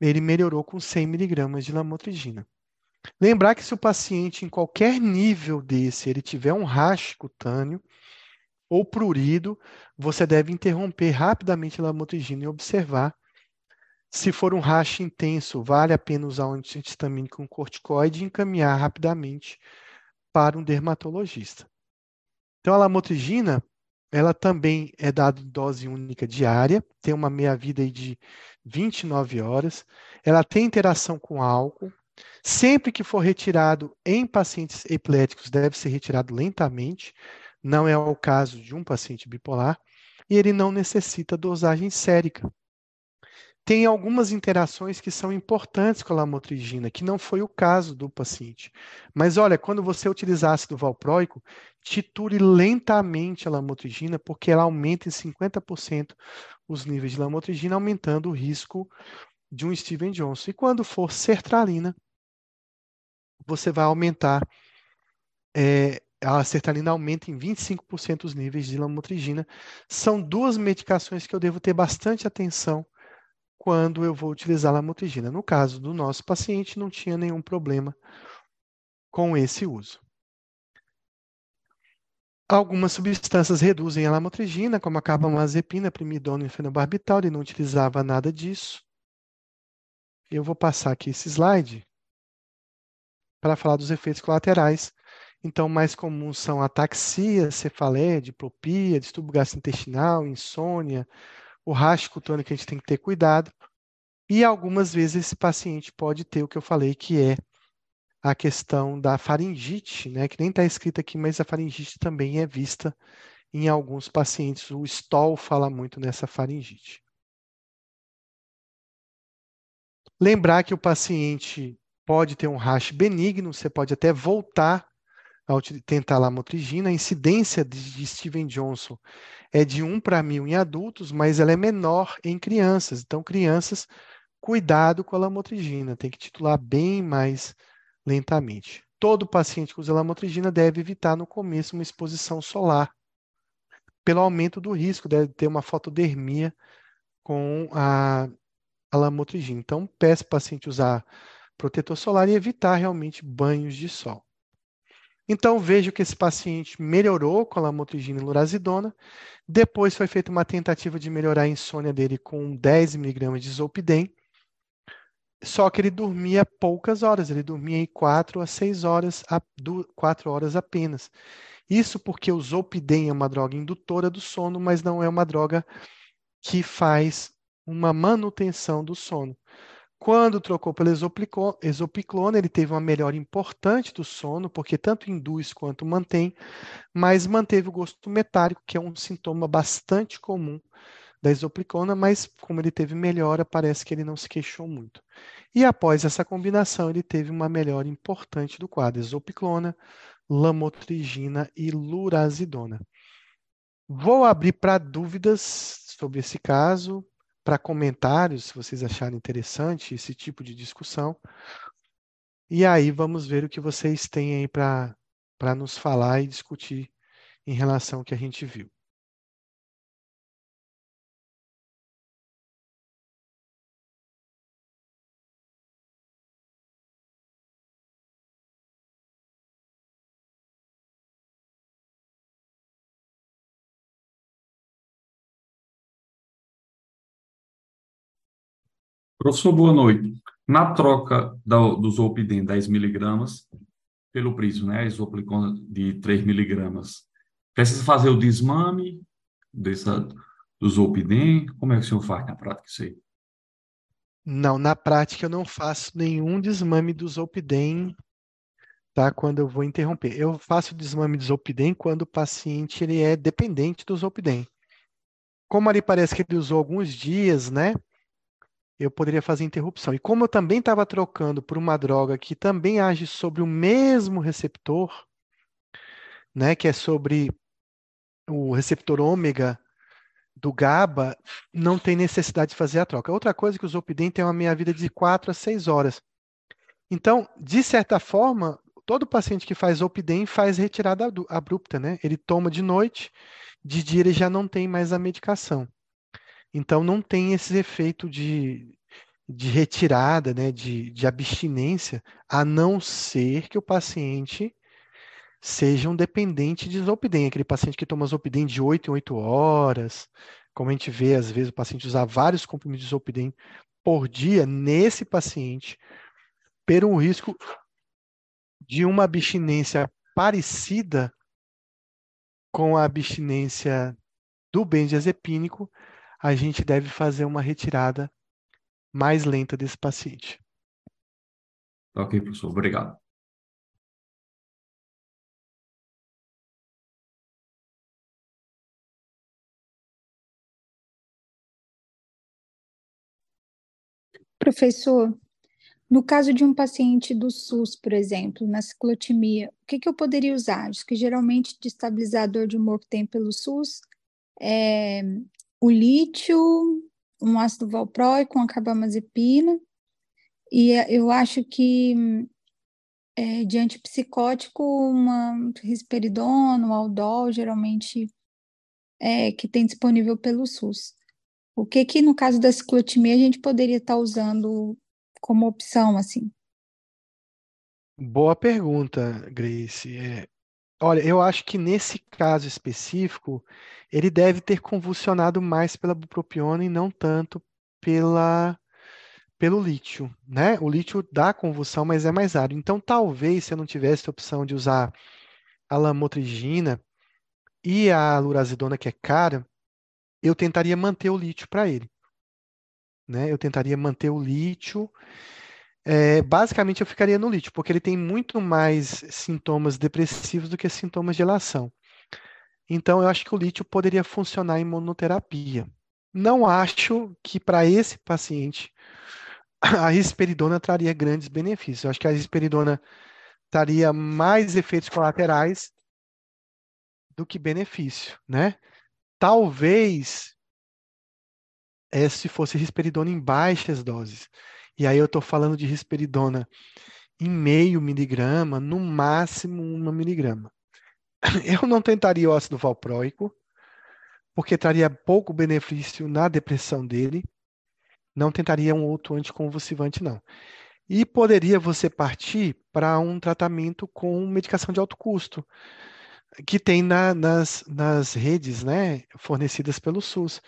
ele melhorou com 100 miligramas de lamotrigina. Lembrar que se o paciente em qualquer nível desse, ele tiver um rash cutâneo, ou prurido, você deve interromper rapidamente a lamotrigina e observar. Se for um racha intenso, vale a pena usar um antihistamínico com corticoide e encaminhar rapidamente para um dermatologista. Então, a lamotrigina, ela também é dada em dose única diária, tem uma meia-vida de 29 horas, ela tem interação com álcool, sempre que for retirado em pacientes epiléticos, deve ser retirado lentamente, não é o caso de um paciente bipolar, e ele não necessita dosagem sérica. Tem algumas interações que são importantes com a lamotrigina, que não foi o caso do paciente. Mas olha, quando você utilizar ácido valproico, titure lentamente a lamotrigina, porque ela aumenta em 50% os níveis de lamotrigina, aumentando o risco de um Steven Johnson. E quando for sertralina, você vai aumentar é, a sertralina aumenta em 25% os níveis de lamotrigina. São duas medicações que eu devo ter bastante atenção quando eu vou utilizar a lamotrigina. No caso do nosso paciente, não tinha nenhum problema com esse uso. Algumas substâncias reduzem a lamotrigina, como a carbamazepina, primidona e fenobarbital, ele não utilizava nada disso. Eu vou passar aqui esse slide para falar dos efeitos colaterais então, mais comuns são ataxia, cefaleia, diplopia, distúrbio gastrointestinal, insônia, o racho cutâneo que a gente tem que ter cuidado. E algumas vezes esse paciente pode ter o que eu falei, que é a questão da faringite, né, que nem está escrito aqui, mas a faringite também é vista em alguns pacientes. O Stoll fala muito nessa faringite. Lembrar que o paciente pode ter um rash benigno, você pode até voltar ao tentar lamotrigina, a incidência de Steven Johnson é de 1 para 1.000 em adultos, mas ela é menor em crianças. Então, crianças cuidado com a lamotrigina, tem que titular bem mais lentamente. Todo paciente que usa lamotrigina deve evitar no começo uma exposição solar, pelo aumento do risco, deve ter uma fotodermia com a, a lamotrigina. Então, peço o paciente usar protetor solar e evitar realmente banhos de sol. Então, vejo que esse paciente melhorou com a lamotrigina e lurazidona. Depois foi feita uma tentativa de melhorar a insônia dele com 10 miligramas de zolpidem. Só que ele dormia poucas horas, ele dormia em 4 a 6 horas, 4 horas apenas. Isso porque o zolpidem é uma droga indutora do sono, mas não é uma droga que faz uma manutenção do sono. Quando trocou pelo exopiclona, ele teve uma melhora importante do sono, porque tanto induz quanto mantém, mas manteve o gosto metálico, que é um sintoma bastante comum da exopiclona, mas como ele teve melhora, parece que ele não se queixou muito. E após essa combinação, ele teve uma melhora importante do quadro, exopiclona, lamotrigina e lurazidona. Vou abrir para dúvidas sobre esse caso para comentários, se vocês acharem interessante esse tipo de discussão. E aí vamos ver o que vocês têm aí para nos falar e discutir em relação ao que a gente viu. Professor, boa noite. Na troca do, do Zolpidem 10 miligramas pelo prisma, né, isoplicona de 3 miligramas, precisa fazer o desmame dessa, do Zolpidem? Como é que o senhor faz na prática isso aí? Não, na prática eu não faço nenhum desmame do Zolpidem, tá? Quando eu vou interromper. Eu faço desmame do Zolpidem quando o paciente ele é dependente do Zolpidem. Como ali parece que ele usou alguns dias, né? Eu poderia fazer interrupção. E como eu também estava trocando por uma droga que também age sobre o mesmo receptor, né, que é sobre o receptor ômega do GABA, não tem necessidade de fazer a troca. Outra coisa é que o Zolpidem tem uma meia-vida de 4 a 6 horas. Então, de certa forma, todo paciente que faz Zolpidem faz retirada abrupta, né? Ele toma de noite, de dia ele já não tem mais a medicação. Então, não tem esse efeito de, de retirada, né, de, de abstinência, a não ser que o paciente seja um dependente de Zolpidem, aquele paciente que toma Zolpidem de 8 em 8 horas, como a gente vê, às vezes, o paciente usar vários comprimidos de Zolpidem por dia, nesse paciente, per um risco de uma abstinência parecida com a abstinência do benzodiazepínico, a gente deve fazer uma retirada mais lenta desse paciente. Ok, professor. Obrigado. Professor, no caso de um paciente do SUS, por exemplo, na ciclotimia, o que, que eu poderia usar? Acho que geralmente de estabilizador de humor que tem pelo SUS é o lítio, um ácido valproico, uma carbamazepina, e eh, eu acho que é, de antipsicótico, uma risperidona, um aldol, geralmente é, que tem disponível pelo SUS. O que que no caso da ciclotimia a gente poderia estar tá usando como opção, assim? Boa pergunta, Grace. É, olha, eu acho que nesse caso específico, ele deve ter convulsionado mais pela bupropiona e não tanto pela pelo lítio, né? O lítio dá convulsão, mas é mais raro. Então, talvez se eu não tivesse a opção de usar a lamotrigina e a lurazidona, que é cara, eu tentaria manter o lítio para ele. Né? Eu tentaria manter o lítio. É, basicamente, eu ficaria no lítio, porque ele tem muito mais sintomas depressivos do que sintomas de elação. Então, eu acho que o lítio poderia funcionar em monoterapia. Não acho que para esse paciente a risperidona traria grandes benefícios. Eu acho que a risperidona traria mais efeitos colaterais do que benefício, né? Talvez é se fosse risperidona em baixas doses. E aí eu estou falando de risperidona em meio miligrama, no máximo uma miligrama. Eu não tentaria o ácido valproico, porque traria pouco benefício na depressão dele. Não tentaria um outro anticonvulsivante, não. E poderia você partir para um tratamento com medicação de alto custo, que tem na, nas, nas redes né, fornecidas pelo SUS.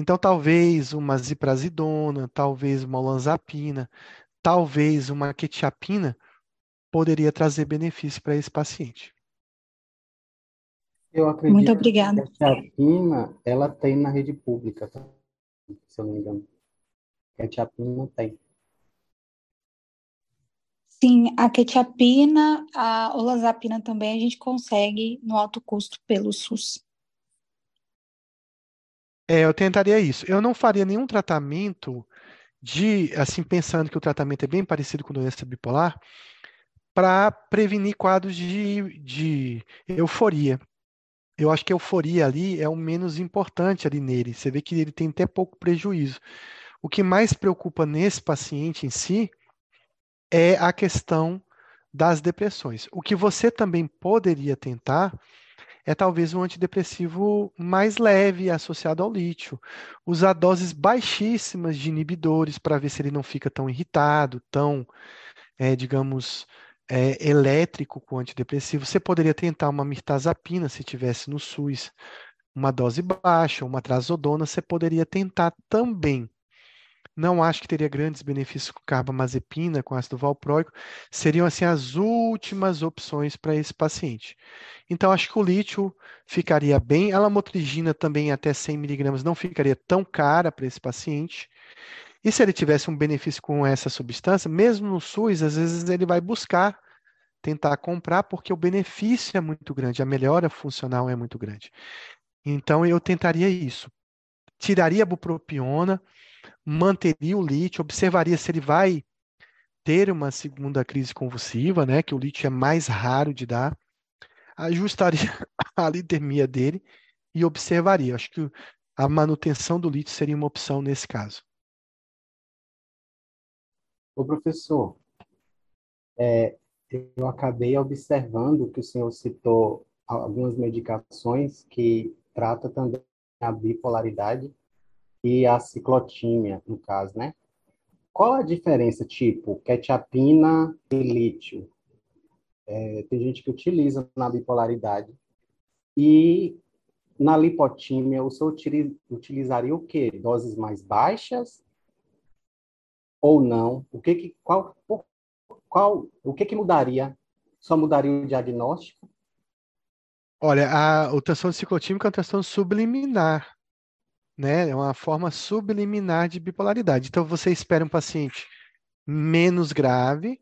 Então, talvez uma ziprasidona, talvez uma olanzapina, talvez uma quetiapina poderia trazer benefício para esse paciente. Eu acredito Muito obrigada. que a quetiapina, ela tem na rede pública, tá? se eu não me engano. A quetiapina tem. Sim, a quetiapina, a olanzapina também a gente consegue no alto custo pelo SUS. É, eu tentaria isso. Eu não faria nenhum tratamento de, assim, pensando que o tratamento é bem parecido com doença bipolar, para prevenir quadros de, de euforia. Eu acho que a euforia ali é o menos importante ali nele. Você vê que ele tem até pouco prejuízo. O que mais preocupa nesse paciente em si é a questão das depressões. O que você também poderia tentar é talvez um antidepressivo mais leve associado ao lítio. Usar doses baixíssimas de inibidores para ver se ele não fica tão irritado, tão, é, digamos, é, elétrico com antidepressivo. Você poderia tentar uma mirtazapina se tivesse no SUS, uma dose baixa, uma trazodona, você poderia tentar também. Não acho que teria grandes benefícios com carbamazepina, com ácido valproico. Seriam assim as últimas opções para esse paciente. Então acho que o lítio ficaria bem. A lamotrigina também até 100 miligramas não ficaria tão cara para esse paciente. E se ele tivesse um benefício com essa substância, mesmo no SUS, às vezes ele vai buscar tentar comprar porque o benefício é muito grande, a melhora funcional é muito grande. Então eu tentaria isso. Tiraria a bupropiona, manteria o lítio, observaria se ele vai ter uma segunda crise convulsiva, né, que o lítio é mais raro de dar, ajustaria a litemia dele e observaria. Acho que a manutenção do lítio seria uma opção nesse caso. Ô professor, é, eu acabei observando que o senhor citou algumas medicações que trata também a bipolaridade e a ciclotímia, no caso, né? Qual a diferença, tipo, quetiapina e lítio? É, tem gente que utiliza na bipolaridade. E na lipotímia, o senhor utilizaria o quê? Doses mais baixas ou não? O que que, qual, qual, o que que mudaria? Só mudaria o diagnóstico? Olha, a, o transtorno ciclotímico é um transtorno subliminar né? É uma forma subliminar de bipolaridade. Então, você espera um paciente menos grave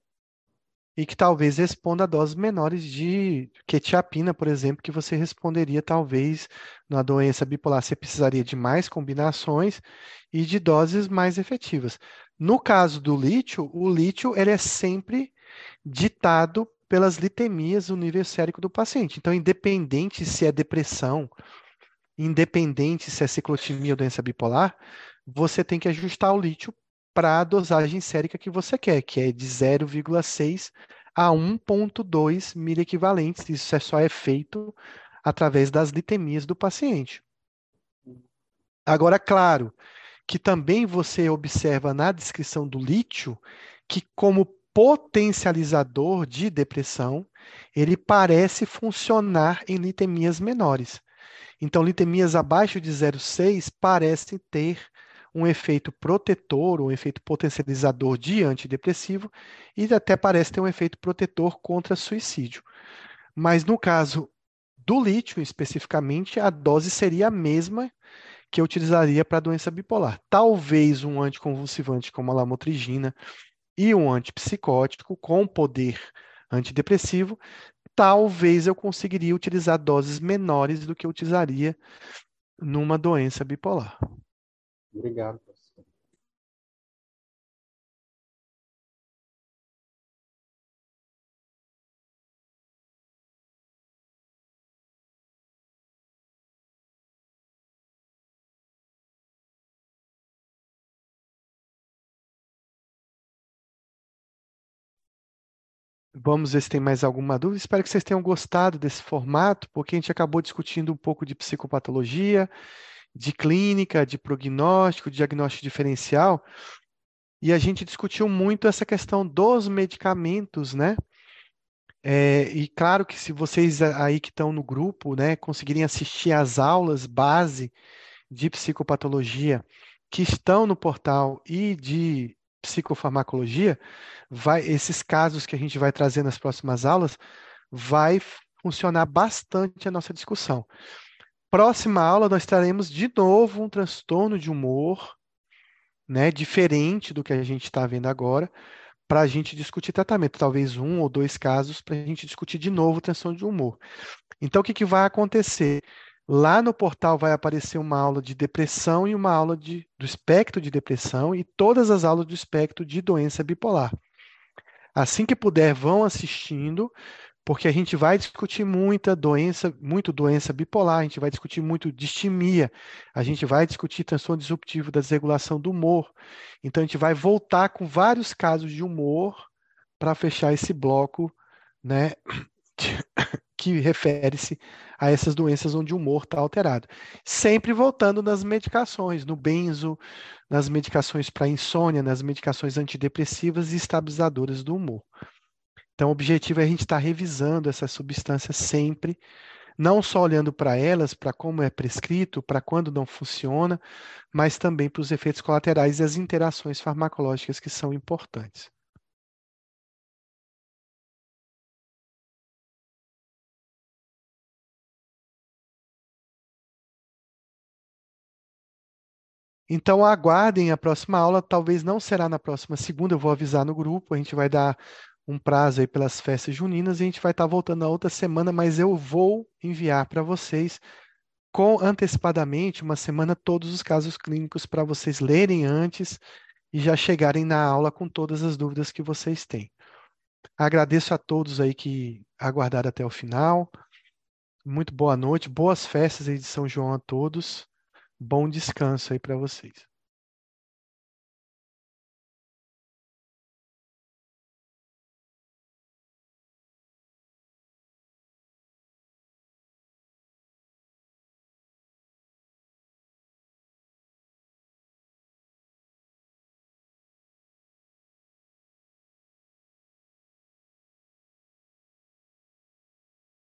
e que talvez responda a doses menores de quetiapina, por exemplo, que você responderia talvez na doença bipolar. Você precisaria de mais combinações e de doses mais efetivas. No caso do lítio, o lítio ele é sempre ditado pelas litemias no nível sérico do paciente. Então, independente se é depressão, independente se é ciclotimia ou doença bipolar, você tem que ajustar o lítio para a dosagem sérica que você quer, que é de 0,6 a 1,2 miliequivalentes. Isso é só é feito através das litemias do paciente. Agora, claro, que também você observa na descrição do lítio que, como potencializador de depressão, ele parece funcionar em litemias menores. Então, litemias abaixo de 0,6 parecem ter um efeito protetor, um efeito potencializador de antidepressivo e até parece ter um efeito protetor contra suicídio. Mas no caso do lítio, especificamente, a dose seria a mesma que eu utilizaria para doença bipolar. Talvez um anticonvulsivante como a lamotrigina e um antipsicótico com poder antidepressivo talvez eu conseguiria utilizar doses menores do que eu utilizaria numa doença bipolar. Obrigado. Vamos ver se tem mais alguma dúvida. Espero que vocês tenham gostado desse formato, porque a gente acabou discutindo um pouco de psicopatologia, de clínica, de prognóstico, de diagnóstico diferencial, e a gente discutiu muito essa questão dos medicamentos, né? É, e claro que se vocês aí que estão no grupo, né, conseguirem assistir às aulas base de psicopatologia que estão no portal e de psicofarmacologia, vai, esses casos que a gente vai trazer nas próximas aulas, vai funcionar bastante a nossa discussão. Próxima aula, nós traremos de novo um transtorno de humor, né, diferente do que a gente está vendo agora, para a gente discutir tratamento. Talvez um ou dois casos para a gente discutir de novo transtorno de humor. Então, o que, que vai acontecer? Lá no portal vai aparecer uma aula de depressão e uma aula de, do espectro de depressão e todas as aulas do espectro de doença bipolar. Assim que puder, vão assistindo, porque a gente vai discutir muita doença, muito doença bipolar, a gente vai discutir muito distimia, a gente vai discutir transtorno disruptivo da desregulação do humor. Então a gente vai voltar com vários casos de humor para fechar esse bloco, né, que refere-se a essas doenças onde o humor está alterado. Sempre voltando nas medicações, no benzo, nas medicações para insônia, nas medicações antidepressivas e estabilizadoras do humor. Então, o objetivo é a gente estar tá revisando essas substâncias sempre, não só olhando para elas, para como é prescrito, para quando não funciona, mas também para os efeitos colaterais e as interações farmacológicas que são importantes. Então aguardem a próxima aula, talvez não será na próxima segunda, eu vou avisar no grupo, a gente vai dar um prazo aí pelas festas juninas e a gente vai estar voltando na outra semana, mas eu vou enviar para vocês com antecipadamente uma semana todos os casos clínicos para vocês lerem antes e já chegarem na aula com todas as dúvidas que vocês têm. Agradeço a todos aí que aguardaram até o final. Muito boa noite, boas festas aí de São João a todos. Bom descanso aí para vocês.